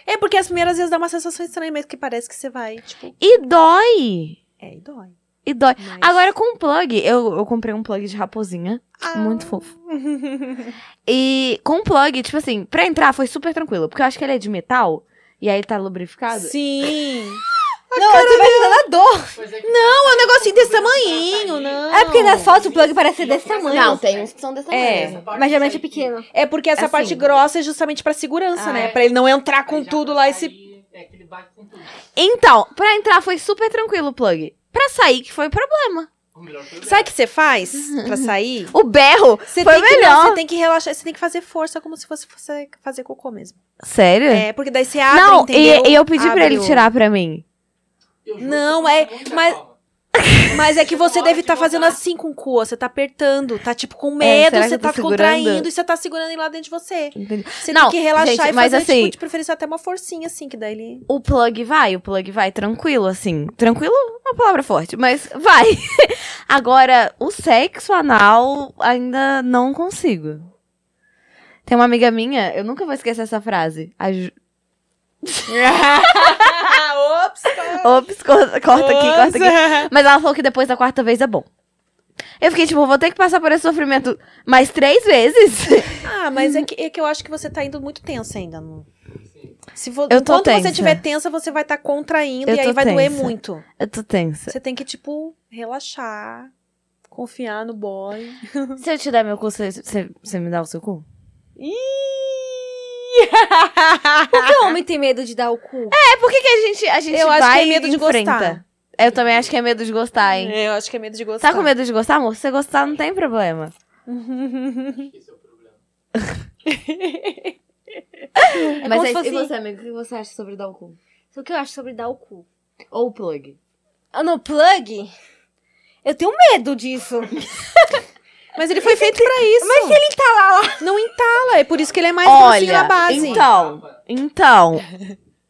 É porque as primeiras vezes dá uma sensação estranha mesmo, que parece que você vai, tipo. E dói! É, e dói. E dói. Mas- Agora com plug, eu, eu comprei um plug de raposinha. Ah. Muito fofo. E com plug, tipo assim, pra entrar foi super tranquilo. Porque eu acho que ele é de metal. E aí tá lubrificado. Sim. Não, eu tô imaginando a dor. É Não, é um negocinho desse tamanhinho, não. É porque nas fotos o plug parece ser desse tamanho. Não, tem uns que são desse tamanho. É. essa parte Mas geralmente é pequeno. É porque essa Assim. parte grossa é justamente pra segurança, Ah, né? é. Pra ele não entrar com tudo pra lá e se sair, É que ele bate com tudo. Então, pra entrar foi super tranquilo o plug. Pra sair que foi o problema. O o Sabe o que você faz pra sair? O berro Você foi tem que, melhor. você tem que relaxar, você tem que fazer força como se fosse você fazer cocô mesmo. Sério? É, porque daí você abre, não, entendeu? e, e eu pedi pra Abre ele o- tirar pra mim. Não, é- mas- calma. Mas é que você deve estar pode fazendo assim com o cu, ó, você tá apertando, tá tipo com medo, será que você eu tô tá segurando? contraindo e você tá segurando ele lá dentro de você. Entendi. Você Não, tem que relaxar gente, e mas fazer, assim- tipo, de preferência até uma forcinha assim, que daí ele... O plug vai, o plug vai tranquilo, assim. Tranquilo é uma palavra forte, mas vai. Agora, o sexo anal ainda não consigo. Tem uma amiga minha, eu nunca vou esquecer essa frase. A Ju... Ops! Ops, corta, corta aqui, corta aqui. Mas ela falou que depois da quarta vez é bom. Eu fiquei tipo, vou ter que passar por esse sofrimento mais três vezes? Ah, mas é que, é que eu acho que você tá indo muito tensa ainda. Sim. Se vo... Eu tô Enquanto você tensa. estiver tensa, você vai estar contraindo Eu e aí vai doer tensa. muito. Eu tô tensa. Você tem que, tipo, relaxar, confiar no boy. Se eu te der meu cu, você, você, você me dá o seu cu? Por que homem tem medo de dar o cu? É, por que, que a gente, a gente Eu acho vai que é medo e de enfrenta? gostar. Eu também acho que é medo de gostar, hein? Eu acho que é medo de gostar. Tá com medo de gostar, amor? Se você gostar, não tem problema. Acho que esse é o problema. É Mas se fosse- e você, amigo? O que você acha sobre dar o cu? O que eu acho sobre dar o cu? Ou o plug? Ah, no plug? Eu tenho medo disso. Mas ele foi feito pra isso. Mas se ele entala lá. Não entala, é por isso que ele é mais grossinho na Olha, base. então, então,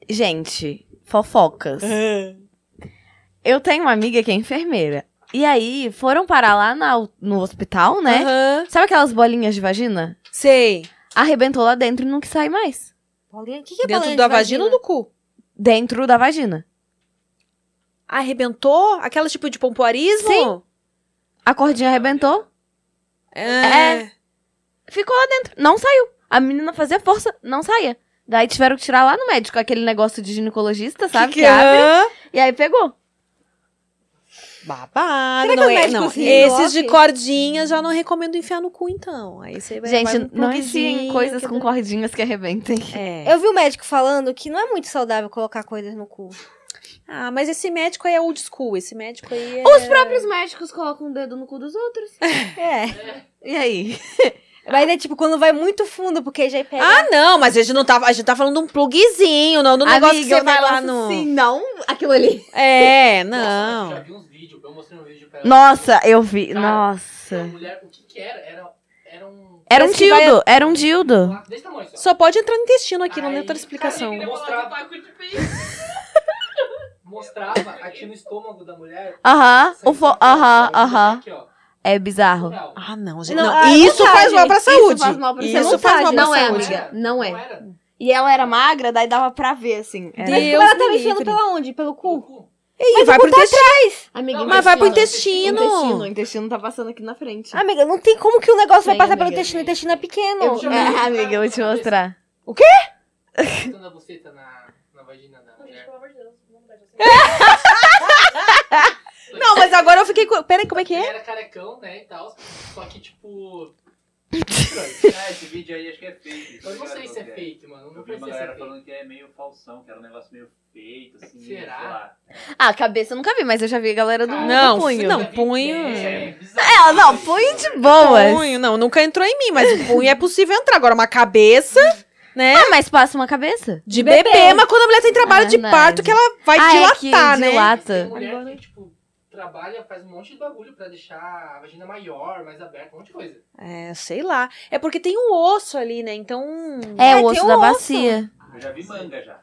gente, fofocas. Eu tenho uma amiga que é enfermeira. E aí, foram parar lá na- no hospital, né? Aham. Sabe aquelas bolinhas de vagina? Sei. Arrebentou lá dentro e não sair mais. Paulinha, o que, que é Dentro bolinha da de vagina ou do cu? Dentro da vagina. Arrebentou? Aquela tipo de pompoarismo? Sim. A cordinha arrebentou, É. ficou lá dentro. Não saiu. A menina fazia força, não saía. Daí tiveram que tirar lá no médico aquele negócio de ginecologista, sabe? Que, abre. é? E aí pegou. Babado. Será que não é, não. se Esses de envolve? cordinha já não recomendo enfiar no cu, então. Aí você vai Gente, vai um não enfiem coisas que com dá- cordinhas que arrebentem. É. Eu vi o médico falando que não é muito saudável colocar coisas no cu. Ah, mas esse médico aí é old school. Esse médico aí é... Os próprios médicos colocam o dedo no cu dos outros. É. E aí? Mas é tipo quando vai muito fundo, porque já pega. Ah, não, mas a gente não tá, a gente tá falando de um plugzinho, não do negócio que você um vai lá no... Assim, não aquilo ali. É, Nossa, eu não. já vi uns vídeos, eu mostrei um vídeo pra ela. Nossa, eu vi. Cara, Nossa. Uma mulher, o que que era? Era, era um... Era um vai- dildo, era um dildo. Desse tamanho só. Só pode entrar no intestino aqui, não tem outra explicação. cara, Mostrava, mostrava aqui no estômago da mulher. Aham, o fo... Aham, aham. aqui, ó, É bizarro. Ah, não, gente. Não, Não, ah, isso vontade. faz mal pra saúde. Isso faz mal pra Isso saúde. faz mal pra Não é, saúde. amiga. Não é. Não era. E ela era magra, daí dava pra ver, assim. Era... Mas ela tava enfiando pela onde? Pelo Cu. cu? Ih, vai pro intestino. Amiga, Não, Mas vai pro intestino, intestino. intestino. O intestino tá passando aqui na frente. Amiga, não tem como que o negócio vai Tem, passar pelo amiga. intestino. O intestino é pequeno. Eu te... É, amiga, eu vou te mostrar. Botando a buceta na, na vagina da mulher. Não, mas agora eu fiquei... Peraí, como é que Ele é? era carecão, né, e tal. Só que, tipo... Ah, esse vídeo aí acho que é fake. Eu não sei se é fake, mano. Eu Não vi uma galera é fake. falando que é meio falsão, que era um negócio meio feito, assim. Será? sei lá. Ah, cabeça eu nunca vi, mas eu já vi a galera do, Cara, do Não, punho. não. punho- É, É, não, punho de boas. Punho, não, nunca entrou em mim, mas o punho é possível entrar. Agora, uma cabeça, né? Ah, mas passa uma cabeça? De bebê, mas quando a mulher tem trabalho Ah, de não. parto, que ela vai ah, é que dilatar, né? Tem dilata. mulher que, tipo, trabalha, faz um monte de bagulho pra deixar a vagina maior, mais aberta, um monte de coisa. É, sei lá. É porque tem um osso ali, né? Então. É, Ah, o tem osso um da osso. bacia. Eu já vi manga já.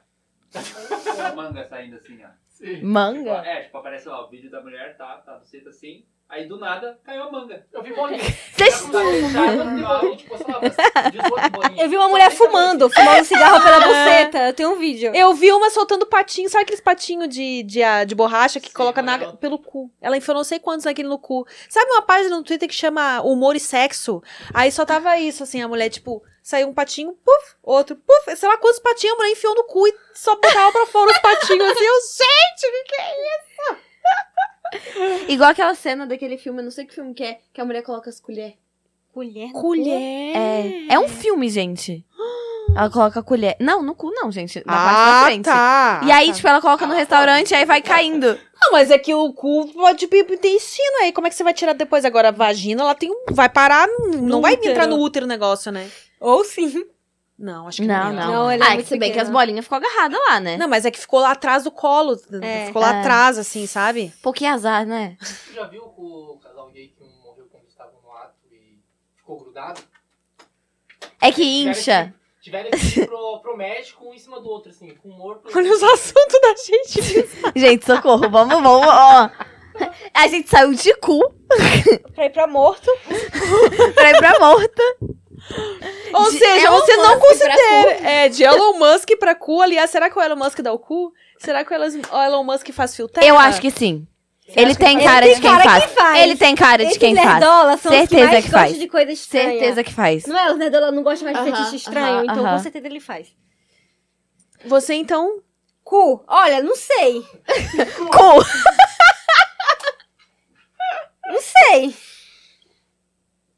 manga saindo assim, ó. Sim. Tipo, Manga? é, tipo, aparece lá o vídeo da mulher, tá, tá, buceta assim. Aí do nada caiu a manga. Eu vi bolinha. Vocês- bolinha, tipo, 18 bolinhas. Eu vi uma mulher fumando, fumando cigarro pela buceta. Eu tenho um vídeo. Eu vi uma soltando patinho, sabe aqueles patinhos de, de, ah, de borracha que Sim, coloca na, pelo cu? Ela enfiou não sei quantos naquele no cu. Sabe uma página no Twitter que chama Humor e Sexo? Aí só tava isso, assim, a mulher, tipo, saiu um patinho, puf, outro, puf, sei lá quantos patinhos a mulher enfiou no cu e só botava pra fora os patinhos, assim, eu, gente, que que é Igual aquela cena daquele filme, eu não sei que filme que é, que a mulher coloca as colheres. Colher. Colher. É, é um filme, gente. Ela coloca a colher. Não, no cu não, gente. Na parte da Ah, frente. tá. E aí, tá. tipo, ela coloca no restaurante e aí vai caindo. Não, mas é que o cu pode ir pro intestino aí. Como é que você vai tirar depois? Agora a vagina, ela tem um. Vai parar, não, não vai útero. entrar no útero o negócio, né? Ou sim. Não, acho que Não, não. não. Não, ele é ah, muito se bem que as bolinhas ficou agarradas lá, né? Não, mas é que ficou lá atrás do colo. É. ficou lá É. atrás, assim, sabe? Pouquinho azar, né? Você já viu o casal gay que um morreu quando estava no ato e ficou grudado? É que Tiveram incha. que- Tiveram que ir pro, pro médico um em cima do outro, assim, com um morto. Olha os assuntos da gente. Gente, socorro, vamos, vamos, ó. A gente saiu de cu Pra ir pra morto. pra ir pra morta. Ou De seja, Elon você não Musk pra considera. É, de Elon Musk pra cu. Aliás, será que o Elon Musk dá o cu? Será que o Elon Musk faz fio terra? Eu acho que sim. Ele que tem faz? cara Ele de tem quem cara faz. que faz. Ele tem cara de quem faz. são que Certeza que gostam faz. de coisa estranha. Certeza que faz. Não é? Os nerdola não gostam mais de Aham, fetiche estranho, aham, então aham. com certeza ele faz. Você, então... Cu, olha, não sei. Cu. Não sei.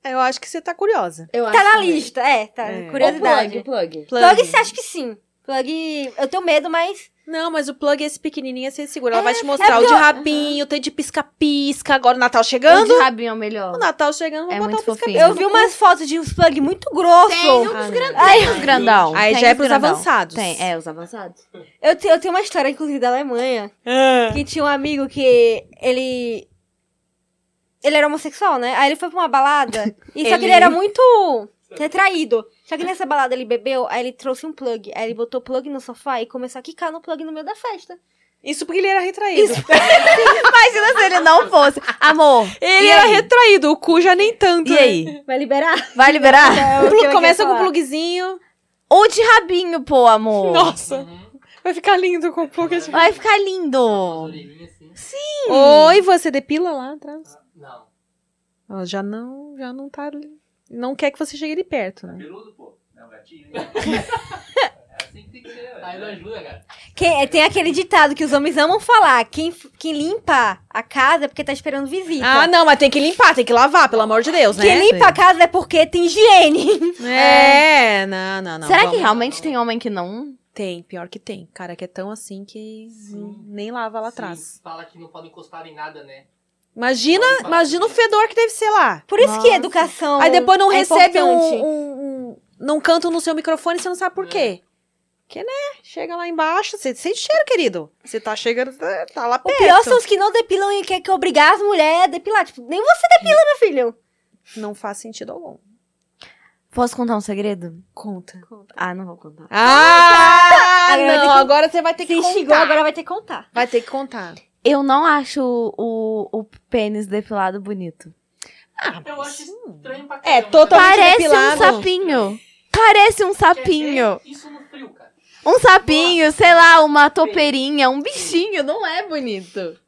Eu acho que você tá curiosa. Eu Tá na lista, é, tá. É. Curiosidade. O plug, plug. Plug, você acha que sim. Plug, eu tenho medo, mas. Não, mas o plug, esse pequenininho, você segura. Ela vai te mostrar o porque de eu- rabinho, tem de pisca-pisca. Agora o Natal O chegando. de rabinho é o melhor. O Natal chegando, vou É botar muito o pisca-pisca. fofinho. Eu vi umas fotos de uns plug muito grosso. Tem uns Ah, gran- não. tem uns grandão. Aí Tem já é pros grandão. avançados. Tem, é, os avançados. Eu, te- eu tenho uma história, inclusive, da Alemanha. Ah. Que tinha um amigo que ele. Ele era homossexual, né? Aí ele foi pra uma balada. E só que Ele- ele era muito retraído. Só que nessa balada ele bebeu, aí ele trouxe um plug. Aí ele botou o plug no sofá e começou a quicar no plug no meio da festa. Isso porque ele era retraído. Imagina se ele não fosse. Amor, Ele era aí? retraído, o cu já nem tanto. e né? aí? Vai liberar? Vai liberar? É plug- começa com o plugzinho. Ou de rabinho, pô, amor. Nossa, Uhum. vai ficar lindo com o plug. de- Vai ficar lindo. Assim. Oi, você depila lá atrás? Não. Ela já não, já não tá... Não quer que você chegue ali perto, né? Peludo, pô. Não, gatinho. é assim que tem que ser. Aí não ajuda, cara. Quem- tem aquele ditado que os homens amam falar. Quem, quem limpa a casa é porque tá esperando visita. Ah, não, mas tem que limpar, tem que lavar, pelo amor de Deus, Quem né? limpa a casa é porque tem higiene. É, não, não, não. Será que vamos- realmente tem homem que não? Tem, pior que tem. Cara que é tão assim que nem lava lá Sim, atrás. Fala que não pode encostar em nada, né? Imagina, imagina o fedor que deve ser lá. Por isso que Nossa. educação. Aí depois não é recebe um, um, um- Não canta no seu microfone e você não sabe por quê. Porque, né? Chega lá embaixo, você sente cheiro, querido. Você tá chegando, tá- tá lá O perto. pior são os que não depilam e quer que obrigar as mulheres a depilar. Tipo, nem você depila, meu filho. Não faz sentido algum. Posso contar um segredo? Conta. Ah, não vou contar. Ah, ter não. que- Agora você vai ter que Se contar. instigou, agora vai ter que contar. Vai ter que contar. Eu não acho o, o pênis depilado bonito. Ah, Eu acho estranho pra É, caramba. totalmente Parece depilado. um sapinho. Parece um sapinho. Isso no frio, cara. Um sapinho, sei lá, uma topeirinha, um bichinho. Não é bonito.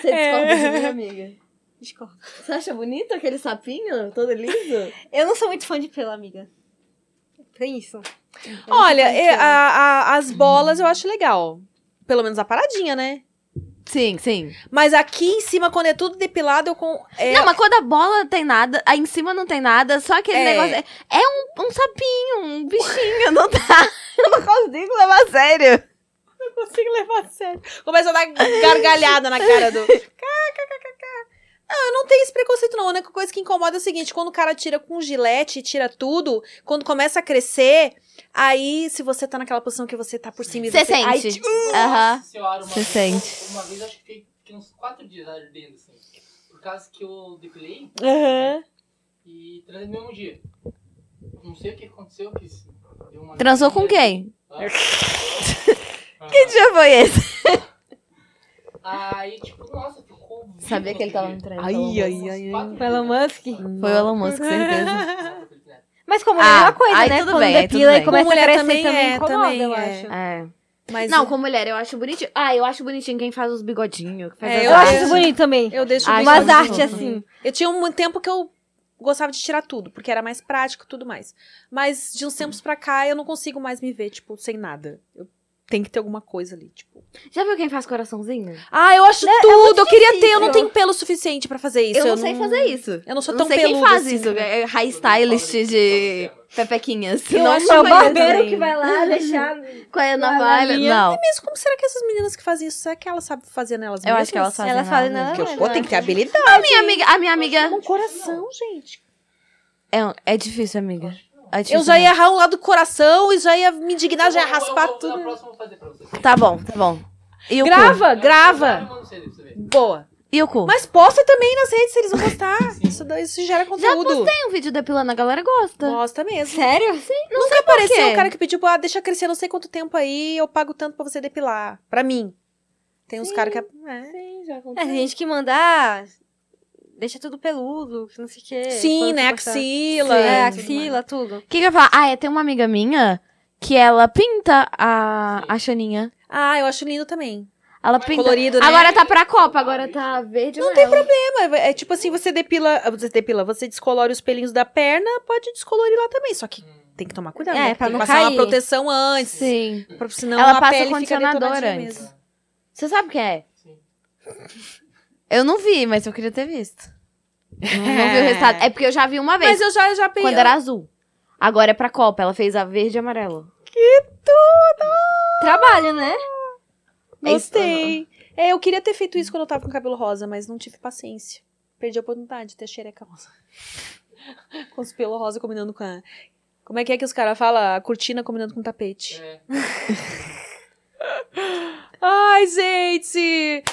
Você discorda de mim, amiga? Discordo. Você acha bonito aquele sapinho todo liso? Eu não sou muito fã de pelo, amiga. Tem isso. Eu não Olha, é, a- a- as bolas eu acho legal. Pelo menos a paradinha, né? Sim, sim. Mas aqui em cima, quando é tudo depilado, eu com. É, Não, mas quando a bola não tem nada, aí em cima não tem nada, só aquele É. negócio. É, é um, um sapinho, um bichinho, não tá. Eu não consigo levar a sério. não consigo levar a sério. Começa a dar gargalhada na cara do. Não, eu não tenho esse preconceito, não. A única coisa que incomoda é o seguinte: quando o cara tira com gilete, tira tudo, quando começa a crescer, aí se você tá naquela posição que você tá por cima Você você. Ai, sente. Aham. Nossa senhora, uma Você vez, sente. Uma vez eu acho que fiquei, fiquei uns quatro dias ardendo, assim. Por causa que eu depilei Aham. e transei no mesmo dia. Não sei o que aconteceu, que deu uma... Transou com quem? Que dia foi esse? Aí, tipo, nossa, ficou... Sabia que ele tava me traindo. Ai, ai, ai, ai. Quatro O Elon Musk. Foi o Elon Musk, certeza. Mas como é a Ah, mesma coisa, aí né? tudo Quando bem, tudo depila bem. e começa Com mulher a crescer também também, é, incomoda, também eu é. acho. É. Mas Não, eu- com mulher eu acho bonitinho. Ah, eu acho bonitinho quem faz os bigodinhos. faz É, Eu acho artes. isso bonito também. eu deixo Acho bem Umas artes assim. Eu tinha um tempo que eu gostava de tirar tudo, porque era mais prático e tudo mais. Mas de uns tempos pra cá eu não consigo mais me ver, tipo, sem nada. Eu tenho que ter alguma coisa ali, tipo. Já viu quem faz coraçãozinho? Ah, eu acho Né, é tudo! muito eu queria ter, eu não difícil. tenho pelo suficiente pra fazer isso. eu não sei fazer isso. Eu não sou Eu tão não quem peluda faz assim. isso. É high stylist de pepequinhas. Eu não, não É o barbeiro que vai lá deixar. Com a navalha. Não. Mesmo como será que essas meninas que fazem isso, será que elas sabem fazer nelas Eu mesmas? acho que elas fazem. Elas fazem mesmo. nela Porque, pô, tem que ter habilidade. A minha amiga, a minha amiga. Com coração, gente. É, é difícil, amiga. É Eu já ia errar um lado do coração e já ia me indignar, já ia Eu- eu- raspar eu- Na tudo. eu vou. Tá bom, tá bom. E o cu? Grava, Eu grava. Boa. E o cu? Mas posta também nas redes se eles vão gostar. isso, daí- isso gera Já conteúdo. postei um vídeo depilando, a galera gosta. Gosta mesmo. Sério? Nunca apareceu o cara que pediu, ah, deixa crescer não sei quanto tempo aí, eu pago tanto pra você depilar. Pra mim. Tem uns caras que. É. Sim, já É, tem gente que manda. ah, deixa tudo peludo, que não sei o quê. Sim, né? Axila. É, tudo axila, tudo. O que, que eu ia falar? Ah, é, tem uma amiga minha que ela pinta a, a Xaninha. Ah, eu acho lindo também. Ela pinta. Colorido, né? Agora tá pra Copa, agora tá verde Não tem problema. É, é tipo assim, você depila, você depila, você descolore os pelinhos da perna, pode descolorir lá também, só que tem que tomar cuidado, É, né? pra tem que não passar uma cair. proteção antes, Sim. pra, senão Ela a passa pele fica condicionador antes. mesmo. Você sabe o que é? Sim. Eu não vi, mas eu queria ter visto. Não, não vi o resultado. É porque eu já vi uma vez, Mas eu já, já peguei. quando era azul. Agora é pra Copa, ela fez a verde e amarelo. Trabalho, né? Gostei. É, eu queria ter feito isso quando eu tava com cabelo rosa, mas não tive paciência. Perdi a oportunidade de ter xereca rosa. com os pelos rosa combinando com a... Como é que é que os caras falam? A cortina combinando com o tapete. É. Ai, gente!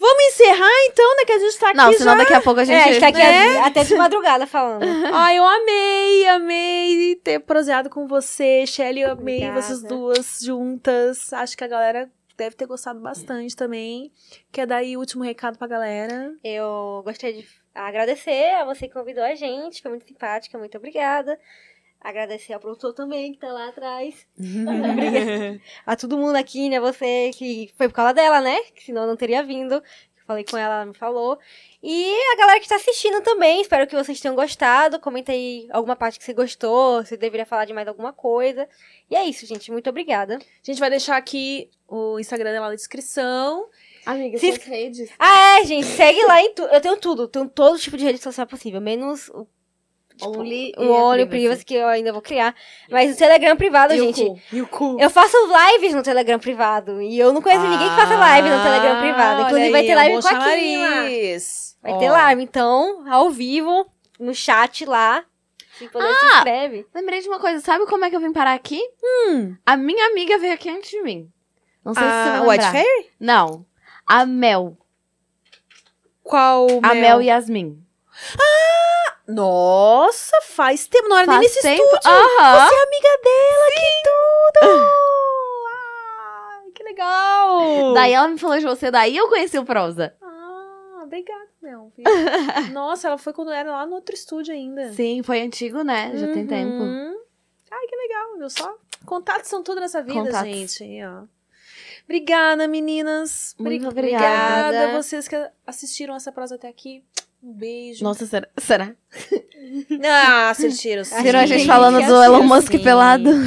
Vamos encerrar então, né? Que a gente tá aqui Não, já. senão daqui a pouco a gente... É, a gente tá aqui né? até de madrugada falando. Ai, eu amei, amei ter proseado com você, Shelly. Eu amei Obrigada. vocês duas juntas. Acho que a galera deve ter gostado bastante também. Quer dar aí o último recado pra galera? Eu gostaria de agradecer a você que convidou a gente, foi muito simpática, muito obrigada. Agradecer ao produtor também, que tá lá atrás. Obrigada. A todo mundo aqui, né? Você que foi por causa dela, né? Que senão eu não teria vindo. Eu falei com ela, ela me falou. E a galera que tá assistindo também, espero que vocês tenham gostado. Comenta aí alguma parte que você gostou, se deveria falar de mais alguma coisa. E é isso, gente. Muito obrigada. A gente vai deixar aqui o Instagram dela na descrição. Amiga, Se- suas redes. Ah, é, gente. Segue lá em tudo. Eu tenho tudo. Tenho todo tipo de rede social possível, menos o Only o Only Privacy que eu ainda vou criar. Mas o Telegram privado, gente. E o cu. Eu faço lives no Telegram privado. E eu não conheço ninguém que faça live no Telegram privado. Inclusive, vai ter live com a Kim. Vai Ó. ter live, então, ao vivo, no chat lá. Se puder, se inscreve. Lembrei de uma coisa, sabe como é que eu vim parar aqui? Hum. A minha amiga veio aqui antes de mim. Não sei se você A vai lembrar. Fairy? Não. A Mel. Qual A Mel? Mel Yasmin. Nossa, faz tempo. Não era nem Faz nesse tempo. estúdio. Você é amiga dela, que tudo! Ai, que legal! Daí ela me falou de você, daí eu conheci o Prosa. Ah, obrigada, Mel. viu? Nossa, ela foi quando era lá no outro estúdio ainda. Sim, foi antigo, né? Já tem tempo. Uhum. Ai, que legal, viu só? Contatos são tudo nessa vida, Contatos. gente. Aí, ó. Obrigada, meninas. Muito Obri- obrigada. a vocês que assistiram essa prosa até aqui. Um beijo. Nossa, será? será? Ah, assistiram sim. Viram a gente falando do Elon Musk sim. pelado?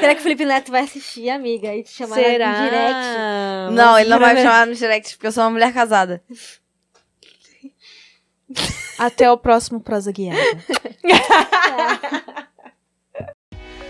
Será que o Felipe Neto vai assistir, amiga? E te chamar Será? em direct? Não, ele não vai me chamar no direct, porque eu sou uma mulher casada. Até o próximo prosa guiada.